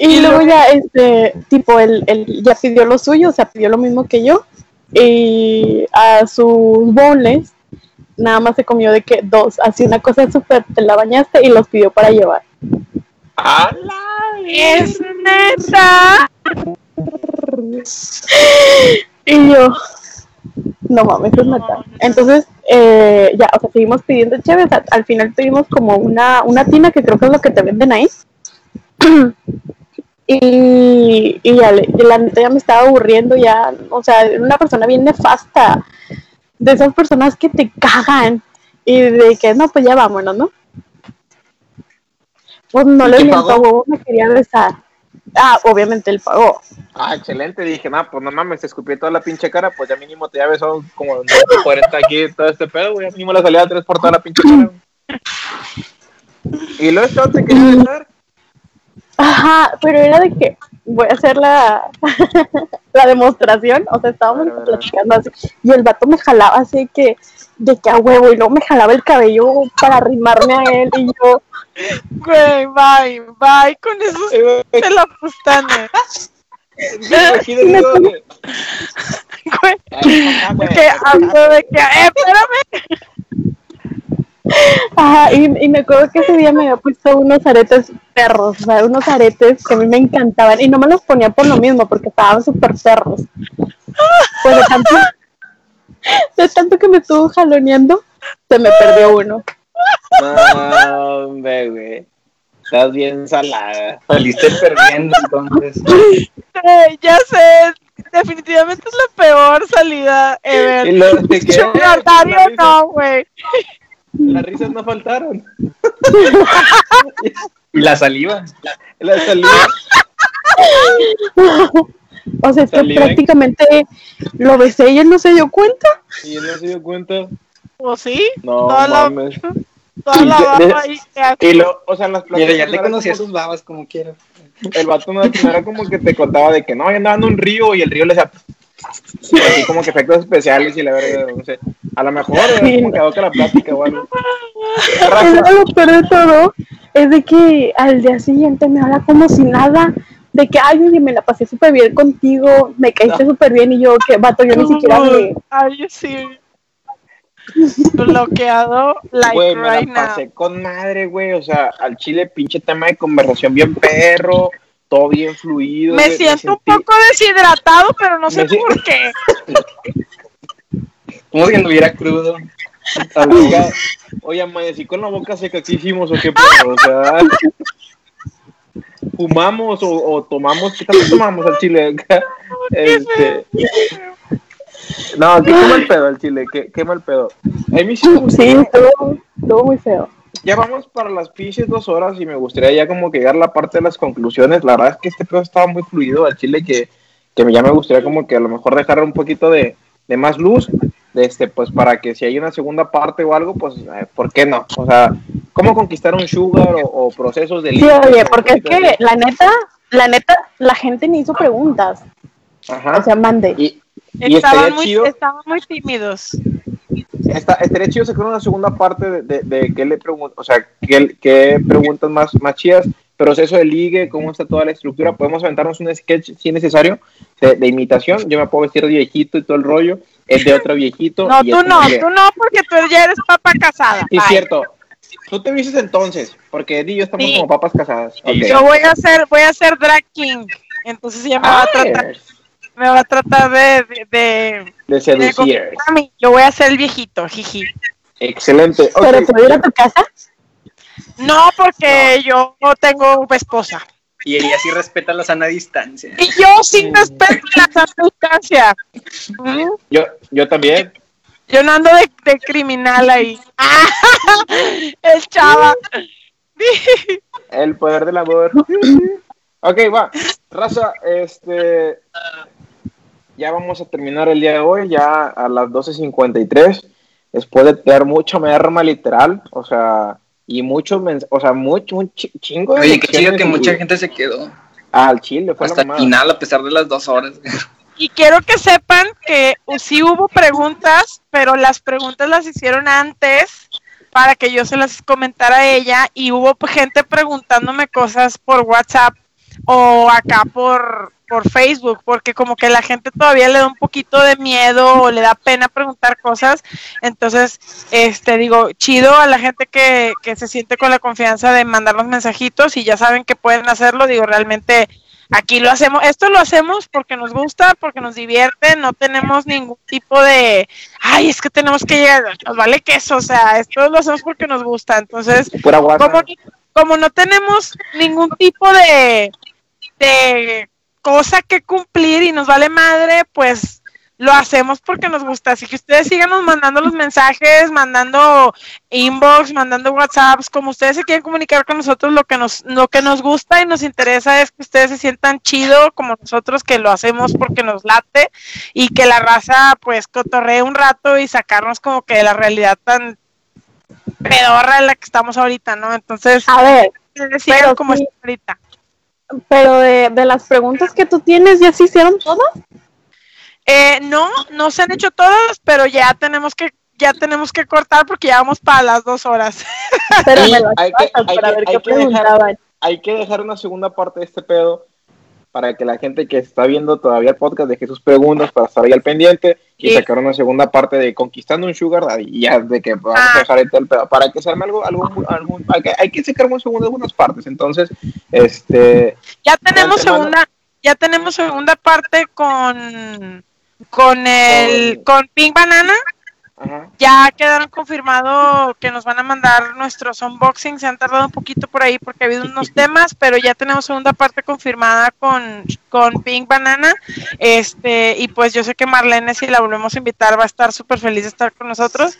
Luego ya, este, tipo, él, él ya pidió lo suyo, o sea, pidió lo mismo que yo. Y a sus bowls, nada más se comió de que dos, así una cosa súper, te la bañaste y los pidió para llevar. ¡Hala! Es neta. Y yo, no mames, es neta. Entonces, eh, ya, o sea, seguimos pidiendo chévere, o sea, al final pedimos como una, una tina que creo que es lo que te venden ahí. Y, y ya, le- y la neta ya me estaba aburriendo ya, o sea, una persona bien nefasta, de esas personas que te cagan y de que no, pues ya vámonos, ¿no? Pues no ¿Y le miento, huevo, me quería besar. Ah, obviamente él pagó. Ah, excelente. Dije, nah, pues no mames, te escupí toda la pinche cara, pues ya mínimo te ya besó como 40 aquí, todo este pedo, güey. Ya mínimo la salida tres por toda la pinche cara. ¿Y luego esto te quería besar? Ajá, pero era de que voy a hacer la, la demostración, o sea, estábamos platicando así, y el vato me jalaba así que, de que a huevo, y luego me jalaba el cabello para arrimarme a él, y yo, Güey, bye, bye con esos Eh, de la pustana. Ah, güey, que hablo de que, eh, espérame. ajá, y, y me acuerdo que ese día me había puesto unos aretes perros, o sea, unos aretes que a mí me encantaban, y no me los ponía por lo mismo, porque estaban súper perros. Pues de tanto, de tanto que me estuvo jaloneando, se me perdió uno. No, hombre, güey. Estás bien salada. Saliste perdiendo entonces. Eh, ya sé, definitivamente es la peor salida Y ever. luego te quedas- Sugar daddy las o risas- no, güey. Las risas no faltaron. Y la saliva. La salida. O sea, es que prácticamente lo besé y él no se dio cuenta. Y él no se dio cuenta. ¿O sí? No, Toda la- mames. Toda la Y de- baba ahí. ya. Y lo, o sea, en las Mira, ya te conocía sus babas como quieras. El vato no, era como que te contaba de que no, yo andaba en un río y el río le decía así como que efectos especiales y la verdad, no sé. A lo mejor era Sí. como que que la plática o algo. Luego lo peor de todo es de que al día siguiente me habla como si nada. De que, ay, oye, me la pasé súper bien contigo, me caíste súper bien. Y yo, que vato, yo ni siquiera hablé. Ay, sí. Bloqueado, like me right la now. pasé con madre, güey. O sea, al chile, pinche tema de conversación bien perro, todo bien fluido. Me siento un sentí- poco deshidratado, pero no sé Me si- por qué. Como si anduviera crudo. Oye, amanecí con la boca seca, ¿qué hicimos o qué pedo? O sea, fumamos o, o tomamos, ¿qué tanto tomamos al chile? Este, no, qué, qué mal pedo al chile, qué, qué mal pedo. A mí sí me Sí, gustaría, estuvo, estuvo muy feo. ya vamos para las pinches dos horas y me gustaría ya como que llegar a la parte de las conclusiones. La verdad es que este pedo estaba muy fluido al chile que, que ya me gustaría como que a lo mejor dejar un poquito de, de más luz, este, pues para que si hay una segunda parte o algo, pues, eh, ¿por qué no? O sea, ¿cómo conquistar un sugar o, o procesos de Sí, oye, porque es que la neta, la neta, la gente ni hizo preguntas. Ajá. O sea, mande. y, y Estaban muy, chido, estaban muy tímidos. está, estaría chido sacar una segunda parte de, de, de qué le pregunto, o sea, qué, qué preguntas más, más chidas, proceso de ligue, cómo está toda la estructura, podemos aventarnos un sketch si es necesario de, de imitación, yo me puedo vestir de viejito y todo el rollo, es de otro viejito. No, y tú no, tú no, porque tú ya eres papa casada. Sí, es cierto. Tú te vistes entonces, porque Eddie y yo estamos Sí. como papas casadas. Yo voy a ser, voy a ser drag king. Entonces ella me va a tratar, Ay, me va a tratar de, de, de, seducir. conquistar a mí. Yo voy a ser el viejito, jiji. Excelente. Ok, Pero puedo ir a tu casa. No, porque yo no tengo esposa. Y ella sí respeta la sana distancia. Y yo sí respeto la sana distancia. ¿Mm? Yo, yo también. Yo no ando de, de criminal ahí. El chava. El poder del amor. ok, va. Raza, este. Ya vamos a terminar el día de hoy, ya a las 12.53. Después de tener mucha merma literal, o sea, y muchos mensajes, o sea, mucho, un chi- chingo de Oye, qué chido que y- mucha gente se quedó Al chile, fue hasta el final a pesar de las dos horas. Y quiero que sepan que sí hubo preguntas, pero las preguntas las hicieron antes para que yo se las comentara a ella y hubo gente preguntándome cosas por WhatsApp o acá por, por Facebook, porque como que la gente todavía le da un poquito de miedo o le da pena preguntar cosas. Entonces, este digo, chido a la gente que, que se siente con la confianza de mandar los mensajitos y ya saben que pueden hacerlo. Digo, realmente aquí lo hacemos, esto lo hacemos porque nos gusta, porque nos divierte, no tenemos ningún tipo de, ay, es que tenemos que llegar, nos vale queso, o sea, esto lo hacemos porque nos gusta. Entonces, como, como no tenemos ningún tipo de, de cosa que cumplir y nos vale madre, pues lo hacemos porque nos gusta. Así que ustedes síganos mandando los mensajes, mandando inbox, mandando WhatsApps, como ustedes se quieren comunicar con nosotros, lo que nos, lo que nos gusta y nos interesa es que ustedes se sientan chido como nosotros que lo hacemos porque nos late y que la raza pues cotorree un rato y sacarnos como que de la realidad tan pedorra en la que estamos ahorita, ¿no? Entonces, A ver, pero como sí. está ahorita. Pero de, de las preguntas que tú tienes, ¿ya se hicieron todas? Eh, no, no se han hecho todas, pero ya tenemos que ya tenemos que cortar porque ya vamos para las dos horas. Pero Sí, me las hay que- hay para que- ver hay qué que dejar-. Hay que dejar una segunda parte de este pedo para que la gente que está viendo todavía el podcast deje sus preguntas para estar ahí al pendiente y Sí. sacar una segunda parte de conquistando un sugar daddy y ya de que vamos Ah. a dejar todo el pedo para que se arme algo, algo, algo- hay, que, hay que sacar un segundo de algunas partes entonces este Ya tenemos segunda, ya tenemos segunda parte con con el con Pink Banana. Ajá, Ya quedaron confirmado que nos van a mandar nuestros unboxings. Se han tardado un poquito por ahí porque ha habido unos temas, pero ya tenemos segunda parte confirmada con, con Pink Banana. Este, y pues yo sé que Marlene, si la volvemos a invitar, va a estar súper feliz de estar con nosotros.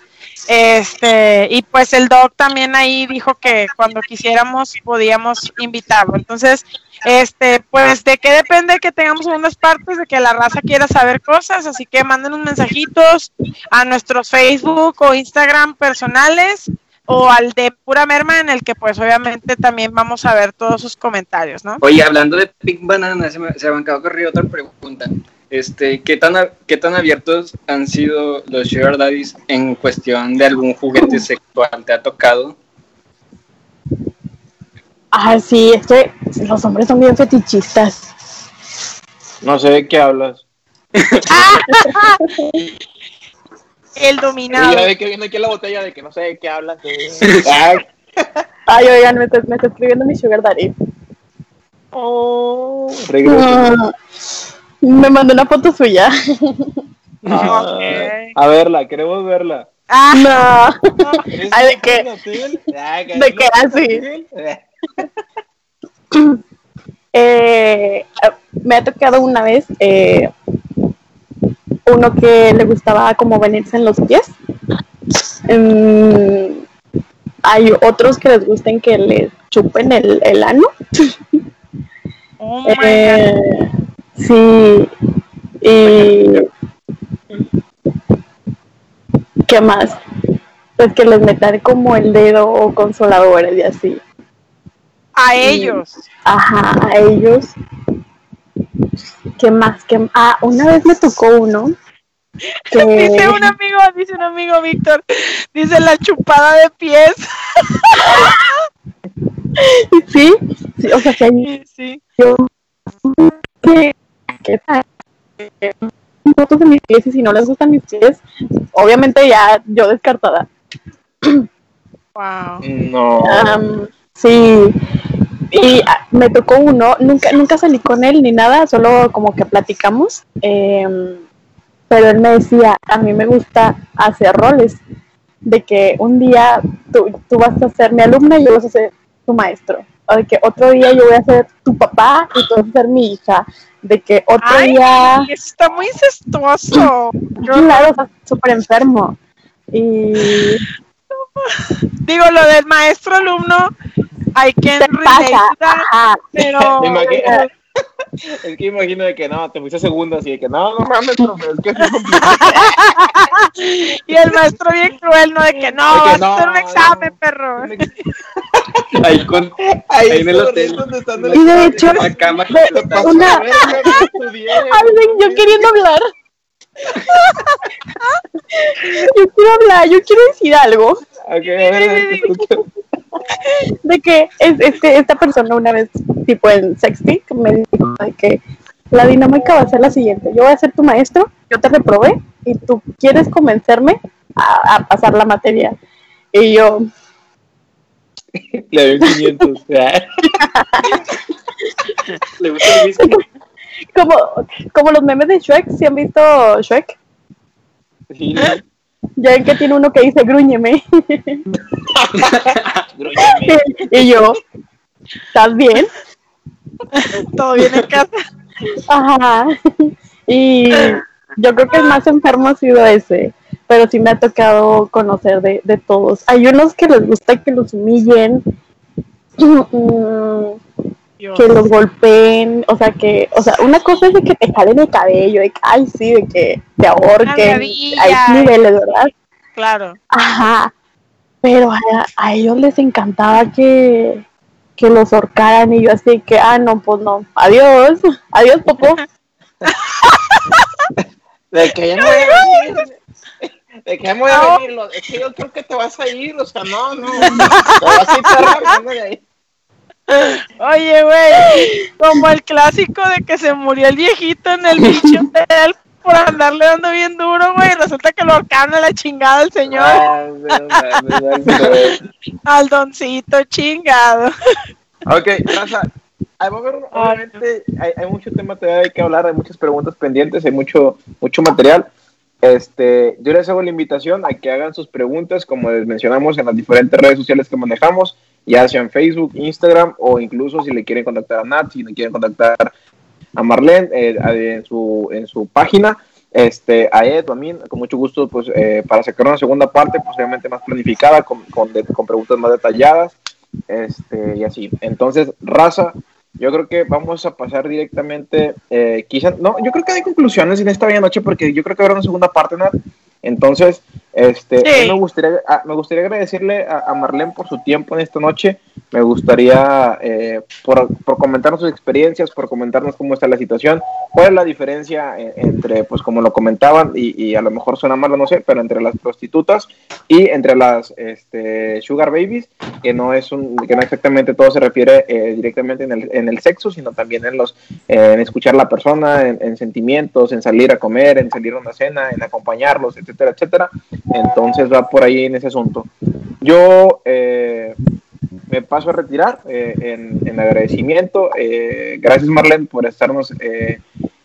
Este, y pues el doc también ahí dijo que cuando quisiéramos podíamos invitarlo. Entonces, este, pues de qué depende que tengamos segundas partes, de que la raza quiera saber cosas, así que manden unos mensajitos a nuestros Facebook o Instagram personales o al de pura merma en el que pues obviamente también vamos a ver todos sus comentarios, ¿no? Oye, hablando de Pink Banana, se me, se me acaba de ocurrir otra pregunta. Este, ¿qué tan, a- ¿Qué tan abiertos han sido los Sugar Daddies en cuestión de algún juguete sexual? ¿Te ha tocado? Ah, sí, es que los hombres son bien fetichistas. no sé de qué hablas El y dominado. ya ve que viene aquí la botella de que no sé de qué hablas Ah, Ay, oigan, me está, me está escribiendo mi sugar daddy. Oh, regreso. Ah, me mandó una foto suya. Ah, ok. a verla queremos verla Ah, No. Ay, ¿de qué? ¿De ¿De qué así? Eh, me ha tocado una vez eh, uno que le gustaba como venirse en los pies. Mm, hay otros que les gusten que les chupen el, el ano. oh my God. Eh, sí. Y. ¿Qué más? Pues que les metan como el dedo o consoladores y así. A ellos. Ajá, a ellos. ¿Qué más? ¿Qué... Ah, una vez me tocó uno. Que... Dice un amigo, dice un amigo Víctor, dice la chupada de pies. Sí, sí, o sea, que Sí, sí. yo que, que fotos de mis pies y si no les gustan mis pies, obviamente ya yo descartada. Wow. no sí, y ah, me tocó uno, nunca, nunca salí con él ni nada, solo como que platicamos, em, pero él me decía, a mí me gusta hacer roles, de que un día tú, tú vas a ser mi alumna y yo vas a ser tu maestro, de que otro día yo voy a ser tu papá y tú vas a ser mi hija, de que otro Ay, día... está muy incestuoso. Yo Claro, sea, súper enfermo. Y digo lo del maestro alumno, that, ajá. pero Me imagino- es que imagino de que no, te fuiste segunda, así de que no, no mames, profe, es que es complicado. y el maestro bien cruel, no de que no, De que vas no, a hacer un examen, no. perro. Ahí, con, Ahí, ahí en el hotel. Y de hecho, la cama. de- una-. Ay, yo queriendo hablar. Yo quiero hablar, yo quiero decir algo. Ok, a ver. De que es, este, esta persona una vez, tipo en sexting, me dijo de que la dinámica va a ser la siguiente. Yo voy a ser tu maestro, yo te reprobé y tú quieres convencerme a, a pasar la materia. Y yo, Le doy 500. Le gusta el whisky. como, como los memes de Shrek, ¿si han visto Shrek? Sí, Ya ven que tiene uno que dice grúñeme. Grúñeme. y yo, ¿estás bien? Todo bien en casa. Ajá. Y yo creo que el más enfermo ha sido ese. Pero sí me ha tocado conocer de, de todos. Hay unos que les gusta que los humillen, mm, Dios. que los golpeen, o sea que, o sea, una cosa es de que te jalen el cabello, de que, ay sí, de que te ahorquen, hay niveles, ¿verdad? Claro. Ajá. pero a, a ellos les encantaba que, que los ahorcaran y yo así que, ah, no, pues no, adiós, adiós, Popo. De que ya no voy a venir. De me voy a venir. Es que yo creo que te vas a ir. O sea, no, no. Te vas a ir cargando de ahí. Oye, güey, como el clásico de que se murió el viejito en el bicho hotel por andarle dando bien duro, güey. Resulta que lo ahorcaron a la chingada el señor, Ah, no no al doncito chingado. Ok, Raza. haber, obviamente, hay, hay mucho tema todavía que hablar, hay muchas preguntas pendientes, hay mucho, mucho material. Este, yo les hago la invitación a que hagan sus preguntas, como les mencionamos, en las diferentes redes sociales que manejamos, ya sea en Facebook, Instagram, o incluso si le quieren contactar a Nat, si le quieren contactar a Marlene eh, en, su, en su página, este, a Ed a mí, con mucho gusto, pues, eh, para sacar una segunda parte, posiblemente más planificada, con, con, de- con preguntas más detalladas, este, y así. Entonces, raza, yo creo que vamos a pasar directamente, eh, quizá, no, yo creo que hay conclusiones en esta bella noche, porque yo creo que habrá una segunda parte, Nat. Entonces, este, Sí. me gustaría, a- me gustaría agradecerle a, a Marlene por su tiempo en esta noche. Me gustaría eh, por, por comentarnos sus experiencias, por comentarnos cómo está la situación, cuál es la diferencia eh, entre, pues como lo comentaban, y, y a lo mejor suena malo, no sé, pero entre las prostitutas y entre las este, sugar babies, que no es un, que no exactamente todo se refiere eh, directamente en el, en el sexo, sino también en los, eh, en escuchar a la persona, en, en sentimientos, en salir a comer, en salir a una cena, en acompañarlos, etcétera, etcétera. Entonces va por ahí en ese asunto. Yo eh, me paso a retirar eh, en, en agradecimiento. Eh, gracias Marlene por estarnos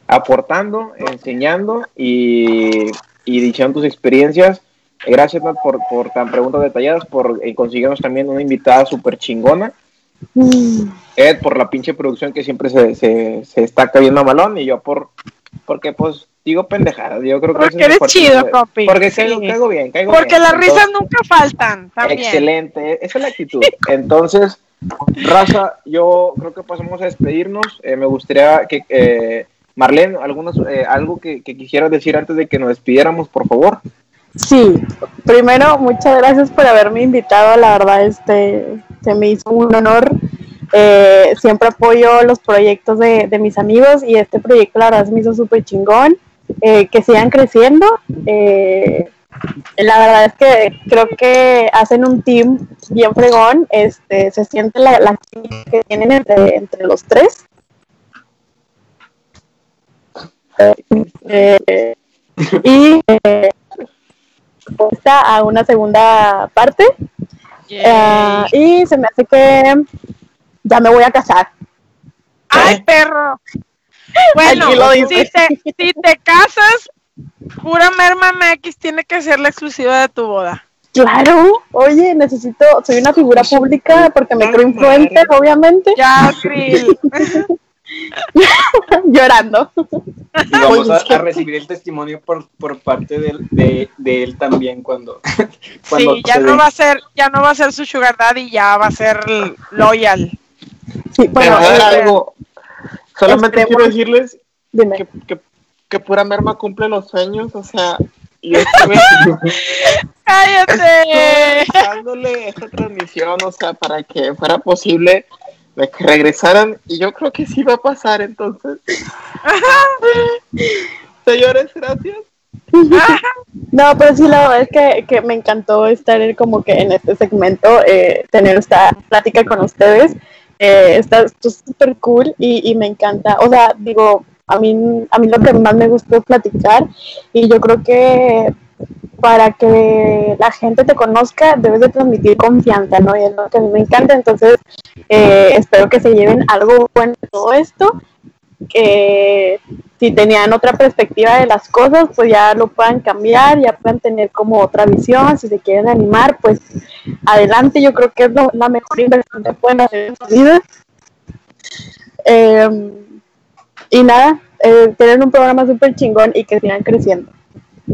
aportando, enseñando y, y diciendo tus experiencias. Gracias Nat, por, por tan preguntas detalladas, por conseguirnos también una invitada súper chingona. Mm, Ed por la pinche producción que siempre se, se, se está cayendo a malón y yo por porque pues digo pendejadas yo creo que Porque eres chido, compi. porque Sí. caigo, caigo bien caigo Porque bien. las Entonces- risas nunca faltan, también. Excelente, esa es la actitud. Entonces, Raza, yo creo que pasamos a despedirnos. Eh, me gustaría que, eh, Marlene, algunas, eh, algo que, que quisieras decir antes de que nos despidiéramos, por favor. Sí, primero, muchas gracias por haberme invitado, la verdad, este, se me hizo un honor. Eh, siempre apoyo los proyectos de, de mis amigos y este proyecto, la verdad, se me hizo súper chingón. Eh, que sigan creciendo. Eh, la verdad es que creo que hacen un team bien fregón. Este, se siente la, la que tienen entre, entre los tres. Eh, y eh, a una segunda parte. Eh, y se me hace que ya me voy a casar. ¡Ay, perro! Bueno, si dice. te, si te casas, pura merma MX tiene que ser la exclusiva de tu boda. Claro, oye, necesito, soy una figura pública porque me creo influencer, obviamente, Ya, Krill. llorando. Y vamos a, recibir el testimonio por, por parte de, él- de, de él también cuando, cuando Sí, ya no va a ser, ya no va a ser su sugar daddy, ya va a ser loyal. Sí, bueno, Pero, ¿sabes este, algo? Solamente esperemos. quiero decirles dime. que, que, que pura merma cumple los sueños, o sea, yo estuve ¡Cállate! dándole esta transmisión, o sea, para que fuera posible de que regresaran, y yo creo que sí va a pasar, entonces. Señores, gracias. No, pero sí, la verdad es que, que me encantó estar como que en este segmento, eh, tener esta plática con ustedes. Eh, está súper cool y, y me encanta. O sea, digo, a mí, a mí lo que más me gustó es platicar y yo creo que para que la gente te conozca debes de transmitir confianza, ¿no? Y es lo que a mí me encanta. Entonces, eh, espero que se lleven algo bueno de todo esto que si tenían otra perspectiva de las cosas, pues ya lo puedan cambiar, ya puedan tener como otra visión, si se quieren animar, pues adelante, yo creo que es la mejor inversión que pueden hacer en su vida. Eh, y nada, eh, tienen un programa súper chingón y que sigan creciendo.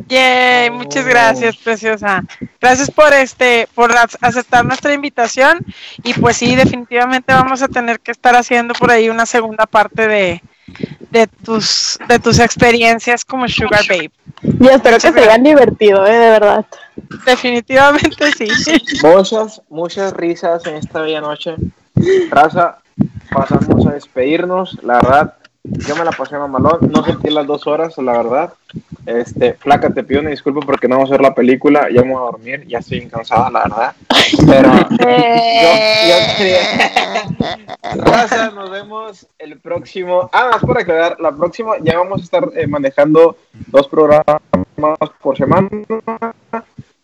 Yay, muchas gracias, preciosa. Gracias por este, por ac- aceptar nuestra invitación. Y pues sí, definitivamente vamos a tener que estar haciendo por ahí una segunda parte de, de tus, de tus experiencias como Sugar Babe. Y espero que se hayan divertido, ¿eh? de verdad. Definitivamente sí. Muchas, muchas risas en esta bella noche. Raza, pasamos a despedirnos. La verdad, yo me la pasé mamalón. No sentí las dos horas, la verdad. Este, flaca, te pido una disculpa porque no vamos a ver la película. Ya me voy a dormir. Ya estoy cansada, la verdad. Pero yo, yo Raza, nos vemos el próximo. Ah, más por aclarar, la próxima ya vamos a estar eh, manejando dos programas por semana.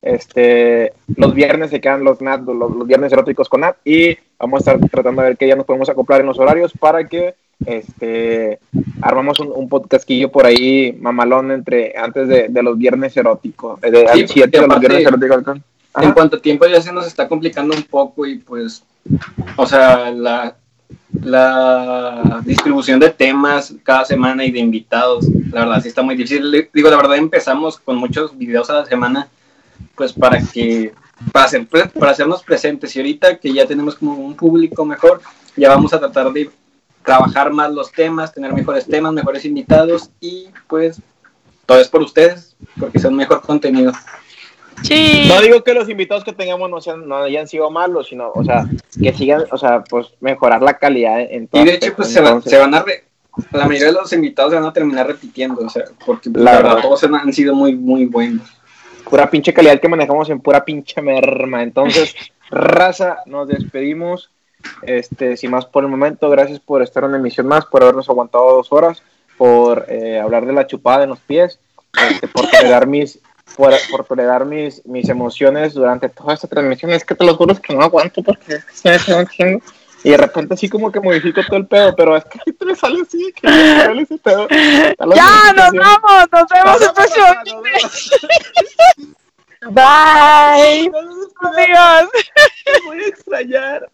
Este, los viernes se quedan los Nat, los, los viernes eróticos con Nat y vamos a estar tratando de ver que ya nos podemos acoplar en los horarios para que este armamos un, un podcastillo por ahí mamalón entre antes de, de los viernes eróticos, de, Sí, siete de los viernes eróticos. Ajá. En cuanto a tiempo ya se nos está complicando un poco y pues, o sea, la, la distribución de temas cada semana y de invitados, la verdad sí está muy difícil. Digo, la verdad empezamos con muchos videos a la semana, pues para que, para, hacer, para hacernos presentes y ahorita que ya tenemos como un público mejor, ya vamos a tratar de trabajar más los temas, tener mejores temas, mejores invitados y pues todo es por ustedes, porque son mejor contenido. Sí. No digo que los invitados que tengamos no, sean, no hayan sido malos, sino, o sea, que sigan, o sea, pues mejorar la calidad en todo Y de hecho, pues se, van- Entonces, se van a. re- la mayoría de los invitados se van a terminar repitiendo, o sea, porque pues, La la verdad, verdad. todos han, han sido muy, muy buenos. Pura pinche calidad que manejamos en pura pinche merma. Entonces, raza, nos despedimos. Este, sin más por el momento, gracias por estar en emisión más, por habernos aguantado dos horas, por eh, hablar de la chupada en los pies, este, por tolerar mis por, por tolerar mis, mis emociones durante toda esta transmisión. Es que te lo juro es que no aguanto porque es que. Y de repente así como que modifico todo el pedo, pero es que te sale así, que me sale ese pedo. Ya, nos vamos, nos vemos el próximo. Bye. Adiós. Te voy a extrañar.